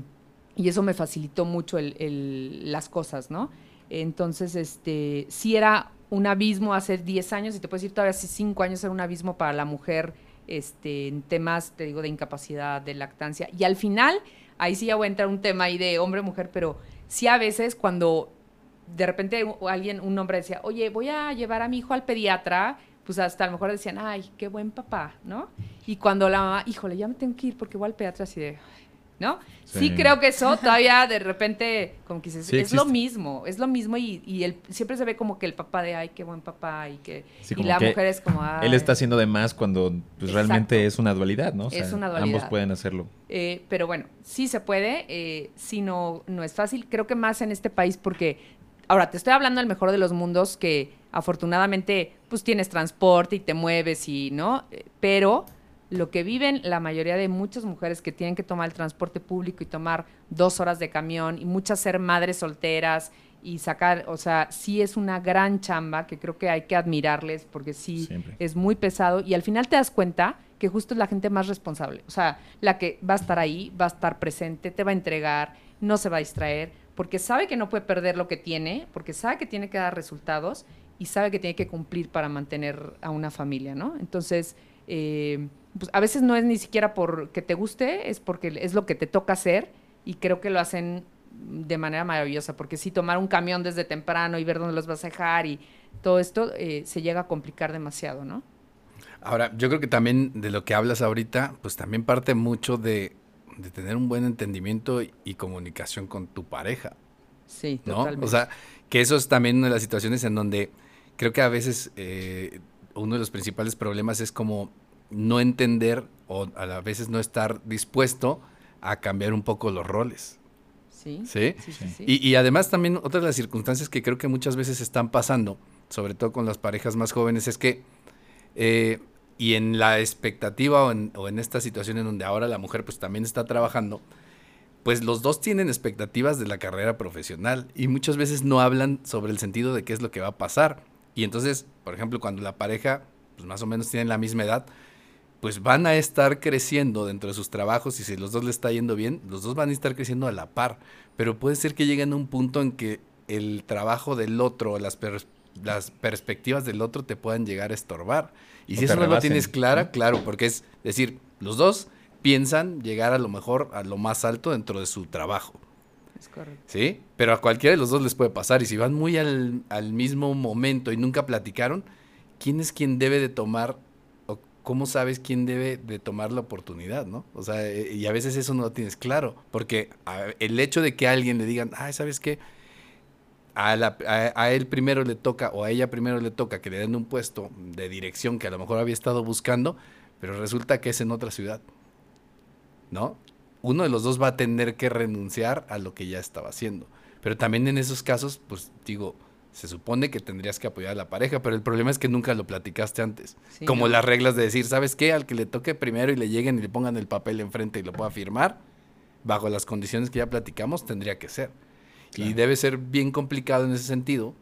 y eso me facilitó mucho el, las cosas, ¿no? Entonces, este, sí era un abismo hace 10 años, y te puedo decir todavía hace 5 años era un abismo para la mujer, este, en temas, te digo, de incapacidad, de lactancia, y al final, ahí sí ya voy a entrar un tema ahí de hombre-mujer, pero sí a veces cuando de repente alguien, un hombre decía, oye, voy a llevar a mi hijo al pediatra, pues hasta a lo mejor decían, ay, qué buen papá, ¿no? Y cuando la mamá, híjole, ya me tengo que ir porque voy al pediatra así de, ¿no? Sí. creo que eso todavía de repente, como que dices, es lo mismo, es lo mismo y, y siempre se ve como que el papá de, ay, qué buen papá y que y la mujer es como, ay. Él está haciendo de más cuando pues, realmente es una dualidad, ¿no? es una dualidad. Ambos pueden hacerlo. Eh, pero bueno, sí se puede, eh, sí no, no es fácil, creo que más en este país porque, ahora, te estoy hablando del mejor de los mundos que afortunadamente pues tienes transporte y te mueves y, ¿no? Eh, pero lo que viven la mayoría de muchas mujeres que tienen que tomar el transporte público y tomar dos horas de camión y muchas ser madres solteras y sacar, o sea, sí es una gran chamba que creo que hay que admirarles porque sí es muy pesado y al final te das cuenta que justo es la gente más responsable, o sea, la que va a estar ahí, va a estar presente, te va a entregar, no se va a distraer, porque sabe que no puede perder lo que tiene, porque sabe que tiene que dar resultados y sabe que tiene que cumplir para mantener a una familia, ¿no? Entonces, eh, pues, a veces no es ni siquiera porque te guste, es porque es lo que te toca hacer y creo que lo hacen de manera maravillosa, porque si tomar un camión desde temprano y ver dónde los vas a dejar y todo esto eh, se llega a complicar demasiado, ¿no? Ahora, yo creo que también de lo que hablas ahorita, pues también parte mucho de, tener un buen entendimiento y, comunicación con tu pareja. Sí, ¿no? O sea, que eso es también una de las situaciones en donde creo que a veces eh, uno de los principales problemas es como no entender o a veces no estar dispuesto a cambiar un poco los roles. Sí. ¿Sí? y, además también otra de las circunstancias que creo que muchas veces están pasando, sobre todo con las parejas más jóvenes, es que, eh, y en la expectativa o en, o en esta situación en donde ahora la mujer pues también está trabajando, pues los dos tienen expectativas de la carrera profesional y muchas veces no hablan sobre el sentido de qué es lo que va a pasar. Y entonces, por ejemplo, cuando la pareja pues más o menos tienen la misma edad, pues van a estar creciendo dentro de sus trabajos y si los dos le está yendo bien, los dos van a estar creciendo a la par. Pero puede ser que lleguen a un punto en que el trabajo del otro, las las perspectivas del otro te puedan llegar a estorbar. Y si eso no lo tienes clara, claro, porque es decir, los dos piensan llegar a lo mejor a lo más alto dentro de su trabajo. Es correcto. ¿Sí? Pero a cualquiera de los dos les puede pasar. Y si van muy al, al mismo momento y nunca platicaron, ¿quién es quien debe de tomar cómo sabes quién debe de tomar la oportunidad, no? O sea, eh, y a veces eso no lo tienes claro, porque el hecho de que a alguien le digan, ay, ¿sabes qué? A, a, él primero le toca o a ella primero le toca que le den un puesto de dirección que a lo mejor había estado buscando, pero resulta que es en otra ciudad, ¿no? Uno de los dos va a tener que renunciar a lo que ya estaba haciendo. Pero también en esos casos, pues digo, se supone que tendrías que apoyar a la pareja, pero el problema es que nunca lo platicaste antes. Como las reglas de decir, ¿sabes qué? Al que le toque primero y le lleguen y le pongan el papel enfrente y lo pueda firmar, bajo las condiciones que ya platicamos, tendría que ser. Y debe ser bien complicado en ese sentido,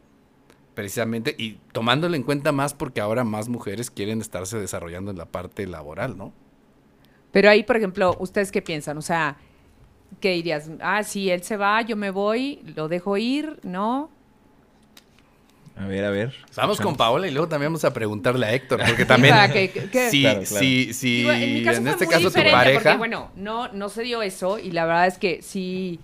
precisamente, y tomándolo en cuenta más porque ahora más mujeres quieren estarse desarrollando en la parte laboral, ¿no? Pero ahí, por ejemplo, ¿ustedes qué piensan? O sea, ¿qué dirías? Ah, si él se va, yo me voy, lo dejo ir, ¿no? A ver, a ver. Vamos con Paola y luego también vamos a preguntarle a Héctor, porque también si, si, en, este caso tu pareja... Porque, bueno, no, no se dio eso y la verdad es que sí,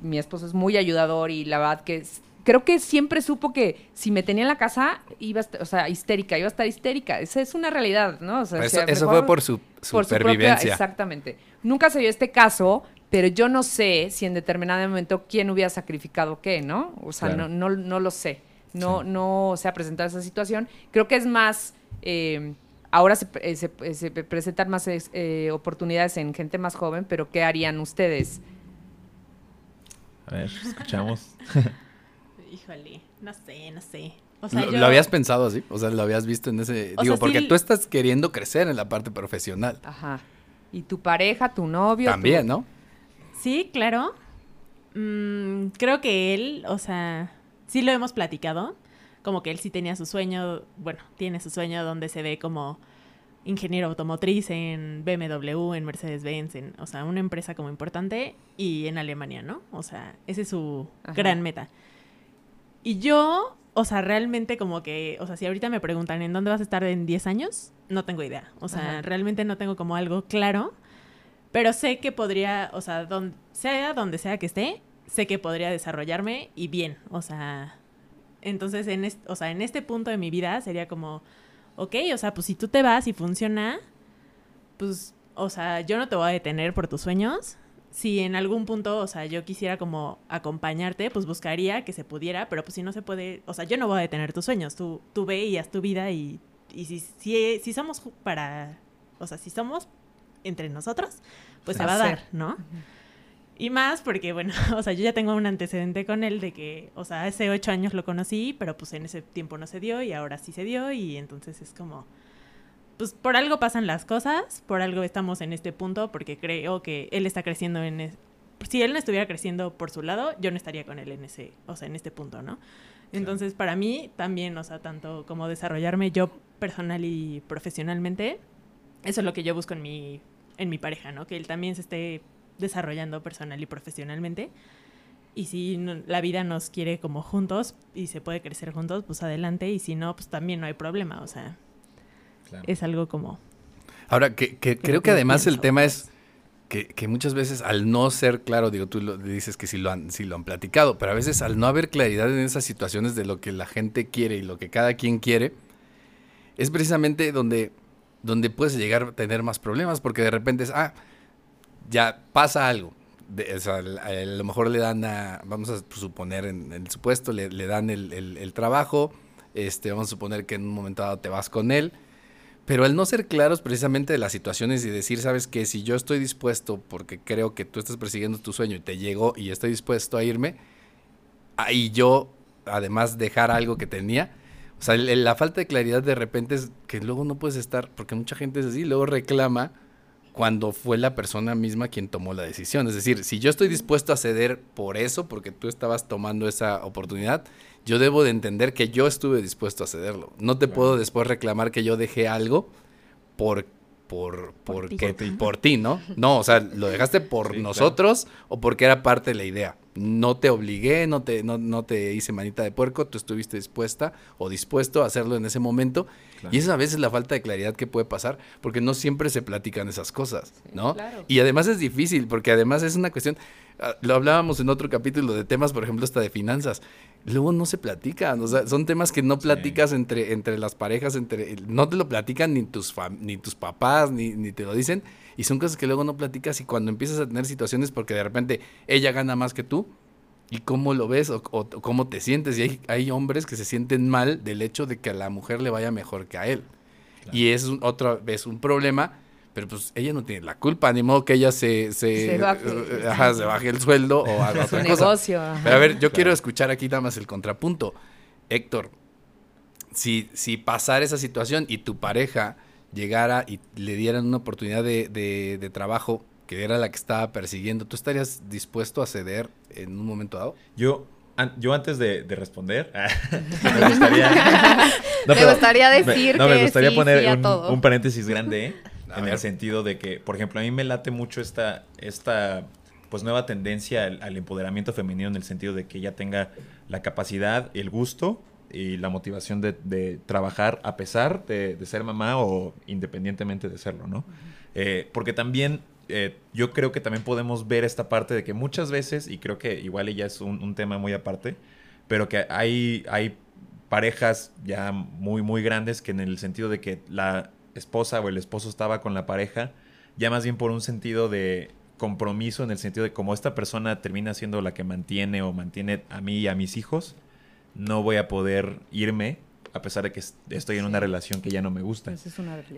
mi esposo es muy ayudador y la verdad que creo que siempre supo que si me tenía en la casa iba a estar, o sea, histérica, iba a estar histérica. Esa es una realidad, ¿no? O sea, eso, fue por su supervivencia. exactamente. Nunca se dio este caso, pero yo no sé si en determinado momento quién hubiera sacrificado qué, ¿no? O sea, no, no, no lo sé no, no se ha presentado esa situación. Creo que es más, eh, ahora se, eh, eh, se, presentan más oportunidades en gente más joven, pero ¿qué harían ustedes? A ver, escuchamos. Híjole, no sé, no sé. ¿Lo, habías pensado así? O sea, ¿lo habías visto en ese...? digo, porque tú estás queriendo crecer en la parte profesional. Ajá. ¿Y tu pareja, tu novio? También, ¿no? Sí, claro. Mm, creo que él, o sea, sí lo hemos platicado, como que él sí tenía su sueño, bueno, tiene su sueño donde se ve como ingeniero automotriz en BMW, en Mercedes-Benz, en, o sea, una empresa como importante y en Alemania, ¿no? O sea, ese es su gran meta. Y yo, o sea, realmente como que, o sea, si ahorita me preguntan en dónde vas a estar en 10 años, no tengo idea. O sea, realmente no tengo como algo claro, pero sé que podría, o sea, donde, sea donde sea que esté, sé que podría desarrollarme y bien, o sea, entonces en, o sea, en este punto de mi vida sería como, ok, o sea, pues si tú te vas y funciona, pues, o sea, yo no te voy a detener por tus sueños. Si en algún punto, o sea, yo quisiera como acompañarte, pues buscaría que se pudiera, pero pues si no se puede, o sea, yo no voy a detener tus sueños, tú, tú ve y haz tu vida y, y si, si, si somos para, o sea, si somos entre nosotros, pues se va a dar, ¿no? Y más porque, bueno, o sea, yo ya tengo un antecedente con él de que, o sea, hace ocho años lo conocí, pero pues en ese tiempo no se dio y ahora sí se dio y entonces es como, pues por algo pasan las cosas, por algo estamos en este punto, porque creo que él está creciendo en... si él no estuviera creciendo por su lado, yo no estaría con él en ese, o sea, en este punto, ¿no? Entonces, para mí también, o sea, tanto como desarrollarme yo personal y profesionalmente, eso es lo que yo busco en mi, en mi pareja, ¿no? Que él también se esté desarrollando personal y profesionalmente. Y si la vida nos quiere como juntos y se puede crecer juntos, pues adelante. Y si no, pues también no hay problema. O sea, es algo como... Ahora, que, creo que además el tema es que, muchas veces al no ser claro, digo, tú lo, dices que sí lo, han, sí lo han platicado, pero a veces al no haber claridad en esas situaciones de lo que la gente quiere y lo que cada quien quiere, es precisamente donde, donde puedes llegar a tener más problemas, porque de repente es, ah, ya pasa algo. a, lo mejor le dan a, vamos a suponer en, el supuesto, le, dan el, trabajo, este, vamos a suponer que en un momento dado te vas con él, pero al no ser claros precisamente de las situaciones y decir, sabes que si yo estoy dispuesto, porque creo que tú estás persiguiendo tu sueño y te llegó y estoy dispuesto a irme, y yo además dejar algo que tenía, o sea, la falta de claridad de repente es que luego no puedes estar, porque mucha gente es así, luego reclama cuando fue la persona misma quien tomó la decisión. Es decir, si yo estoy dispuesto a ceder por eso, porque tú estabas tomando esa oportunidad, yo debo de entender que yo estuve dispuesto a cederlo. No te puedo después reclamar que yo dejé algo por por, por, ti. por ti, ¿no? No, o sea, lo dejaste por nosotros o porque era parte de la idea. No te obligué, no te, no, no te hice manita de puerco, tú estuviste dispuesta o dispuesto a hacerlo en ese momento. Y esa a veces la falta de claridad que puede pasar, porque no siempre se platican esas cosas, ¿no? Y además es difícil, porque además es una cuestión, ah, lo hablábamos en otro capítulo de temas, por ejemplo, hasta de finanzas. Luego no se platican, o sea, son temas que no platicas entre, entre las parejas, entre, no te lo platican ni tus, ni tus papás, ni, ni te lo dicen. Y son cosas que luego no platicas y cuando empiezas a tener situaciones porque de repente ella gana más que tú, ¿y cómo lo ves o, cómo te sientes? Y hay, hay, hombres que se sienten mal del hecho de que a la mujer le vaya mejor que a él. Y es otra vez un problema, pero pues ella no tiene la culpa, ni modo que ella se, se, baje. el sueldo o haga otra Negocio, Pero a ver, yo quiero escuchar aquí nada más el contrapunto. Héctor, si, si pasara esa situación y tu pareja llegara y le dieran una oportunidad de, de, trabajo que era la que estaba persiguiendo, ¿tú estarías dispuesto a ceder en un momento dado? Yo, yo antes de, responder, me gustaría, me gustaría decir no, me gustaría poner un, paréntesis grande en el sentido de que, por ejemplo, a mí me late mucho esta, esta pues nueva tendencia al, al, empoderamiento femenino en el sentido de que ella tenga la capacidad, el gusto y la motivación de, trabajar a pesar de, ser mamá o independientemente de serlo, ¿no? Eh, porque también eh, yo creo que también podemos ver esta parte de que muchas veces, y creo que igual ella es un, tema muy aparte, pero que hay, hay parejas ya muy, muy grandes que en el sentido de que la esposa o el esposo estaba con la pareja, ya más bien por un sentido de compromiso, en el sentido de como esta persona termina siendo la que mantiene o mantiene a mí y a mis hijos, no voy a poder irme a pesar de que estoy en una relación que ya no me gusta.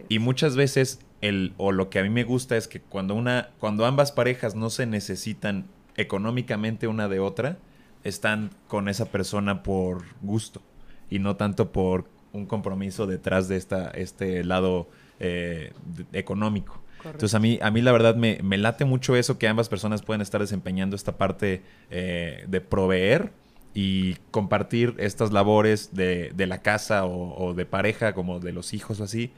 y muchas veces el o lo que a mí me gusta es que cuando una cuando ambas parejas no se necesitan económicamente una de otra, están con esa persona por gusto y no tanto por un compromiso detrás de esta este lado eh, económico. Entonces a mí, a mí la verdad me, late mucho eso que ambas personas pueden estar desempeñando esta parte eh, de proveer y compartir estas labores de, la casa o, de pareja, como de los hijos o así,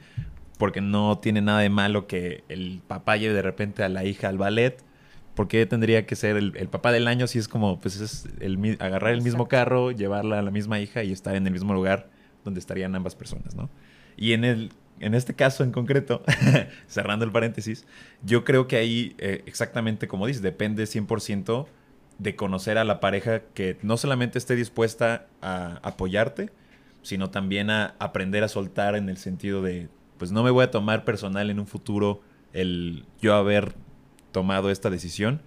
porque no tiene nada de malo que el papá lleve de repente a la hija al ballet. porque tendría que ser el, papá del año si es como, pues es el, agarrar el mismo carro, llevarla a la misma hija y estar en el mismo lugar donde estarían ambas personas, ¿no? Y en el, en este caso en concreto, cerrando el paréntesis, yo creo que ahí, eh, exactamente como dices, depende 100% de conocer a la pareja que no solamente esté dispuesta a apoyarte, sino también a aprender a soltar en el sentido de, pues no me voy a tomar personal en un futuro el yo haber tomado esta decisión,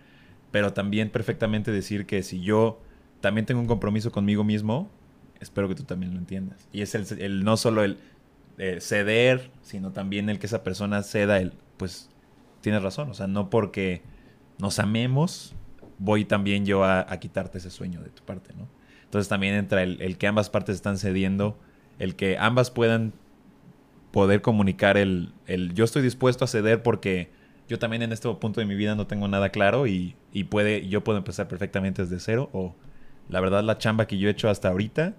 pero también perfectamente decir que si yo también tengo un compromiso conmigo mismo, espero que tú también lo entiendas. Y es el, no solo el eh, ceder, sino también el que esa persona ceda el, pues tienes razón, o sea, no porque nos amemos, voy también yo a, quitarte ese sueño de tu parte, ¿no? Entonces también entra el, que ambas partes están cediendo, el que ambas puedan poder comunicar el, yo estoy dispuesto a ceder porque yo también en este punto de mi vida no tengo nada claro y, puede, yo puedo empezar perfectamente desde cero o la verdad la chamba que yo he hecho hasta ahorita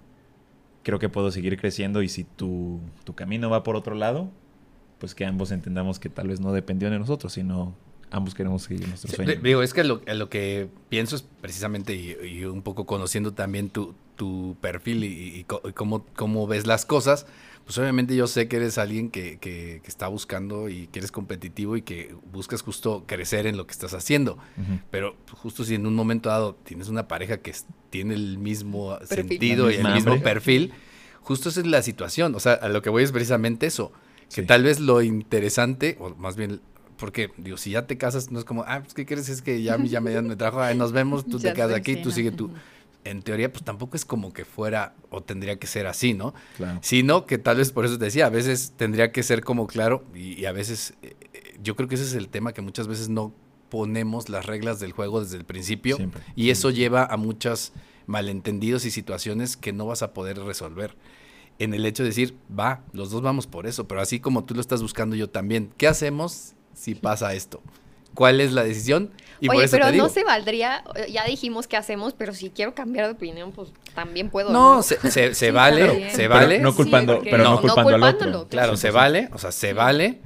creo que puedo seguir creciendo y si tu, tu camino va por otro lado, pues que ambos entendamos que tal vez no dependió de nosotros, sino ambos queremos seguir nuestro sueño. digo, es que lo, lo, que pienso es precisamente, y, un poco conociendo también tu, tu perfil y, cómo, cómo, ves las cosas, pues obviamente yo sé que eres alguien que, que, está buscando y que eres competitivo y que buscas justo crecer en lo que estás haciendo. Pero justo si en un momento dado tienes una pareja que tiene el mismo sentido y el mismo perfil, justo esa es la situación. O sea, a lo que voy es precisamente eso. Que tal vez lo interesante, o más bien porque, digo, si ya te casas, no es como, ah, pues, ¿qué quieres? Es que ya, ya me, dieron me trajo, nos vemos, tú te quedas aquí, tú sigue tú. En teoría, pues tampoco es como que fuera o tendría que ser así, ¿no? Claro. Sino que tal vez por eso te decía, a veces tendría que ser como claro y, a veces eh, eh, yo creo que ese es el tema que muchas veces no ponemos las reglas del juego desde el principio y eso lleva a muchos malentendidos y situaciones que no vas a poder resolver en el hecho de decir, va, los dos vamos por eso, pero así como tú lo estás buscando yo también, ¿qué hacemos si pasa esto. ¿Cuál es la decisión? Y Oye, pero no se valdría, ya dijimos qué hacemos, pero si quiero cambiar de opinión, pues también puedo. No, se, se, vale, se vale. no culpando, pero no, culpando al otro. Claro, se vale, o sea, se vale.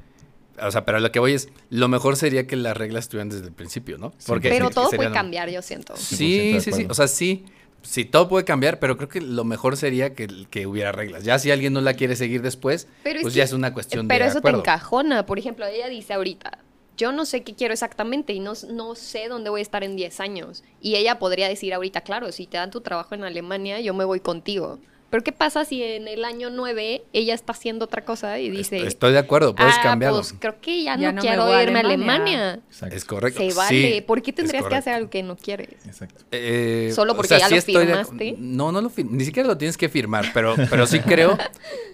O sea, pero lo que voy es, lo mejor sería que las reglas estuvieran desde el principio, ¿no? Porque pero todo puede cambiar, yo siento. Sí, sí, sí. O sea, sí. Sí, todo puede cambiar, pero creo que lo mejor sería que, que hubiera reglas. Ya si alguien no la quiere seguir después, pues ya es una cuestión de Pero eso te encajona. Por ejemplo, ella dice ahorita, yo no sé qué quiero exactamente y no, no sé dónde voy a estar en 10 años. Y ella podría decir ahorita, claro, si te dan tu trabajo en Alemania, yo me voy contigo. Pero ¿qué pasa si en el año 9 ella está haciendo otra cosa y dice... Estoy de acuerdo, puedes ah, cambiarlo. Pues creo que ya, no, quiero irme a Alemania. Es correcto. Se vale. ¿Por qué tendrías que hacer algo que no quieres? Exacto. Eh, Solo porque ya lo firmaste. No, no lo ni siquiera lo tienes que firmar, pero, pero sí creo...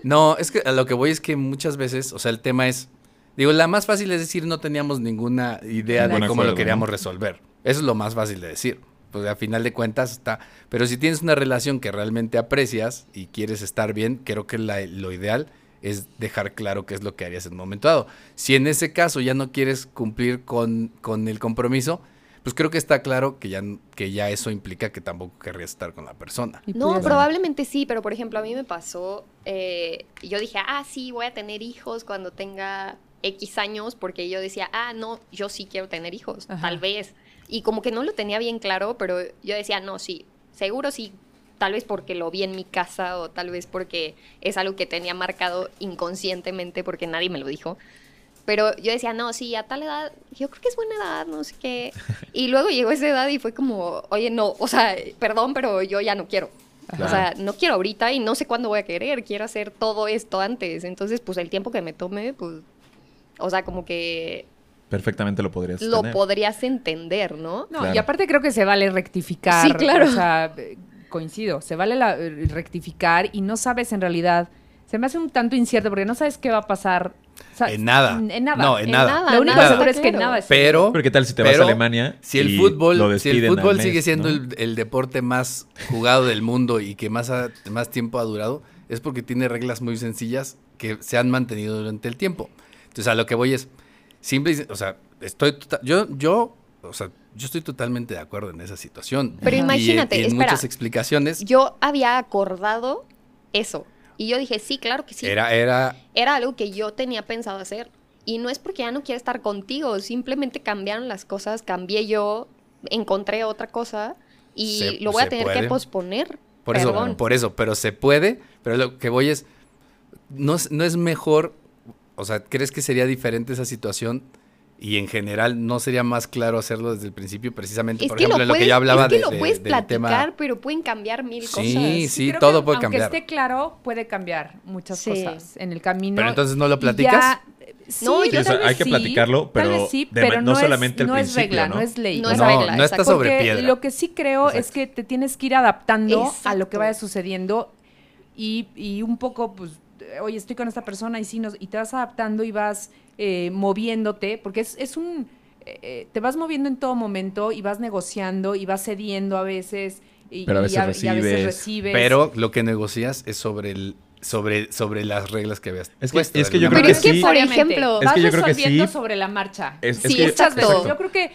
no, es que a lo que voy es que muchas veces, o sea, el tema es Digo, la más fácil es decir, no teníamos ninguna idea de cómo lo queríamos resolver. Eso es lo más fácil de decir. Pues a final de cuentas está. Pero si tienes una relación que realmente aprecias y quieres estar bien, creo que lo ideal es dejar claro qué es lo que harías en un momento dado. Si en ese caso ya no quieres cumplir con, con el compromiso, pues creo que está claro que ya, que ya eso implica que tampoco querrías estar con la persona. No, pues, probablemente sí, pero por ejemplo a mí me pasó, eh, yo dije, ah, sí, voy a tener hijos cuando tenga X años porque yo decía, ah, no, yo sí quiero tener hijos, tal vez. Y como que no lo tenía bien claro, pero yo decía, no, sí, seguro sí, tal vez porque lo vi en mi casa o tal vez porque es algo que tenía marcado inconscientemente porque nadie me lo dijo. Pero yo decía, no, sí, a tal edad, yo creo que es buena edad, no sé qué. Y luego llegó esa edad y fue como, oye, no, o sea, perdón, pero yo ya no quiero. O sea, no quiero ahorita y no sé cuándo voy a querer, quiero hacer todo esto antes. Entonces, pues el tiempo que me tome, pues o sea, como que... Perfectamente lo podrías Lo podrías entender, ¿no? No, y aparte creo que se vale rectificar. Sí, claro. O sea, coincido, se vale la, rectificar y no sabes en realidad... Se me hace un tanto incierto porque no sabes qué va a pasar en nada. En nada. No, en, nada. Lo único seguro es que nada es Pero, pero ¿qué tal si te vas a Alemania? Si el fútbol, si el fútbol sigue siendo el, deporte más jugado del mundo y que más, más tiempo ha durado, es porque tiene reglas muy sencillas que se han mantenido durante el tiempo. Entonces, a lo que voy es, simple, o sea, estoy, tota-, yo, yo, o sea, yo estoy totalmente de acuerdo en esa situación. Pero imagínate, y, en muchas explicaciones. Yo había acordado eso. Y yo dije, sí, claro que sí. Era, era. Era algo que yo tenía pensado hacer. Y no es porque ya no quiera estar contigo, simplemente cambiaron las cosas, cambié yo, encontré otra cosa y lo voy a tener que posponer. Por eso, por eso, pero se puede, pero lo que voy es, no, no es mejor o sea, ¿crees que sería diferente esa situación? Y en general, ¿no sería más claro hacerlo desde el principio? Precisamente, por ejemplo, en lo que yo hablaba es que lo puedes platicar, pero pueden cambiar mil cosas. Sí, sí, todo puede cambiar. Aunque esté claro, puede cambiar muchas cosas en el camino. Pero entonces no lo platicas. no, sí, hay que platicarlo, pero, sí, pero no, solamente el no principio, es regla, ¿no? es ley. No, es regla, no está sobre piedra. Lo que sí creo es que te tienes que ir adaptando a lo que vaya sucediendo y, y un poco, pues, oye, estoy con esta persona y sí, nos, y te vas adaptando y vas eh, moviéndote, porque es, es un, eh, eh, te vas moviendo en todo momento y vas negociando y vas cediendo a veces. Y, Pero a veces, recibes. Pero lo que negocias es sobre el sobre, sobre las reglas que veas. Es que, es que yo creo que, es que, por ejemplo, vas resolviendo sobre la marcha. sí, exacto. Yo creo que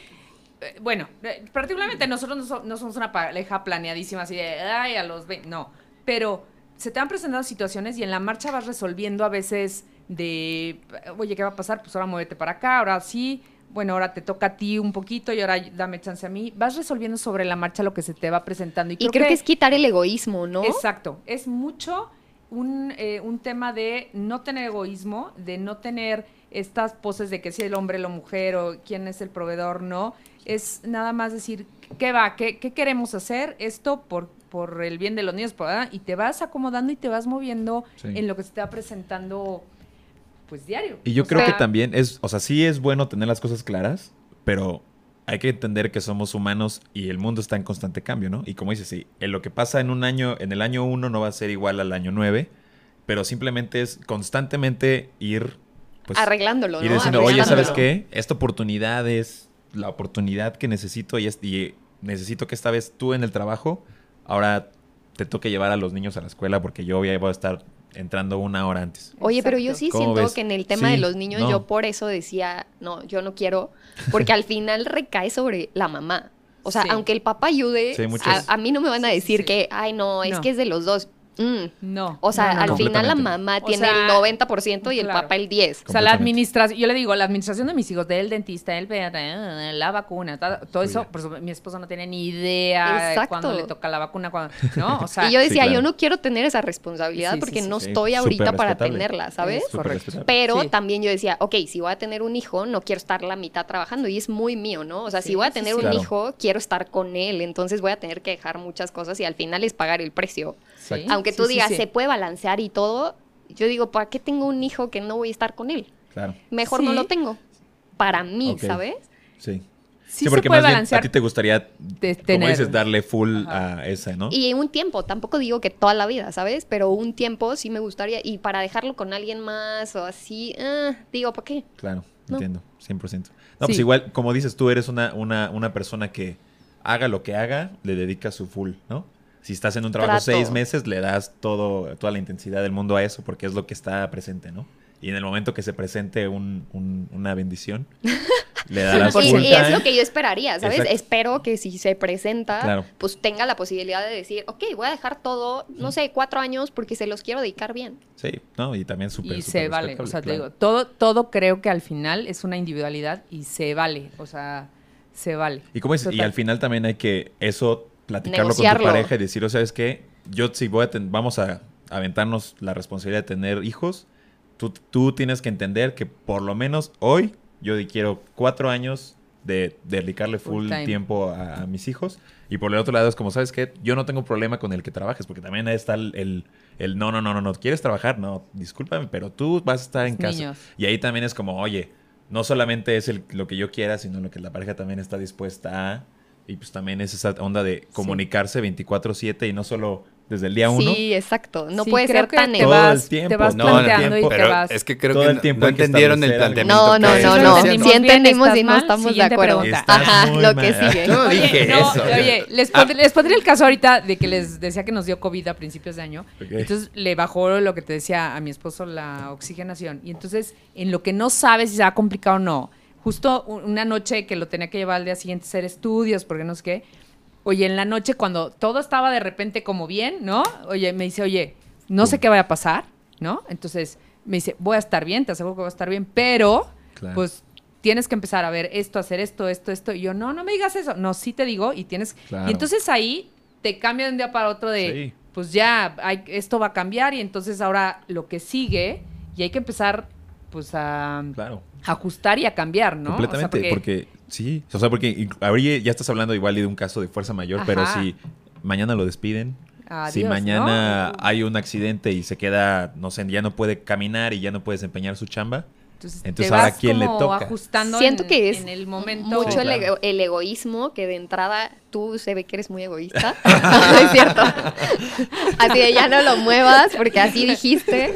bueno, particularmente nosotros no, somos una pareja planeadísima así de, ay, a los 20, no, pero se te han presentado situaciones y en la marcha vas resolviendo a veces de, oye, ¿qué va a pasar? Pues ahora muévete para acá, ahora sí, bueno, ahora te toca a ti un poquito y ahora dame chance a mí. Vas resolviendo sobre la marcha lo que se te va presentando. Y creo, que, es quitar el egoísmo, ¿no? Exacto, es mucho un, eh, un tema de no tener egoísmo, de no tener estas poses de que si el hombre, la mujer o quién es el proveedor, no. Es nada más decir, ¿qué va? ¿Qué, qué queremos hacer? Esto por, por el bien de los niños, y te vas acomodando y te vas moviendo en lo que se te va presentando, pues diario. Y yo creo que también es, o sea, sí es bueno tener las cosas claras, pero hay que entender que somos humanos y el mundo está en constante cambio, ¿no? Y como dices, sí, en lo que pasa en un año, en el año uno no va a ser igual al año nueve, pero simplemente es constantemente ir pues, arreglándolo, ir diciendo, oye, ¿sabes qué? Esta oportunidad es la oportunidad que necesito y, y necesito que esta vez tú en el trabajo ahora te toque llevar a los niños a la escuela porque yo voy a estar entrando una hora antes. Oye, pero yo sí siento que en el tema de los niños yo por eso decía, no, yo no quiero, porque al final recae sobre la mamá. O sea, aunque el papá ayude, a, mí no me van a decir que, ay, no, es que es de los dos. Mm. No. O sea, no, no, al final la mamá O tiene sea, el 90% y el claro. papá el 10. O sea, la administración, yo le digo, la administración de mis hijos, del dentista, el PR, la vacuna, todo eso, por supuesto, mi esposo no tiene ni idea Exacto. cuándo le toca la vacuna, cuando, ¿no? O sea, y yo decía, claro. yo no quiero tener esa responsabilidad Sí, sí, porque sí, no sí. estoy ahorita para tenerla, ¿sabes? Correcto. Pero Sí. también yo decía, ok, si voy a tener un hijo, no quiero estar la mitad trabajando y es muy mío, ¿no? O sea, Sí, si voy a tener sí. un Claro. hijo, quiero estar con él, entonces voy a tener que dejar muchas cosas y al final es pagar el precio. sí, Aunque sí, tú sí, digas, sí. se puede balancear y todo, yo digo, ¿para qué tengo un hijo que no voy a estar con él? Claro. Mejor no lo tengo. Para mí. ¿sabes? Sí. Sí, Sí, porque se puede más bien a ti te gustaría, como dices, darle full a esa, ¿no? Y un tiempo, tampoco digo que toda la vida, ¿sabes? Pero un tiempo sí me gustaría. Y para dejarlo con alguien más o así, ah, digo, ¿para qué? Claro, No. entiendo, 100%. No, pues igual, como dices, tú eres una, una, una persona que haga lo que haga, le dedica su full, ¿no? Si estás en un trabajo Trato. seis meses, le das todo, toda la intensidad del mundo a eso porque es lo que está presente, ¿no? Y en el momento que se presente un- un- una bendición, le darás Y, y es lo que yo esperaría, ¿sabes? Exacto. Espero que si se presenta, Claro. pues tenga la posibilidad de decir, ok, voy a dejar todo, no sé, cuatro años porque se los quiero dedicar bien. Sí, no, y también súper, y súper se vale, o sea, te digo, todo, todo creo que al final es una individualidad y se vale, o sea, se vale. Y como dices, y al final también hay que eso platicarlo con tu pareja y decir, o sabes qué, yo si voy a ten- vamos a aventarnos la responsabilidad de tener hijos, tú, tú tienes que entender que por lo menos hoy yo quiero cuatro años de, dedicarle full, Full time. tiempo a, a mis hijos. Y por el otro lado es como, ¿sabes qué? Yo no tengo problema con el que trabajes, porque también ahí está el, el, el no, no, no, no, no, ¿quieres trabajar? No, discúlpame, pero tú vas a estar en casa. Niños. Y ahí también es como, oye, no solamente es el- lo que yo quiera, sino lo que la pareja también está dispuesta a. Y pues también es esa onda de comunicarse 24/7 y no solo desde el día uno. Sí, exacto. No Sí, puede ser tan te Todo vas, el tiempo, te vas no, planteando y tiempo, te Pero vas. es que creo Todo que el no- tiempo no entendieron el planteamiento. No, no, no, no. Sí entendimos estás y no estamos de acuerdo. Ajá, lo que mal. sigue. Yo no dije no, eso. Oye, les pondré, les pondré el caso ahorita de que les decía que nos dio COVID a principios de año. Entonces le bajó lo que te decía a mi esposo la oxigenación. Y entonces, en lo que no sabes si se va a complicar o no, justo una noche que lo tenía que llevar al día siguiente a hacer estudios, porque no sé qué. Oye, en la noche cuando todo estaba de repente como bien, ¿no? Oye, me dice, oye, no sé qué vaya a pasar, ¿no? Entonces me dice, voy a estar bien, te aseguro que voy a estar bien, pero Claro. pues tienes que empezar a ver esto, hacer esto, esto, esto. Y yo, no, no me digas eso. No, sí te digo y tienes... Claro. Y entonces ahí te cambia de un día para otro de, Sí. pues ya, hay, esto va a cambiar y entonces ahora lo que sigue y hay que empezar pues a Claro. Ajustar y a cambiar, ¿no? O sea, Completamente, porque... sí, o sea, porque ahorita ya estás hablando igual de un caso de fuerza mayor, pero si mañana lo despiden, si mañana ¿no? hay un accidente y se queda, no sé, ya no puede caminar y ya no puede desempeñar su chamba, Entonces, Entonces, ¿ahora quién le toca? ajustando Siento en- que es en el momento. mucho Sí, el, claro. ego- el egoísmo que de entrada tú se ve que eres muy egoísta. no es cierto. Así de ya no lo muevas porque así dijiste.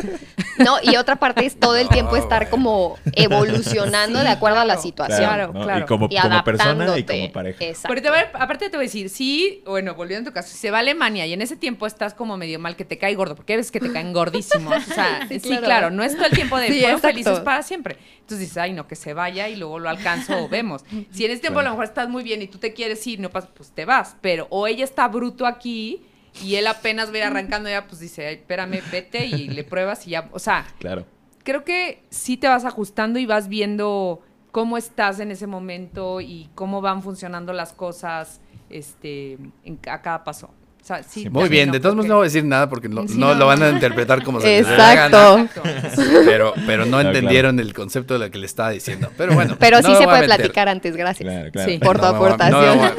No, y otra parte es todo el tiempo estar como evolucionando Sí, de acuerdo a la situación. Claro, ¿no? claro. Y como, Y como persona y como pareja. Exacto. Pero te voy a- aparte te voy a decir, sí, bueno, volviendo a tu caso, si se va a Alemania y en ese tiempo estás como medio mal, que te cae gordo, porque ves que te caen gordísimos. O sea, sí, Sí, claro. claro. no es todo el tiempo de Sí, fueron exacto. felices para siempre. Entonces dices, ay, no, que se vaya y luego lo alcanzo o vemos. Si en ese tiempo a lo mejor estás muy bien y tú te quieres ir, no pasa, pues te vas. Pero o ella está bruto aquí y él apenas va a ir arrancando ya, pues dice, ay, espérame, vete y le pruebas y ya, o sea, Claro. creo que sí te vas ajustando y vas viendo cómo estás en ese momento y cómo van funcionando las cosas este, en, a cada paso. O sea, sí, Sí, Muy bien, ¿no? de todos modos Porque- no voy a decir nada porque no, Sí, no no, lo van a interpretar como se les la gana. Exacto. Exacto. Pero, pero no Claro, entendieron el concepto de lo que le estaba diciendo. Pero bueno. Pero no sí se puede meter. platicar antes, gracias. Claro, claro. Sí. Por tu aportación.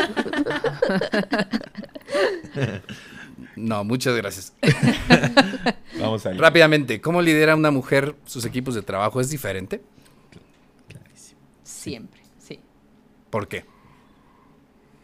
A- No, muchas gracias. Vamos ahí. Rápidamente, ¿cómo lidera una mujer sus equipos de trabajo? ¿Es diferente? Siempre, sí. ¿Por qué?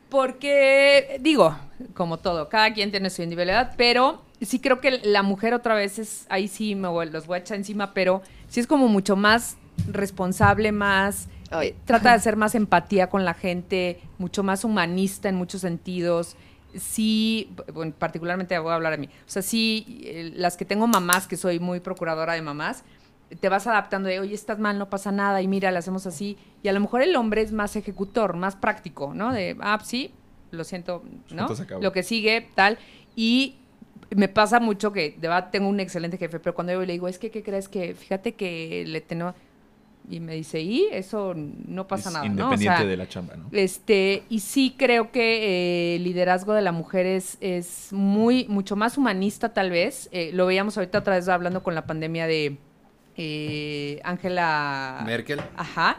Porque, digo, como todo, cada quien tiene su individualidad, pero sí creo que la mujer otra vez es, ahí sí me voy- los voy a echar encima, pero sí es como mucho más responsable, más, Ay. eh, trata de hacer más empatía con la gente, mucho más humanista en muchos sentidos. Sí, bueno, particularmente voy a hablar a mí. O sea, sí, eh, las que tengo mamás, que soy muy procuradora de mamás, te vas adaptando de, oye, estás mal, no pasa nada, y mira, le hacemos así. Y a lo mejor el hombre es más ejecutor, más práctico, ¿no? De, ah, sí, lo siento, ¿no? Lo que sigue, tal. Y me pasa mucho que de verdad tengo un excelente jefe, pero cuando yo le digo, es que, ¿qué crees? Que fíjate que le tengo... Y me dice, y eso no pasa nada, independiente de la chamba, ¿no? Este, y sí creo que eh, el liderazgo de la mujer es, es muy, mucho más humanista tal vez. Eh, lo veíamos ahorita otra vez hablando con la pandemia de eh, Angela Merkel. Ajá.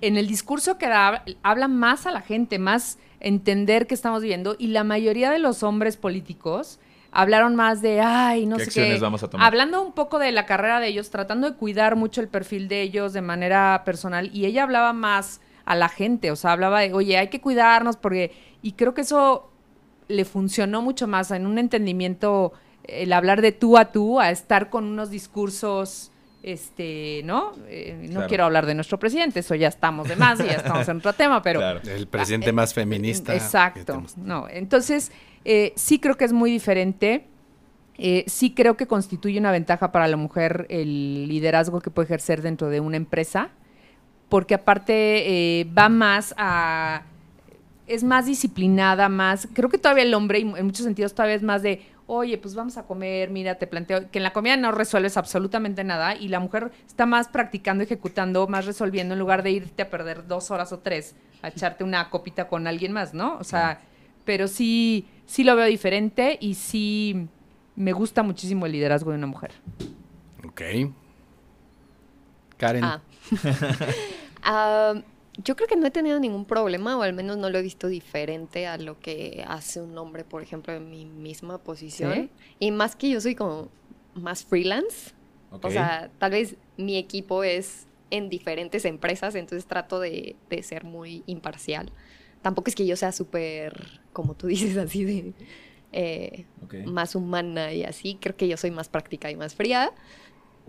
En el discurso que da, habla más a la gente, más entender qué estamos viviendo, y la mayoría de los hombres políticos hablaron más de, ay, no sé qué. vamos a tomar? Hablando un poco de la carrera de ellos, tratando de cuidar mucho el perfil de ellos de manera personal. Y ella hablaba más a la gente, o sea, hablaba de, oye, hay que cuidarnos porque... Y creo que eso le funcionó mucho más en un entendimiento, el hablar de tú a tú, a estar con unos discursos este, ¿no? Eh, no quiero hablar de nuestro presidente, eso ya estamos de más y ya estamos en otro tema, pero... El presidente más feminista. Exacto, no. Entonces, eh, sí creo que es muy diferente. Eh, sí creo que constituye una ventaja para la mujer el liderazgo que puede ejercer dentro de una empresa, porque aparte va más a... es más disciplinada, más... Creo que todavía el hombre, en muchos sentidos, todavía es más de oye, pues vamos a comer, mira, te planteo, que en la comida no resuelves absolutamente nada y la mujer está más practicando, ejecutando, más resolviendo en lugar de irte a perder dos horas o tres a echarte una copita con alguien más, ¿no? O sea, pero sí, sí lo veo diferente y sí me gusta muchísimo el liderazgo de una mujer. Ok. Karen. Ah. ah yo creo que no he tenido ningún problema, o al menos no lo he visto diferente a lo que hace un hombre, por ejemplo, en mi misma posición. Y más que yo soy como más freelance. O sea, tal vez mi equipo es en diferentes empresas, entonces trato de, ser muy imparcial. Tampoco es que yo sea súper, como tú dices, así de eh, más humana y así. Creo que yo soy más práctica y más fría.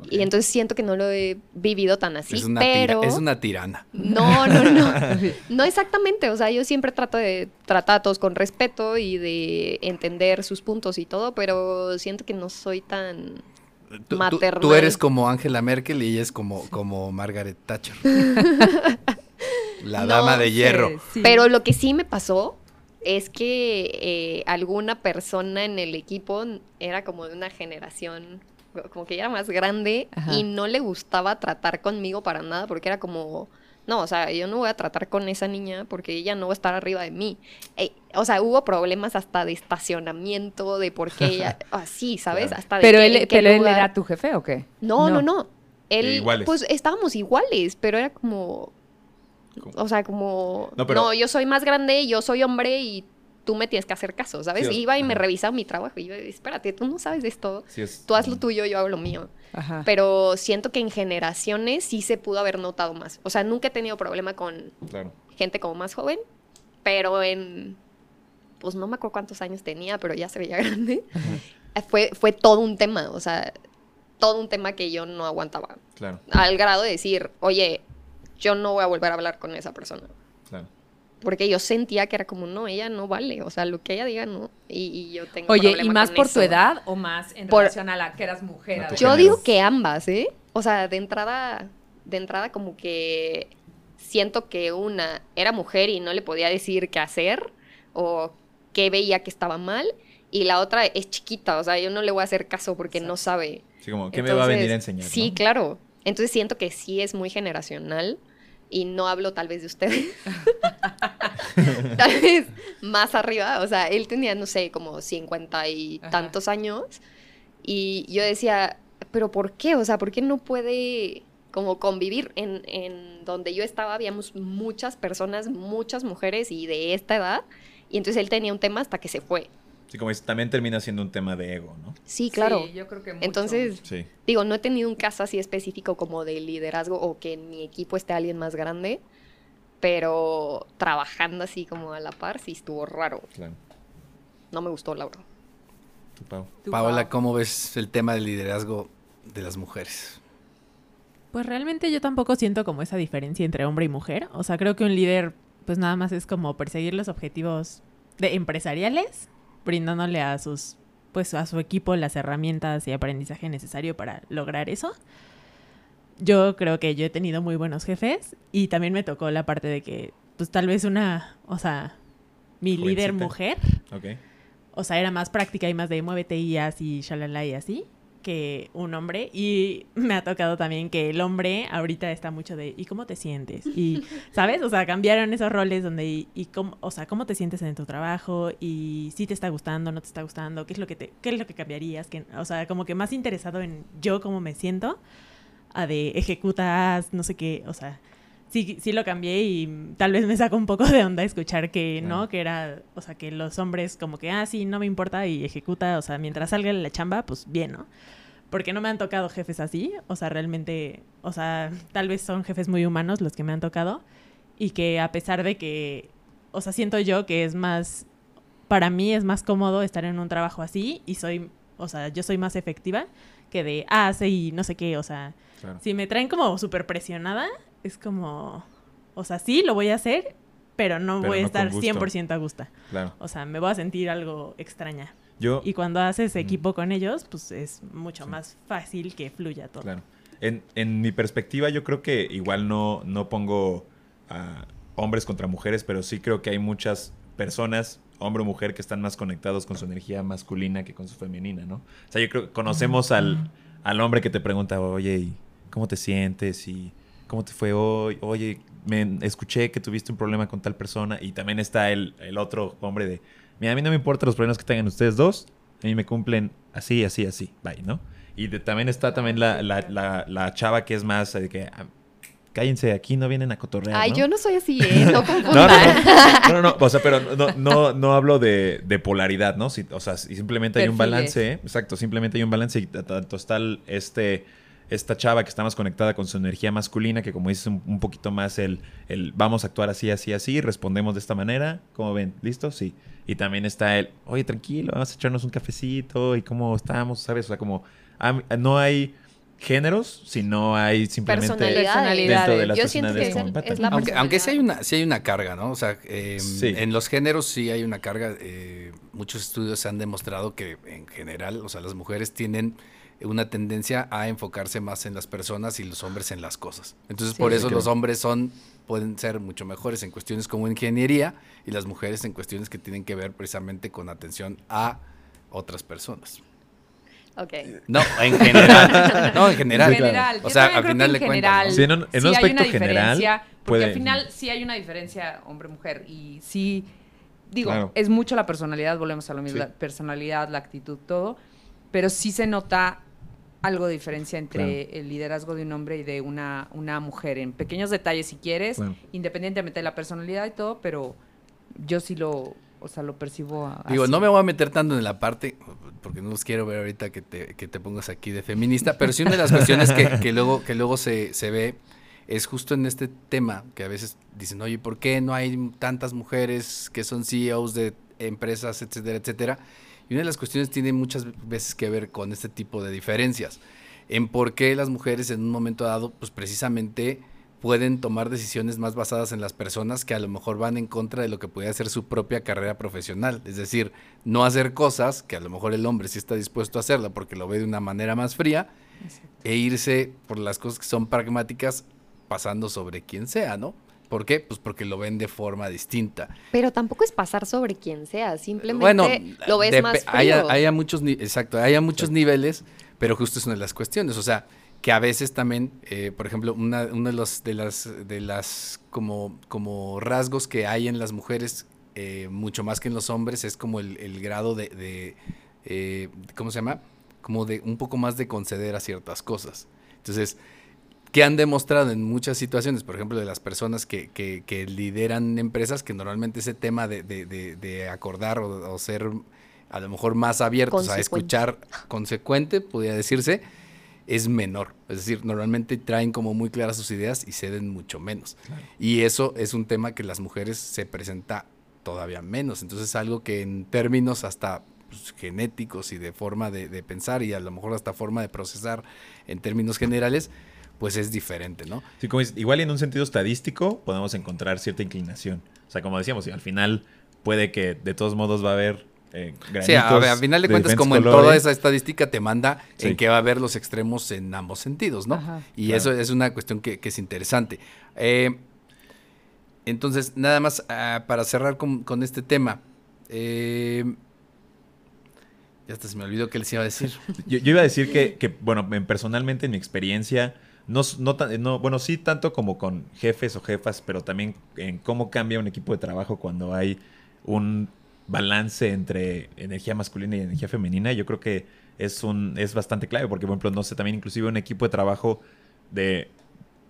Y entonces siento que no lo he vivido tan así, es una pero... es una tirana. No, no, no. no exactamente. O sea, yo siempre trato de tratar a todos con respeto y de entender sus puntos y todo, pero siento que no soy tan maternal. Tú, eres como Angela Merkel y ella es como, como Margaret Thatcher. La dama de hierro. Pero lo que sí me pasó es que eh, alguna persona en el equipo era como de una generación como que ella era más grande y no le gustaba tratar conmigo para nada porque era como, no, o sea, yo no voy a tratar con esa niña porque ella no va a estar arriba de mí. Eh, o sea, hubo problemas hasta de estacionamiento, de por qué ella, así, ¿sabes? Hasta pero él, pero él era tu jefe o qué? No, no, no. Él, pues estábamos iguales, pero era como, o sea, como, no, no, yo soy más grande, yo soy hombre y tú me tienes que hacer caso, ¿sabes? iba y me revisaba mi trabajo y yo, espérate, tú no sabes de esto, tú haz lo tuyo, yo hago lo mío. Pero siento que en generaciones sí se pudo haber notado más. O sea, nunca he tenido problema con gente como más joven, pero en, pues no me acuerdo cuántos años tenía, pero ya se veía grande. Fue, fue todo un tema, o sea, todo un tema que yo no aguantaba. Claro. Al grado de decir, oye, yo no voy a volver a hablar con esa persona. Claro porque yo sentía que era como, no, ella no vale, o sea, lo que ella diga, no, y, yo tengo Oye, ¿y más por tu edad o más en relación a la que eras mujer? yo digo que ambas, ¿eh? O sea, de entrada, de entrada como que siento que una era mujer y no le podía decir qué hacer o qué veía que estaba mal, y la otra es chiquita, o sea, yo no le voy a hacer caso porque no sabe. Sí, como, ¿qué me va a venir a enseñar? Sí, claro. Entonces siento que sí es muy generacional y no hablo tal vez de ustedes, tal vez más arriba, o sea, él tenía, no sé, como cincuenta y tantos años y yo decía, pero ¿por qué? O sea, ¿por qué no puede como convivir? En, en donde yo estaba habíamos muchas personas, muchas mujeres y de esta edad y entonces él tenía un tema hasta que se fue. Sí, como también termina siendo un tema de ego, ¿no? Sí, claro. yo creo que Entonces, digo, no he tenido un caso así específico como de liderazgo o que en mi equipo esté alguien más grande, pero trabajando así como a la par sí estuvo raro. Claro. No me gustó, Laura. Paola, ¿cómo ves el tema del liderazgo de las mujeres? Pues realmente yo tampoco siento como esa diferencia entre hombre y mujer. O sea, creo que un líder, pues nada más es como perseguir los objetivos de empresariales brindándole a sus pues a su equipo las herramientas y aprendizaje necesario para lograr eso. Yo creo que yo he tenido muy buenos jefes y también me tocó la parte de que pues tal vez una, o sea, mi líder mujer o sea, era más práctica y más de muévete y así, shalala y así que un hombre y me ha tocado también que el hombre ahorita está mucho de ¿y cómo te sientes? Y ¿sabes? O sea, cambiaron esos roles donde y, cómo, o sea, ¿cómo te sientes en tu trabajo? Y si te está gustando, no te está gustando, ¿qué es lo que te qué es lo que cambiarías? Que, o sea, como que más interesado en yo cómo me siento a de ejecutas, no sé qué, o sea, sí, sí lo cambié y tal vez me sacó un poco de onda escuchar que, ¿no? Que era, o sea, que los hombres como que, ah, sí, no me importa y ejecuta, o sea, mientras salga la chamba, pues bien, ¿no? Porque no me han tocado jefes así, o sea, realmente, o sea, tal vez son jefes muy humanos los que me han tocado y que a pesar de que, o sea, siento yo que es más, para mí es más cómodo estar en un trabajo así y soy, o sea, yo soy más efectiva que de, ah, sí, no sé qué, o sea, si me traen como súper presionada, es como, o sea, sí, lo voy a hacer, pero no voy a estar 100% a gusto. Claro. O sea, me voy a sentir algo extraña. Yo, y cuando haces equipo con ellos, pues es mucho más fácil que fluya todo. Claro. En, en, mi perspectiva, yo creo que igual no, no pongo a hombres contra mujeres, pero sí creo que hay muchas personas, hombre o mujer, que están más conectados con su energía masculina que con su femenina, ¿no? O sea, yo creo que conocemos al, al hombre que te pregunta, oye, ¿cómo te sientes? Y ¿cómo te fue hoy? Oye, me escuché que tuviste un problema con tal persona. Y también está el, el otro hombre de, mira, a mí no me importan los problemas que tengan ustedes dos, a mí me cumplen así, así, así, bye, ¿no? Y también está también la, la, la, chava que es más de que, ah, cállense, aquí no vienen a cotorrear. Ay, yo no soy así, ¿eh? No no, no, no, no, o sea, pero no, no, no hablo de, de polaridad, ¿no? o sea, simplemente hay un balance, exacto, simplemente hay un balance y tanto está este esta chava que está más conectada con su energía masculina, que como dices, un, poquito más el, el, vamos a actuar así, así, así, respondemos de esta manera, ¿cómo ven? ¿Listo? Sí. Y también está el, oye, tranquilo, vamos a echarnos un cafecito y cómo estamos, ¿sabes? O sea, como no hay géneros, sino hay simplemente dentro de las Yo personalidades aunque, aunque sí hay una sí hay una carga, ¿no? O sea, em, en los géneros sí hay una carga. Eh, muchos estudios han demostrado que en general, o sea, las mujeres tienen una tendencia a enfocarse más en las personas y los hombres en las cosas. Entonces, por eso los hombres son pueden ser mucho mejores en cuestiones como ingeniería y las mujeres en cuestiones que tienen que ver precisamente con atención a otras personas. Ok. No, en general. no, en general. O sea, al final de cuentas. Sí, en un, aspecto general. Porque al final sí hay una diferencia hombre-mujer. Y sí, digo, es mucho la personalidad, volvemos a lo mismo, la personalidad, la actitud, todo. Pero sí se nota algo de diferencia entre el liderazgo de un hombre y de una, una mujer, en pequeños detalles si quieres, independientemente de la personalidad y todo, pero yo sí lo, o sea, lo percibo Digo, no me voy a meter tanto en la parte, porque no los quiero ver ahorita que te, que te pongas aquí de feminista, pero sí una de las cuestiones que, que luego, que luego se, se ve es justo en este tema, que a veces dicen, oye, ¿por qué no hay tantas mujeres que son CEOs de empresas, etcétera, etcétera? Y una de las cuestiones tiene muchas veces que ver con este tipo de diferencias, en por qué las mujeres en un momento dado, pues precisamente pueden tomar decisiones más basadas en las personas que a lo mejor van en contra de lo que puede ser su propia carrera profesional. Es decir, no hacer cosas que a lo mejor el hombre sí está dispuesto a hacerla porque lo ve de una manera más fría e irse por las cosas que son pragmáticas pasando sobre quien sea, ¿no? ¿Por qué? Pues porque lo ven de forma distinta. Pero tampoco es pasar sobre quien sea, simplemente lo ves más frío. Hay, muchos, exacto, hay muchos niveles, pero justo es una de las cuestiones. O sea, que a veces también, eh, por ejemplo, una, uno de los de las de las como, como rasgos que hay en las mujeres eh, mucho más que en los hombres es como el, grado de, de eh, ¿cómo se llama? Como de un poco más de conceder a ciertas cosas. Entonces, que han demostrado en muchas situaciones, por ejemplo, de las personas que, que, lideran empresas, que normalmente ese tema de, de, de, acordar o, ser a lo mejor más abiertos a escuchar consecuente, podría decirse, es menor. Es decir, normalmente traen como muy claras sus ideas y ceden mucho menos. Y eso es un tema que las mujeres se presenta todavía menos. Entonces es algo que en términos hasta pues, genéticos y de forma de pensar y a lo mejor hasta forma de procesar en términos generales, pues es diferente, ¿no? Sí, como igual en un sentido estadístico podemos encontrar cierta inclinación. O sea, como decíamos, al final puede que de todos modos va a haber eh, sí, a, ver, al final de, cuentas, como en toda esa estadística te manda en que va a haber los extremos en ambos sentidos, ¿no? y eso es una cuestión que, es interesante. Eh, entonces, nada más ah, para cerrar con, este tema. Eh, Ya hasta se me olvidó qué les iba a decir. yo, iba a decir que, que, bueno, personalmente en mi experiencia, no, no, no, bueno, sí tanto como con jefes o jefas, pero también en cómo cambia un equipo de trabajo cuando hay un balance entre energía masculina y energía femenina, yo creo que es un es bastante clave, porque por ejemplo, no sé, también inclusive un equipo de trabajo de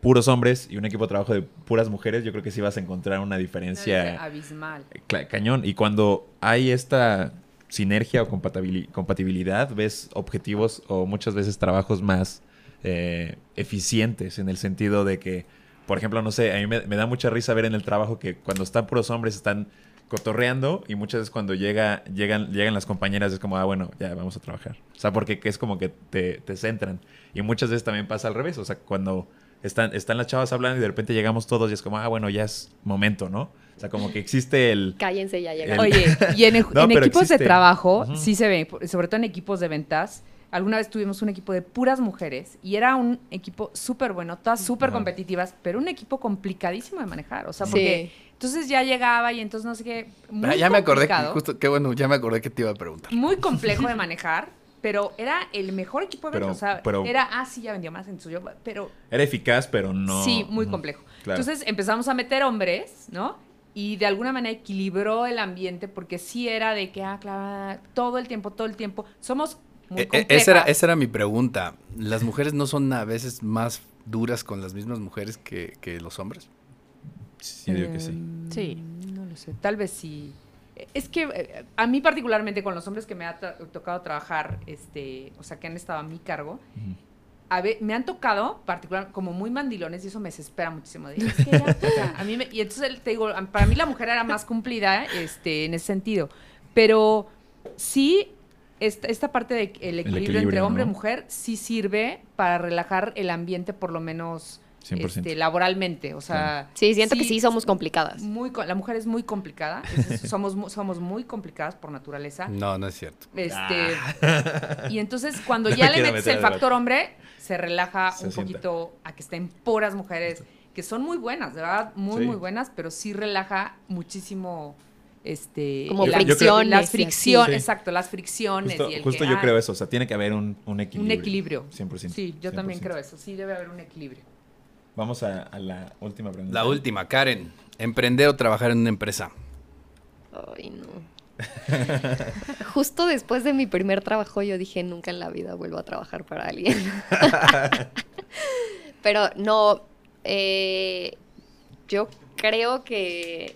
puros hombres y un equipo de trabajo de puras mujeres, yo creo que sí vas a encontrar una diferencia abismal. Cañón. Y cuando hay esta sinergia o compatibilidad, ves objetivos o muchas veces trabajos más eh, eficientes en el sentido de que, por ejemplo, no sé, a mí me, da mucha risa ver en el trabajo que cuando están puros hombres están cotorreando y muchas veces cuando llega, llegan, llegan las compañeras es como, ah, bueno, ya vamos a trabajar. O sea, porque es como que te, te centran. Y muchas veces también pasa al revés. O sea, cuando están, están las chavas hablando y de repente llegamos todos y es como, ah, bueno, ya es momento, ¿no? O sea, como que existe el... Cállense, ya llegaron. Oye, y en, equipos de trabajo, sí se ve, sobre todo en equipos de ventas, alguna vez tuvimos un equipo de puras mujeres y era un equipo súper bueno, todas súper competitivas, pero un equipo complicadísimo de manejar. O sea, porque entonces ya llegaba y entonces no sé qué. Muy ya me acordé que justo, qué bueno, ya me acordé que te iba a preguntar. Muy complejo de manejar pero era el mejor equipo de ventas. O sea, era, ah, sí, ya vendió más en suyo, pero... Era eficaz, pero no... Sí, muy complejo. Entonces empezamos a meter hombres, ¿no? Y de alguna manera equilibró el ambiente porque sí era de que, ah, claro, todo el tiempo, todo el tiempo. Somos muy complejas. E, e, esa, era, esa era mi pregunta. ¿Las mujeres no son a veces más duras con las mismas mujeres que, que los hombres? Sí, digo que sí. Em, sí. No lo sé. Tal vez sí es que eh, a mí particularmente con los hombres que me ha tocado trabajar, este, o sea, que han estado a mi cargo, a ver, me han tocado particular como muy mandilones y eso me desespera muchísimo. a mí y entonces te digo, para mí la mujer era más cumplida este, en ese sentido. Pero sí, esta, esta parte del de equilibrio, entre hombre y mujer sí sirve para relajar el ambiente por lo menos este, laboralmente, o sea... Sí, siento que sí somos complicadas. Muy, la mujer es muy complicada, somos, somos muy complicadas por naturaleza. No, no es cierto. Este, Y entonces cuando ya le metes el factor hombre, se relaja un poquito a que estén puras mujeres, que son muy buenas, de verdad, muy, muy buenas, pero sí relaja muchísimo este como fricciones las fricciones exacto las fricciones justo, yo creo eso o sea tiene que haber un, un equilibrio un equilibrio 100% sí yo también creo eso sí debe haber un equilibrio Vamos a, la última pregunta. La última, Karen. ¿Emprender o trabajar en una empresa? Ay, no. Justo después de mi primer trabajo yo dije, nunca en la vida vuelvo a trabajar para alguien. Pero no, eh, yo creo que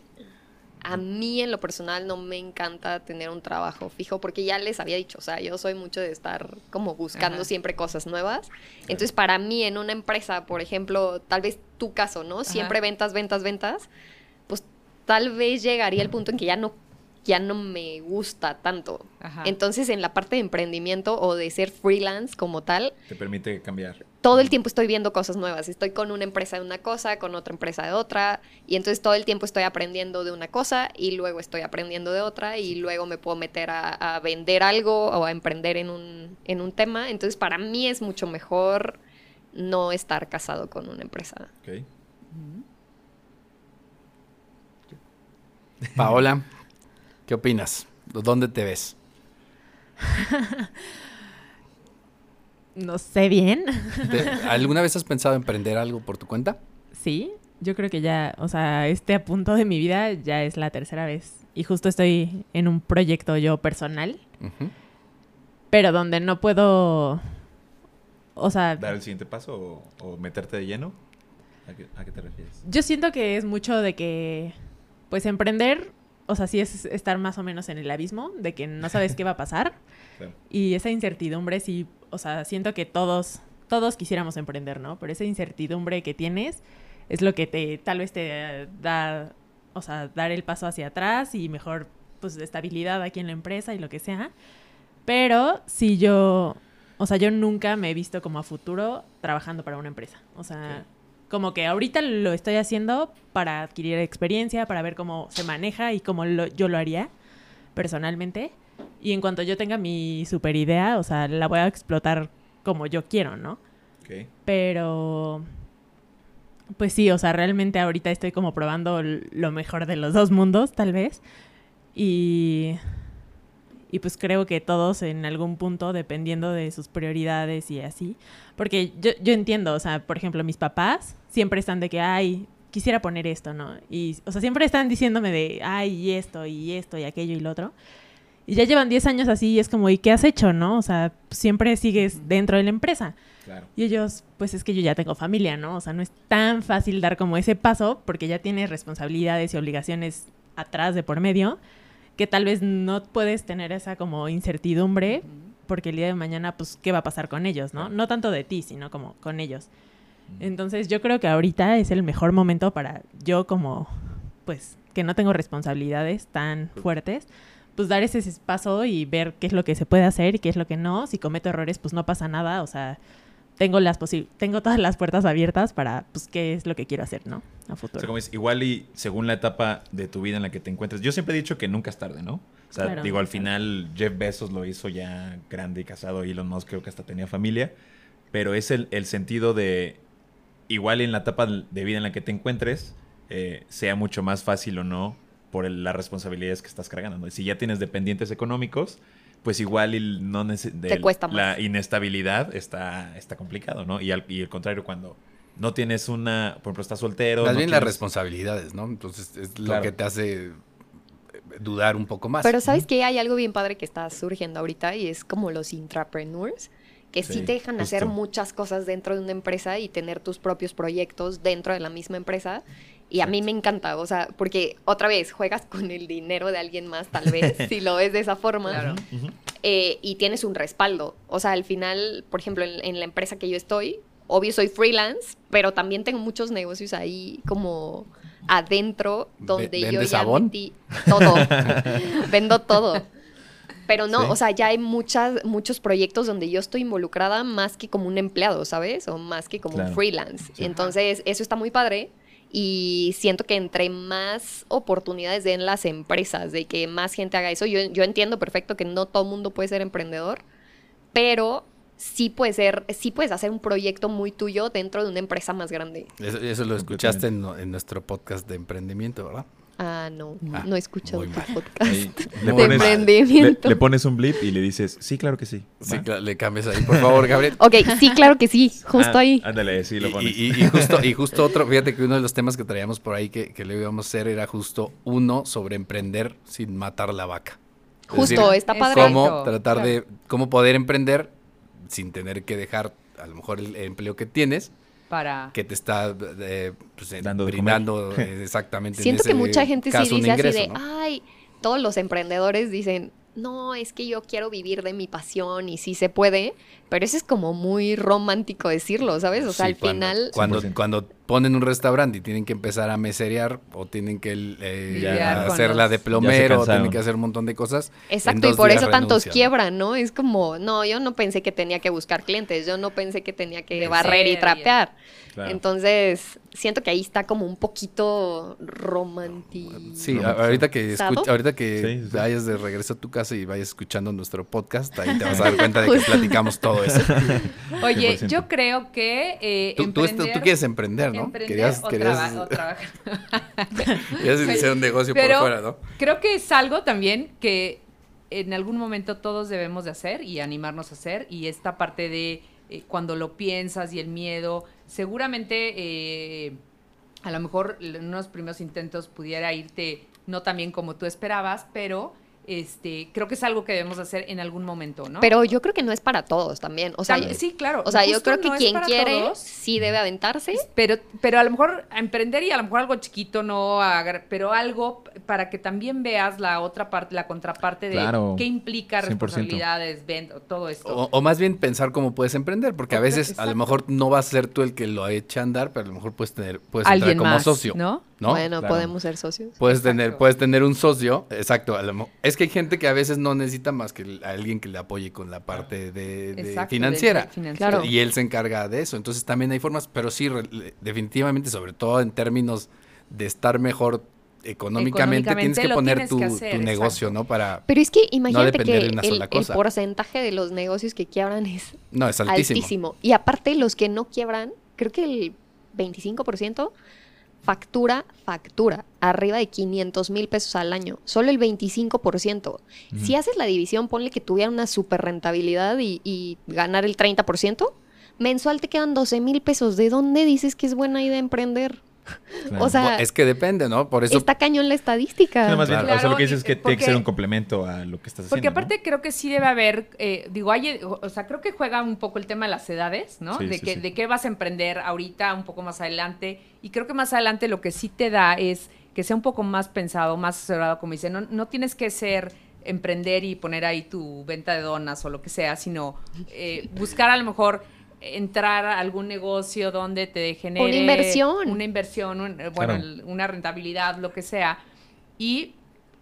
a mí en lo personal no me encanta tener un trabajo fijo porque ya les había dicho, o sea, yo soy mucho de estar como buscando siempre cosas nuevas. Entonces, para mí en una empresa, por ejemplo, tal vez tu caso, ¿no? Siempre ventas, ventas, ventas, pues tal vez llegaría el punto en que ya no ya no me gusta tanto. Entonces, en la parte de emprendimiento o de ser freelance como tal, te permite cambiar. Todo el tiempo estoy viendo cosas nuevas. Estoy con una empresa de una cosa, con otra empresa de otra, y entonces todo el tiempo estoy aprendiendo de una cosa y luego estoy aprendiendo de otra y luego me puedo meter a, vender algo o a emprender en un, en un tema. Entonces, para mí es mucho mejor no estar casado con una empresa. Paola. ¿Qué opinas? ¿Dónde te ves? no sé bien. ¿Alguna vez has pensado emprender algo por tu cuenta? Sí, yo creo que ya, o sea, este punto de mi vida ya es la tercera vez. Y justo estoy en un proyecto yo personal, pero donde no puedo, o sea... ¿Dar el siguiente paso o, meterte de lleno? ¿A qué, ¿A qué, te refieres? Yo siento que es mucho de que, pues, emprender o sea, sí es estar más o menos en el abismo de que no sabes qué va a pasar. Y esa incertidumbre sí, o sea, siento que todos, todos quisiéramos emprender, ¿no? Pero esa incertidumbre que tienes es lo que te, tal vez te da, o sea, dar el paso hacia atrás y mejor, pues, estabilidad aquí en la empresa y lo que sea. Pero si yo, o sea, yo nunca me he visto como a futuro trabajando para una empresa. O sea, como que ahorita lo estoy haciendo para adquirir experiencia, para ver cómo se maneja y cómo yo lo haría personalmente. Y en cuanto yo tenga mi super idea, o sea, la voy a explotar como yo quiero, ¿no? Pero, pues sí, o sea, realmente ahorita estoy como probando lo mejor de los dos mundos, tal vez. Y, Y pues creo que todos en algún punto, dependiendo de sus prioridades y así, porque yo, yo entiendo, o sea, por ejemplo, mis papás siempre están de que, ay, quisiera poner esto, ¿no? Y, o sea, siempre están diciéndome de, ay, y esto, y esto, y aquello, y lo otro. Y ya llevan 10 años así y es como, ¿y qué has hecho, no? O sea, siempre sigues dentro de la empresa. Y ellos, pues es que yo ya tengo familia, ¿no? O sea, no es tan fácil dar como ese paso porque ya tienes responsabilidades y obligaciones atrás de por medio que tal vez no puedes tener esa como incertidumbre porque el día de mañana, pues, ¿qué va a pasar con ellos, no? No tanto de ti, sino como con ellos. Entonces yo creo que ahorita es el mejor momento para yo como, pues, que no tengo responsabilidades tan fuertes, pues dar ese paso y ver qué es lo que se puede hacer y qué es lo que no. Si cometo errores, pues no pasa nada, o sea, tengo las tengo todas las puertas abiertas para pues qué es lo que quiero hacer, ¿no? A futuro. O sea, como es, igual y según la etapa de tu vida en la que te encuentres. Yo siempre he dicho que nunca es tarde, ¿no? O sea, digo, al final Jeff Bezos lo hizo ya grande y casado, y Elon Musk creo que hasta tenía familia, pero es el, el sentido de igual en la etapa de vida en la que te encuentres, eh, sea mucho más fácil o no por las responsabilidades que estás cargando. Si ya tienes dependientes económicos, pues igual y no Te cuesta más. la inestabilidad está, está complicado, ¿no? Y al, y contrario, cuando no tienes una, por ejemplo, estás soltero. Más bien las responsabilidades, ¿no? Entonces es lo que te hace dudar un poco más. Pero sabes que hay algo bien padre que está surgiendo ahorita y es como los intrapreneurs que sí, te dejan hacer muchas cosas dentro de una empresa y tener tus propios proyectos dentro de la misma empresa. Y a mí me encanta, o sea, porque otra vez juegas con el dinero de alguien más, tal vez, si lo ves de esa forma, eh, y tienes un respaldo. O sea, al final, por ejemplo, en, la empresa que yo estoy, obvio soy freelance, pero también tengo muchos negocios ahí como adentro donde yo ya metí todo. Vendo todo. Pero no, o sea, ya hay muchas, muchos proyectos donde yo estoy involucrada más que como un empleado, ¿sabes? O más que como un freelance. Entonces, eso está muy padre. Y siento que entre más oportunidades den las empresas, de que más gente haga eso, yo, yo entiendo perfecto que no todo el mundo puede ser emprendedor, pero sí puede ser, sí puedes hacer un proyecto muy tuyo dentro de una empresa más grande. Eso, lo escuchaste en, en, nuestro podcast de emprendimiento, ¿verdad? Ah, no, ah, no he escuchado tu podcast le pones, de emprendimiento. Le, pones un blip y le dices, sí, claro que sí. Sí, le cambias ahí, por favor, Gabriel. ok, sí, claro que sí, justo ah, ahí. Ándale, sí, lo pones. Y, justo, y justo otro, fíjate que uno de los temas que traíamos por ahí que, que le íbamos a hacer era justo uno sobre emprender sin matar la vaca. justo, está padre. Cómo tratar de, cómo poder emprender sin tener que dejar a lo mejor el empleo que tienes para que te está eh, pues, Dando brindando exactamente siento que mucha gente sí dice así de ay todos los emprendedores dicen no, es que yo quiero vivir de mi pasión y sí se puede, pero eso es como muy romántico decirlo, ¿sabes? O sea, al final... Cuando, cuando ponen un restaurante y tienen que empezar a meserear o tienen que eh, hacer la de plomero o tienen que hacer un montón de cosas. Exacto, y por eso tantos quiebran, ¿no? Es como, no, yo no pensé que tenía que buscar clientes, yo no pensé que tenía que barrer y trapear. Entonces, siento que ahí está como un poquito romántico. Sí, ahorita que, ahorita que vayas de regreso a tu casa y vayas escuchando nuestro podcast, ahí te vas a dar cuenta de que platicamos todo eso. Oye, yo creo que eh, tú, tú, quieres emprender, ¿no? querías, o, querías, trabajar. querías iniciar un negocio por fuera, ¿no? Creo que es algo también que en algún momento todos debemos de hacer y animarnos a hacer y esta parte de eh, cuando lo piensas y el miedo, seguramente eh, a lo mejor en unos primeros intentos pudiera irte no tan bien como tú esperabas, pero este, creo que es algo que debemos hacer en algún momento, ¿no? Pero yo creo que no es para todos también. O sea, sí, claro. O sea, yo creo que quien quiere sí debe aventarse. Pero, pero a lo mejor emprender y a lo mejor algo chiquito, no, pero algo para que también veas la otra parte, la contraparte de qué implica responsabilidades, venta, todo esto. O, más bien pensar cómo puedes emprender, porque a veces a lo mejor no va a ser tú el que lo echa a andar, pero a lo mejor puedes tener, puedes entrar como socio. ¿no? Bueno, podemos ser socios. Puedes tener, puedes tener un socio, exacto. Es que hay gente que a veces no necesita más que alguien que le apoye con la parte de, financiera. Y él se encarga de eso. Entonces también hay formas, pero sí, definitivamente, sobre todo en términos de estar mejor económicamente, tienes que poner tu, negocio, ¿no? Para Pero es que imagínate que el, porcentaje de los negocios que quiebran es, no, es altísimo. altísimo. Y aparte los que no quiebran, creo que el 25% factura, factura, arriba de 500 mil pesos al año, solo el 25%. Si haces la división, ponle que tuviera una super rentabilidad y, y ganar el 30%, mensual te quedan 12 mil pesos. ¿De dónde dices que es buena idea emprender? O sea, es que depende, ¿no? Por eso. Está cañón la estadística. más bien, o sea, lo que dices es que tiene que ser un complemento a lo que estás haciendo. Porque aparte creo que sí debe haber, eh, digo, hay, o sea, creo que juega un poco el tema de las edades, ¿no? de, que, de qué vas a emprender ahorita, un poco más adelante. Y creo que más adelante lo que sí te da es que sea un poco más pensado, más asesorado, como dice, no, no tienes que ser emprender y poner ahí tu venta de donas o lo que sea, sino eh, buscar a lo mejor entrar a algún negocio donde te genere una inversión, una inversión, bueno, una rentabilidad, lo que sea, y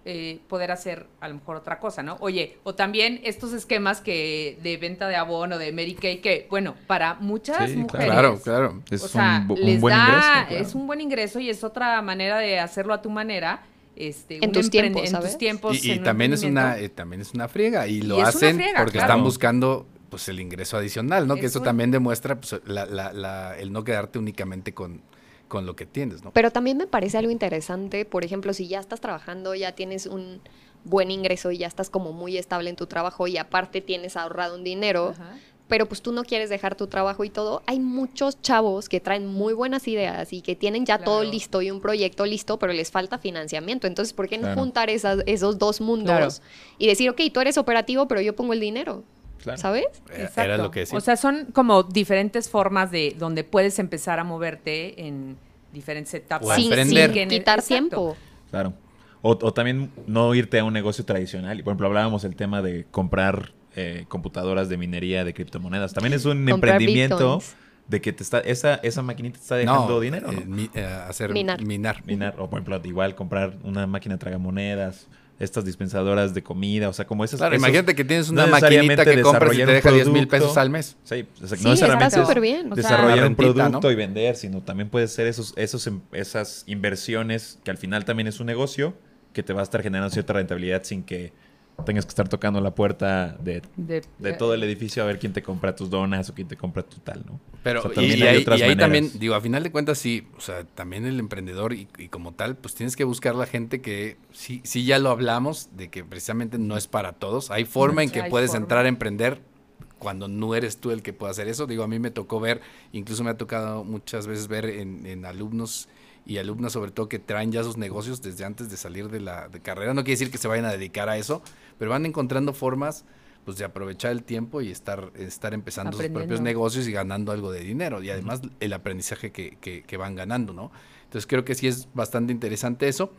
eh, poder hacer a lo mejor otra cosa, ¿no? Oye, o también estos esquemas que de venta de abono, de Mary Kay, que, bueno, para muchas mujeres. Claro, claro. Es un, buen ingreso. Es un buen ingreso y es otra manera de hacerlo a tu manera. Este, en, tus tiempos, en tus tiempos, y, también es una eh, también es una friega y lo hacen porque están buscando pues el ingreso adicional, ¿no? que eso también demuestra pues, el no quedarte únicamente con, con lo que tienes, ¿no? Pero también me parece algo interesante, por ejemplo, si ya estás trabajando, ya tienes un buen ingreso y ya estás como muy estable en tu trabajo y aparte tienes ahorrado un dinero, pero pues tú no quieres dejar tu trabajo y todo, hay muchos chavos que traen muy buenas ideas y que tienen ya todo listo y un proyecto listo, pero les falta financiamiento. Entonces, ¿por qué no juntar esos dos mundos y decir, ok, tú eres operativo, pero yo pongo el dinero? ¿Sabes? Era lo que decía. O sea, son como diferentes formas de donde puedes empezar a moverte en diferentes etapas. sin, sin, quitar tiempo. Claro. O, también no irte a un negocio tradicional. Por ejemplo, hablábamos el tema de comprar eh, computadoras de minería de criptomonedas. También es un emprendimiento de que te está esa esa maquinita te está dejando dinero, ¿no? Eh, eh, hacer minar. minar. Minar. O por ejemplo, igual comprar una máquina tragamonedas estas dispensadoras de comida, o sea, como esas. Claro, imagínate que tienes una maquinita que compras y te deja 10 mil pesos al mes. Sí, o sea, no necesariamente está bien. desarrollar un producto y vender, sino también puede ser esos, esos, em, esas inversiones que al final también es un negocio que te va a estar generando cierta rentabilidad sin que tengas que estar tocando la puerta de, de, todo el edificio a ver quién te compra tus donas o quién te compra tu tal, ¿no? Pero también y, hay otras y ahí también, digo, a final de cuentas sí, o sea, también el emprendedor y, como tal, pues tienes que buscar la gente que sí, sí ya lo hablamos, de que precisamente no es para todos. Hay forma en que puedes entrar a emprender cuando no eres tú el que puede hacer eso. Digo, a mí me tocó ver, incluso me ha tocado muchas veces ver en, en alumnos y alumnas sobre todo que traen ya sus negocios desde antes de salir de la de carrera. No quiere decir que se vayan a dedicar a eso, pero van encontrando formas pues de aprovechar el tiempo y estar, estar empezando sus propios negocios y ganando algo de dinero. Y además el aprendizaje que, que, que van ganando, ¿no? Entonces creo que sí es bastante interesante eso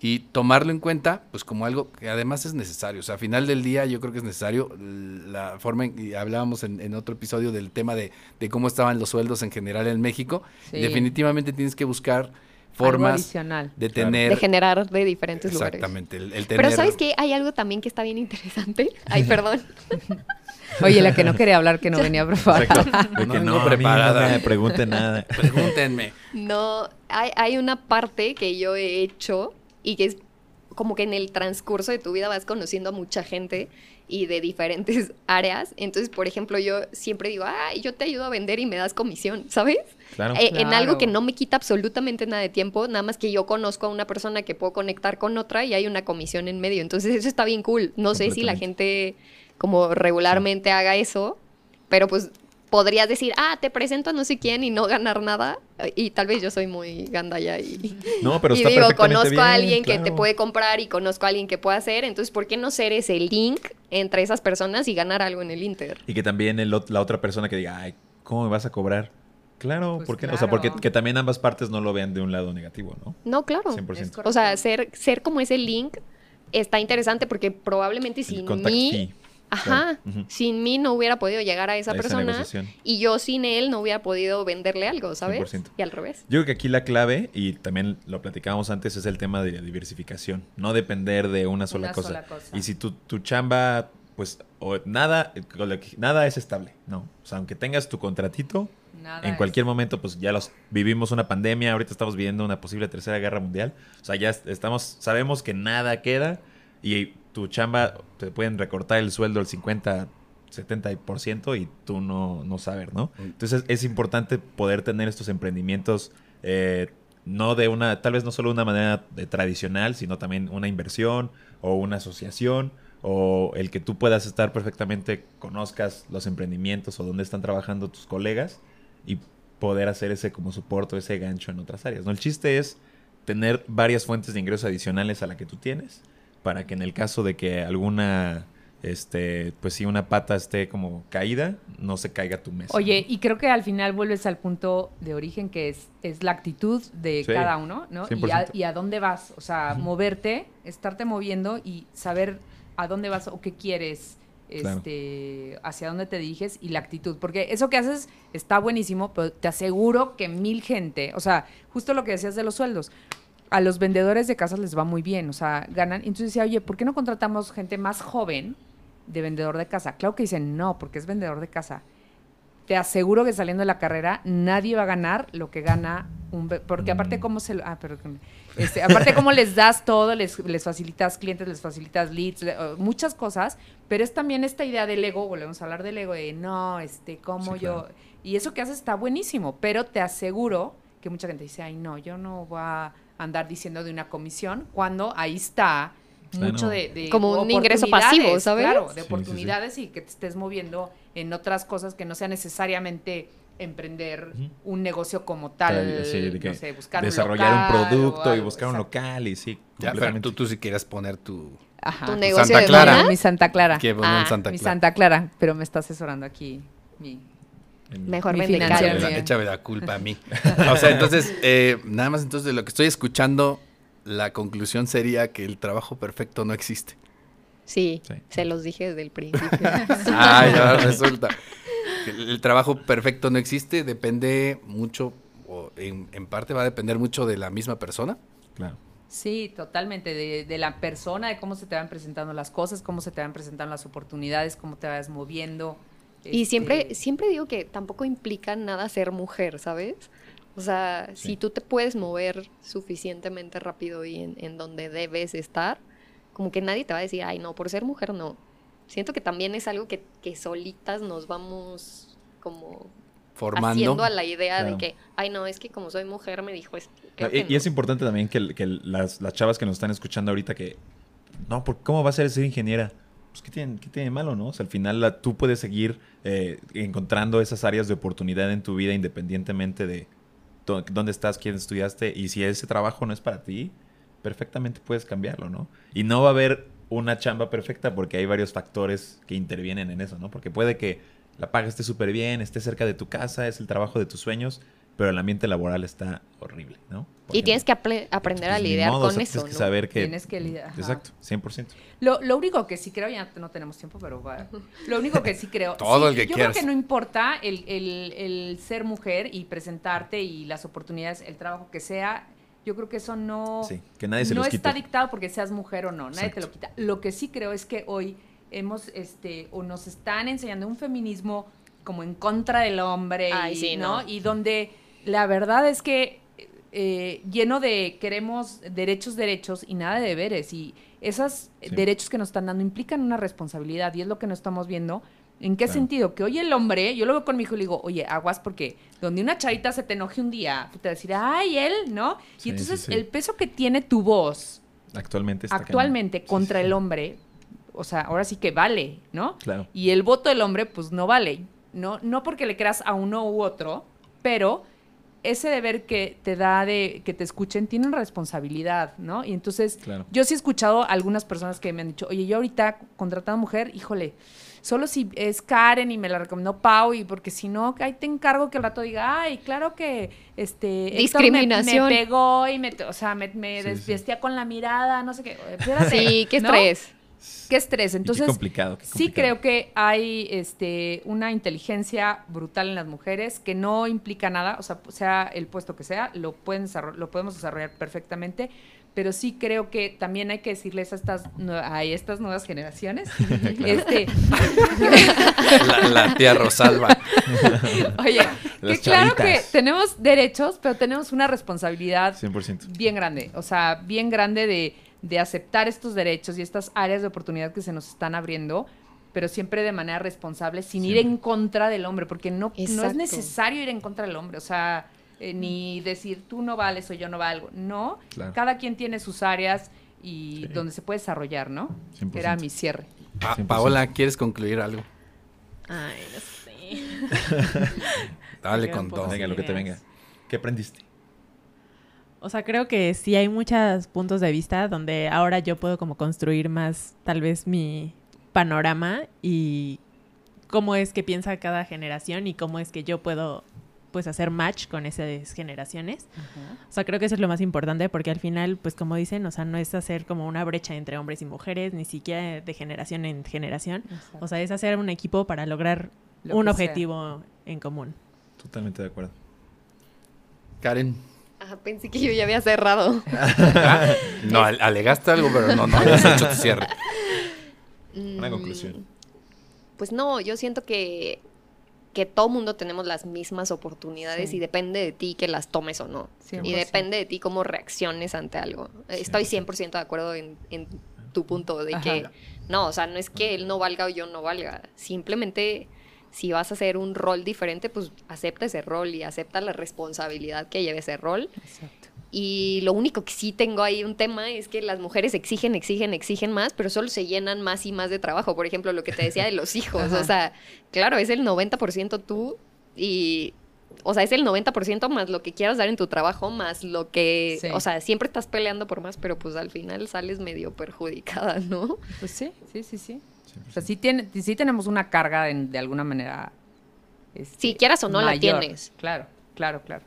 y tomarlo en cuenta pues como algo que además es necesario. O sea, a final del día yo creo que es necesario la forma en que hablábamos en, otro episodio del tema de, cómo estaban los sueldos en general en México. Definitivamente tienes que buscar formas de tener... De generar de diferentes Exactamente, lugares. Exactamente. Pero ¿sabes qué? Hay algo también que está bien interesante. Ay, perdón. Oye, la que no quería hablar, que no venía preparada. De que no, preparada. no me pregunten nada. Pregúntenme. No, hay, hay una parte que yo he hecho y que es como que en el transcurso de tu vida vas conociendo a mucha gente y de diferentes áreas. Entonces, por ejemplo, yo siempre digo, ay, yo te ayudo a vender y me das comisión, ¿sabes? Claro. Eh, en algo que no me quita absolutamente nada de tiempo, nada más que yo conozco a una persona que puedo conectar con otra y hay una comisión en medio. Entonces, eso está bien cool. No sé si la gente como regularmente haga eso, pero pues podrías decir, ah, te presento a no sé quién y no ganar nada. Y tal vez yo soy muy gandaya y, no, pero y digo, conozco a alguien que te puede comprar y conozco a alguien que puede hacer. Entonces, ¿por qué no ser ese link entre esas personas y ganar algo en el Inter? Y que también el, la otra persona que diga, ay, ¿cómo me vas a cobrar? Claro, pues porque, o sea, porque que también ambas partes no lo vean de un lado negativo, ¿no? No, claro. 100%. O sea, ser, ser como ese link está interesante porque probablemente sin mí Ajá, sin mí no hubiera podido llegar a esa persona y yo sin él no hubiera podido venderle algo, ¿sabes? Y al revés. Yo creo que aquí la clave, y también lo platicábamos antes, es el tema de la diversificación, no depender de una sola, cosa. Y si tu, tu chamba, pues, o nada, nada es estable, ¿no? O sea, aunque tengas tu contratito, en cualquier momento, pues ya los vivimos una pandemia, ahorita estamos viviendo una posible tercera guerra mundial, o sea, ya estamos, sabemos que nada queda y tu chamba te pueden recortar el sueldo al 50, 70% y tú no, no sabes, ¿no? Mm. Entonces es importante poder tener estos emprendimientos eh, no de una, tal vez no solo de una manera de tradicional, sino también una inversión o una asociación o el que tú puedas estar perfectamente, conozcas los emprendimientos o dónde están trabajando tus colegas y poder hacer ese como soporte, ese gancho en otras áreas. ¿no? El chiste es tener varias fuentes de ingresos adicionales a la que tú tienes para que en el caso de que alguna este, pues si una pata esté como caída, no se caiga tu mesa. Oye, y creo que al final vuelves al punto de origen que es, es la actitud de cada uno, ¿no? Y a, dónde vas, o sea, moverte, estarte moviendo y saber a dónde vas o qué quieres, este, hacia dónde te diriges y la actitud. Porque eso que haces está buenísimo, pero te aseguro que mil gente, o sea, justo lo que decías de los sueldos, a los vendedores de casas les va muy bien, o sea, ganan. Entonces decía, oye, ¿por qué no contratamos gente más joven? de vendedor de casa. Claro que dicen no, porque es vendedor de casa. Te aseguro que saliendo de la carrera nadie va a ganar lo que gana un... Porque aparte mm. cómo se... Ah, perdón. Este, aparte cómo les das todo, les, les facilitas clientes, les facilitas leads, muchas cosas, pero es también esta idea del ego, volvemos a hablar del ego, de no, este, cómo yo... Y eso que haces está buenísimo, pero te aseguro que mucha gente dice, ay, no, yo no voy a andar diciendo de una comisión, cuando ahí está mucho de, como un ingreso pasivo, ¿sabes? Claro, de oportunidades y que te estés moviendo en otras cosas que no sea necesariamente emprender un negocio como tal, no sé, buscar desarrollar un, producto y buscar un local y sí, ya, pero tú, tú si quieres poner tu tu negocio Santa Clara, mi Santa Clara, ah, Santa mi Santa Clara, pero me está asesorando aquí mi Mejor mi Échame la culpa a mí. o sea, entonces, eh, nada más entonces de lo que estoy escuchando, la conclusión sería que el trabajo perfecto no existe. Sí, se los dije desde el principio. ah, ya resulta. El trabajo perfecto no existe, depende mucho, o en, parte va a depender mucho de la misma persona. Claro. Sí, totalmente, de, la persona, de cómo se te van presentando las cosas, cómo se te van presentando las oportunidades, cómo te vas moviendo. Y siempre, este siempre digo que tampoco implica nada ser mujer, ¿sabes? O sea, si tú te puedes mover suficientemente rápido y en, donde debes estar, como que nadie te va a decir, ay, no, por ser mujer no. Siento que también es algo que, solitas nos vamos como Formando. haciendo a la idea de que, ay, no, es que como soy mujer me dijo esto. Y, es importante también que, las, chavas que nos están escuchando ahorita que, no, ¿cómo va a ser ser ingeniera? Pues, ¿qué tiene, qué tiene malo, no? O sea, al final tú puedes seguir eh, encontrando esas áreas de oportunidad en tu vida independientemente de, dónde estás, quién estudiaste, y si ese trabajo no es para ti, perfectamente puedes cambiarlo, ¿no? Y no va a haber una chamba perfecta porque hay varios factores que intervienen en eso, ¿no? Porque puede que la paga esté súper bien, esté cerca de tu casa, es el trabajo de tus sueños, pero el ambiente laboral está horrible, ¿no? Y tienes que aprender a pues, lidiar con eso, Tienes que saber que... Tienes que lidiar. Exacto, 100%. Lo, lo único que sí creo, ya no tenemos tiempo, pero lo único que sí creo... Todo el que Yo creo que no importa el, el, el, ser mujer y presentarte y las oportunidades, el trabajo que sea, yo creo que eso no... Sí, que nadie se No está dictado porque seas mujer o no, nadie te lo quita. Lo que sí creo es que hoy hemos, este, o nos están enseñando un feminismo como en contra del hombre, y, ¿no? Y donde la verdad es que eh, lleno de queremos derechos, derechos y nada de deberes. Y esos derechos que nos están dando implican una responsabilidad y es lo que no estamos viendo. ¿En qué sentido? Que hoy el hombre, yo lo veo con mi hijo y le digo, oye, aguas porque donde una chavita se te enoje un día, te va a decir, ay, él, ¿no? y entonces el peso que tiene tu voz actualmente, actualmente contra el hombre, o sea, ahora sí que vale, ¿no? Claro. Y el voto del hombre, pues no vale. No, no porque le creas a uno u otro, pero ese deber que te da de que te escuchen tiene una responsabilidad, ¿no? Y entonces, yo sí he escuchado a algunas personas que me han dicho, oye, yo ahorita contratando mujer, híjole, solo si es Karen y me la recomendó Pau, y porque si no, ahí te encargo que el rato diga, ay, claro que este discriminación me, pegó y me, o sea, me, desvestía con la mirada, no sé qué. Espérate, sí, qué estrés. Qué estrés. Entonces, qué complicado, sí creo que hay este, una inteligencia brutal en las mujeres que no implica nada, o sea, sea el puesto que sea, lo, pueden lo podemos desarrollar perfectamente, pero sí creo que también hay que decirles a estas, a estas nuevas generaciones, este, la, tía Rosalba. Oye, que claro que tenemos derechos, pero tenemos una responsabilidad 100%. bien grande, o sea, bien grande de de aceptar estos derechos y estas áreas de oportunidad que se nos están abriendo, pero siempre de manera responsable, sin ir en contra del hombre, porque no, no es necesario ir en contra del hombre. O sea, eh, ni decir tú no vales o yo no valgo. No, cada quien tiene sus áreas y donde se puede desarrollar, ¿no? Era mi cierre. Paola, ¿quieres concluir algo? Ay, no sé. Dale con todo. Venga, lo que te venga. ¿Qué aprendiste? O sea, creo que sí hay muchos puntos de vista donde ahora yo puedo como construir más tal vez mi panorama y cómo es que piensa cada generación y cómo es que yo puedo pues hacer match con esas generaciones. O sea, creo que eso es lo más importante porque al final, pues como dicen, o sea, no es hacer como una brecha entre hombres y mujeres, ni siquiera de generación en generación. O sea, es hacer un equipo para lograr un objetivo en común. Totalmente de acuerdo. Karen. Ah, pensé que yo ya había cerrado. no, alegaste algo, pero no, no habías hecho tu cierre. Una conclusión. Mm, pues no, yo siento que que todo mundo tenemos las mismas oportunidades y depende de ti que las tomes o no. Y depende de ti cómo reacciones ante algo. Estoy 100% de acuerdo en, tu punto de que, no, o sea, no es que él no valga o yo no valga. Simplemente, si vas a hacer un rol diferente, pues acepta ese rol y acepta la responsabilidad que lleve ese rol. Exacto. Y lo único que sí tengo ahí un tema es que las mujeres exigen, exigen, exigen más, pero solo se llenan más y más de trabajo. Por ejemplo, lo que te decía de los hijos. o sea, claro, es el 90% tú y... O sea, es el 90% más lo que quieras dar en tu trabajo, más lo que... O sea, siempre estás peleando por más, pero pues al final sales medio perjudicada, ¿no? Pues sí, sí, sí, sí. O sea, sí, tiene, sí tenemos una carga de alguna manera... Este, si quieras o no la tienes. Claro, claro, claro.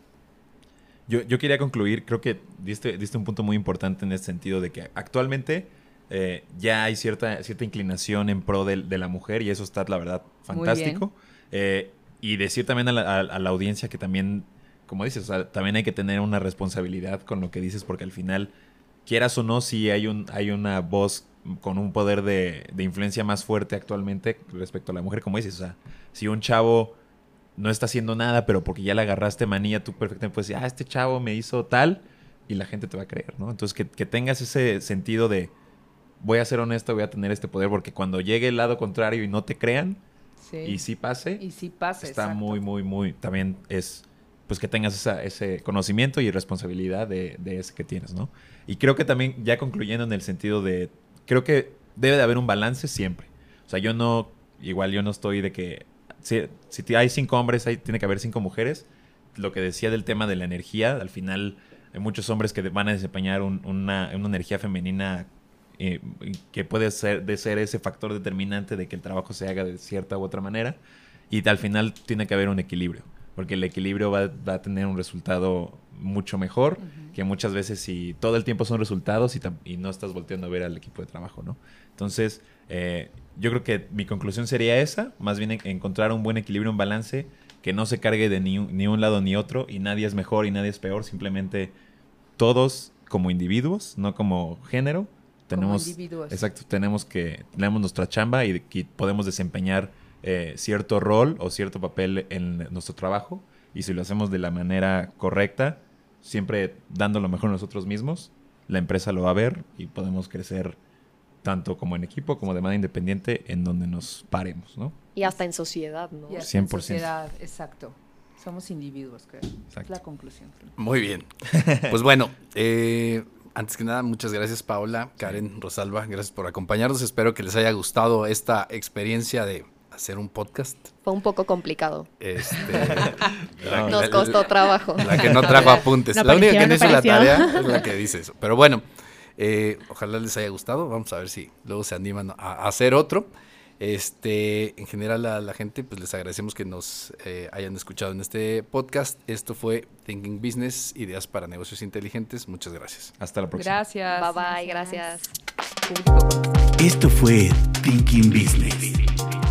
Yo, quería concluir, creo que diste, diste un punto muy importante en ese sentido de que actualmente eh, ya hay cierta, cierta inclinación en pro de, la mujer y eso está, la verdad, fantástico. Eh, y decir también a la, audiencia que también, como dices, también hay que tener una responsabilidad con lo que dices porque al final, quieras o no, si hay, un, hay una voz con un poder de, de influencia más fuerte actualmente respecto a la mujer, como dices, o sea, si un chavo no está haciendo nada, pero porque ya le agarraste manía, tú perfectamente puedes decir, ah, este chavo me hizo tal, y la gente te va a creer, ¿no? Entonces, que, tengas ese sentido de, voy a ser honesto, voy a tener este poder, porque cuando llegue el lado contrario y no te crean, y sí pase, y sí pase, está muy, muy, muy, también es, pues que tengas ese conocimiento y responsabilidad de, de ese que tienes, ¿no? Y creo que también, ya concluyendo en el sentido de, creo que debe de haber un balance siempre. O sea, yo no, igual yo no estoy de que si, si hay cinco hombres, ahí tiene que haber cinco mujeres. Lo que decía del tema de la energía, al final hay muchos hombres que van a desempeñar una, energía femenina eh, que puede ser, de ser ese factor determinante de que el trabajo se haga de cierta u otra manera. Y al final tiene que haber un equilibrio, porque el equilibrio va, a tener un resultado mucho mejor que muchas veces si todo el tiempo son resultados y, y, no estás volteando a ver al equipo de trabajo, ¿no? Entonces, eh, yo creo que mi conclusión sería esa, más bien encontrar un buen equilibrio, un balance, que no se cargue de ni un, ni un lado ni otro y nadie es mejor y nadie es peor, simplemente todos como individuos, no como género, tenemos, exacto, tenemos que, tenemos nuestra chamba y, podemos desempeñar eh, cierto rol o cierto papel en nuestro trabajo y si lo hacemos de la manera correcta, siempre dando lo mejor nosotros mismos, la empresa lo va a ver y podemos crecer tanto como en equipo como de manera independiente, en donde nos paremos, ¿no? Y hasta en sociedad, ¿no? 100%. En sociedad, exacto. Somos individuos, creo. Es la conclusión. Muy bien. Pues bueno, eh, antes que nada, muchas gracias Paola, Karen, Rosalba, gracias por acompañarnos. Espero que les haya gustado esta experiencia de hacer un podcast. Fue un poco complicado. Este, Nos costó trabajo. La que no trajo apuntes. la única que no hizo la tarea es la que dice eso. Pero bueno, eh, ojalá les haya gustado. Vamos a ver si luego se animan a, hacer otro. Este, en general a la gente, pues les agradecemos que nos eh, hayan escuchado en este podcast. Esto fue Thinking Business, ideas para negocios inteligentes. Muchas gracias. Hasta la próxima. Gracias. Bye bye, gracias. Esto fue Thinking Business.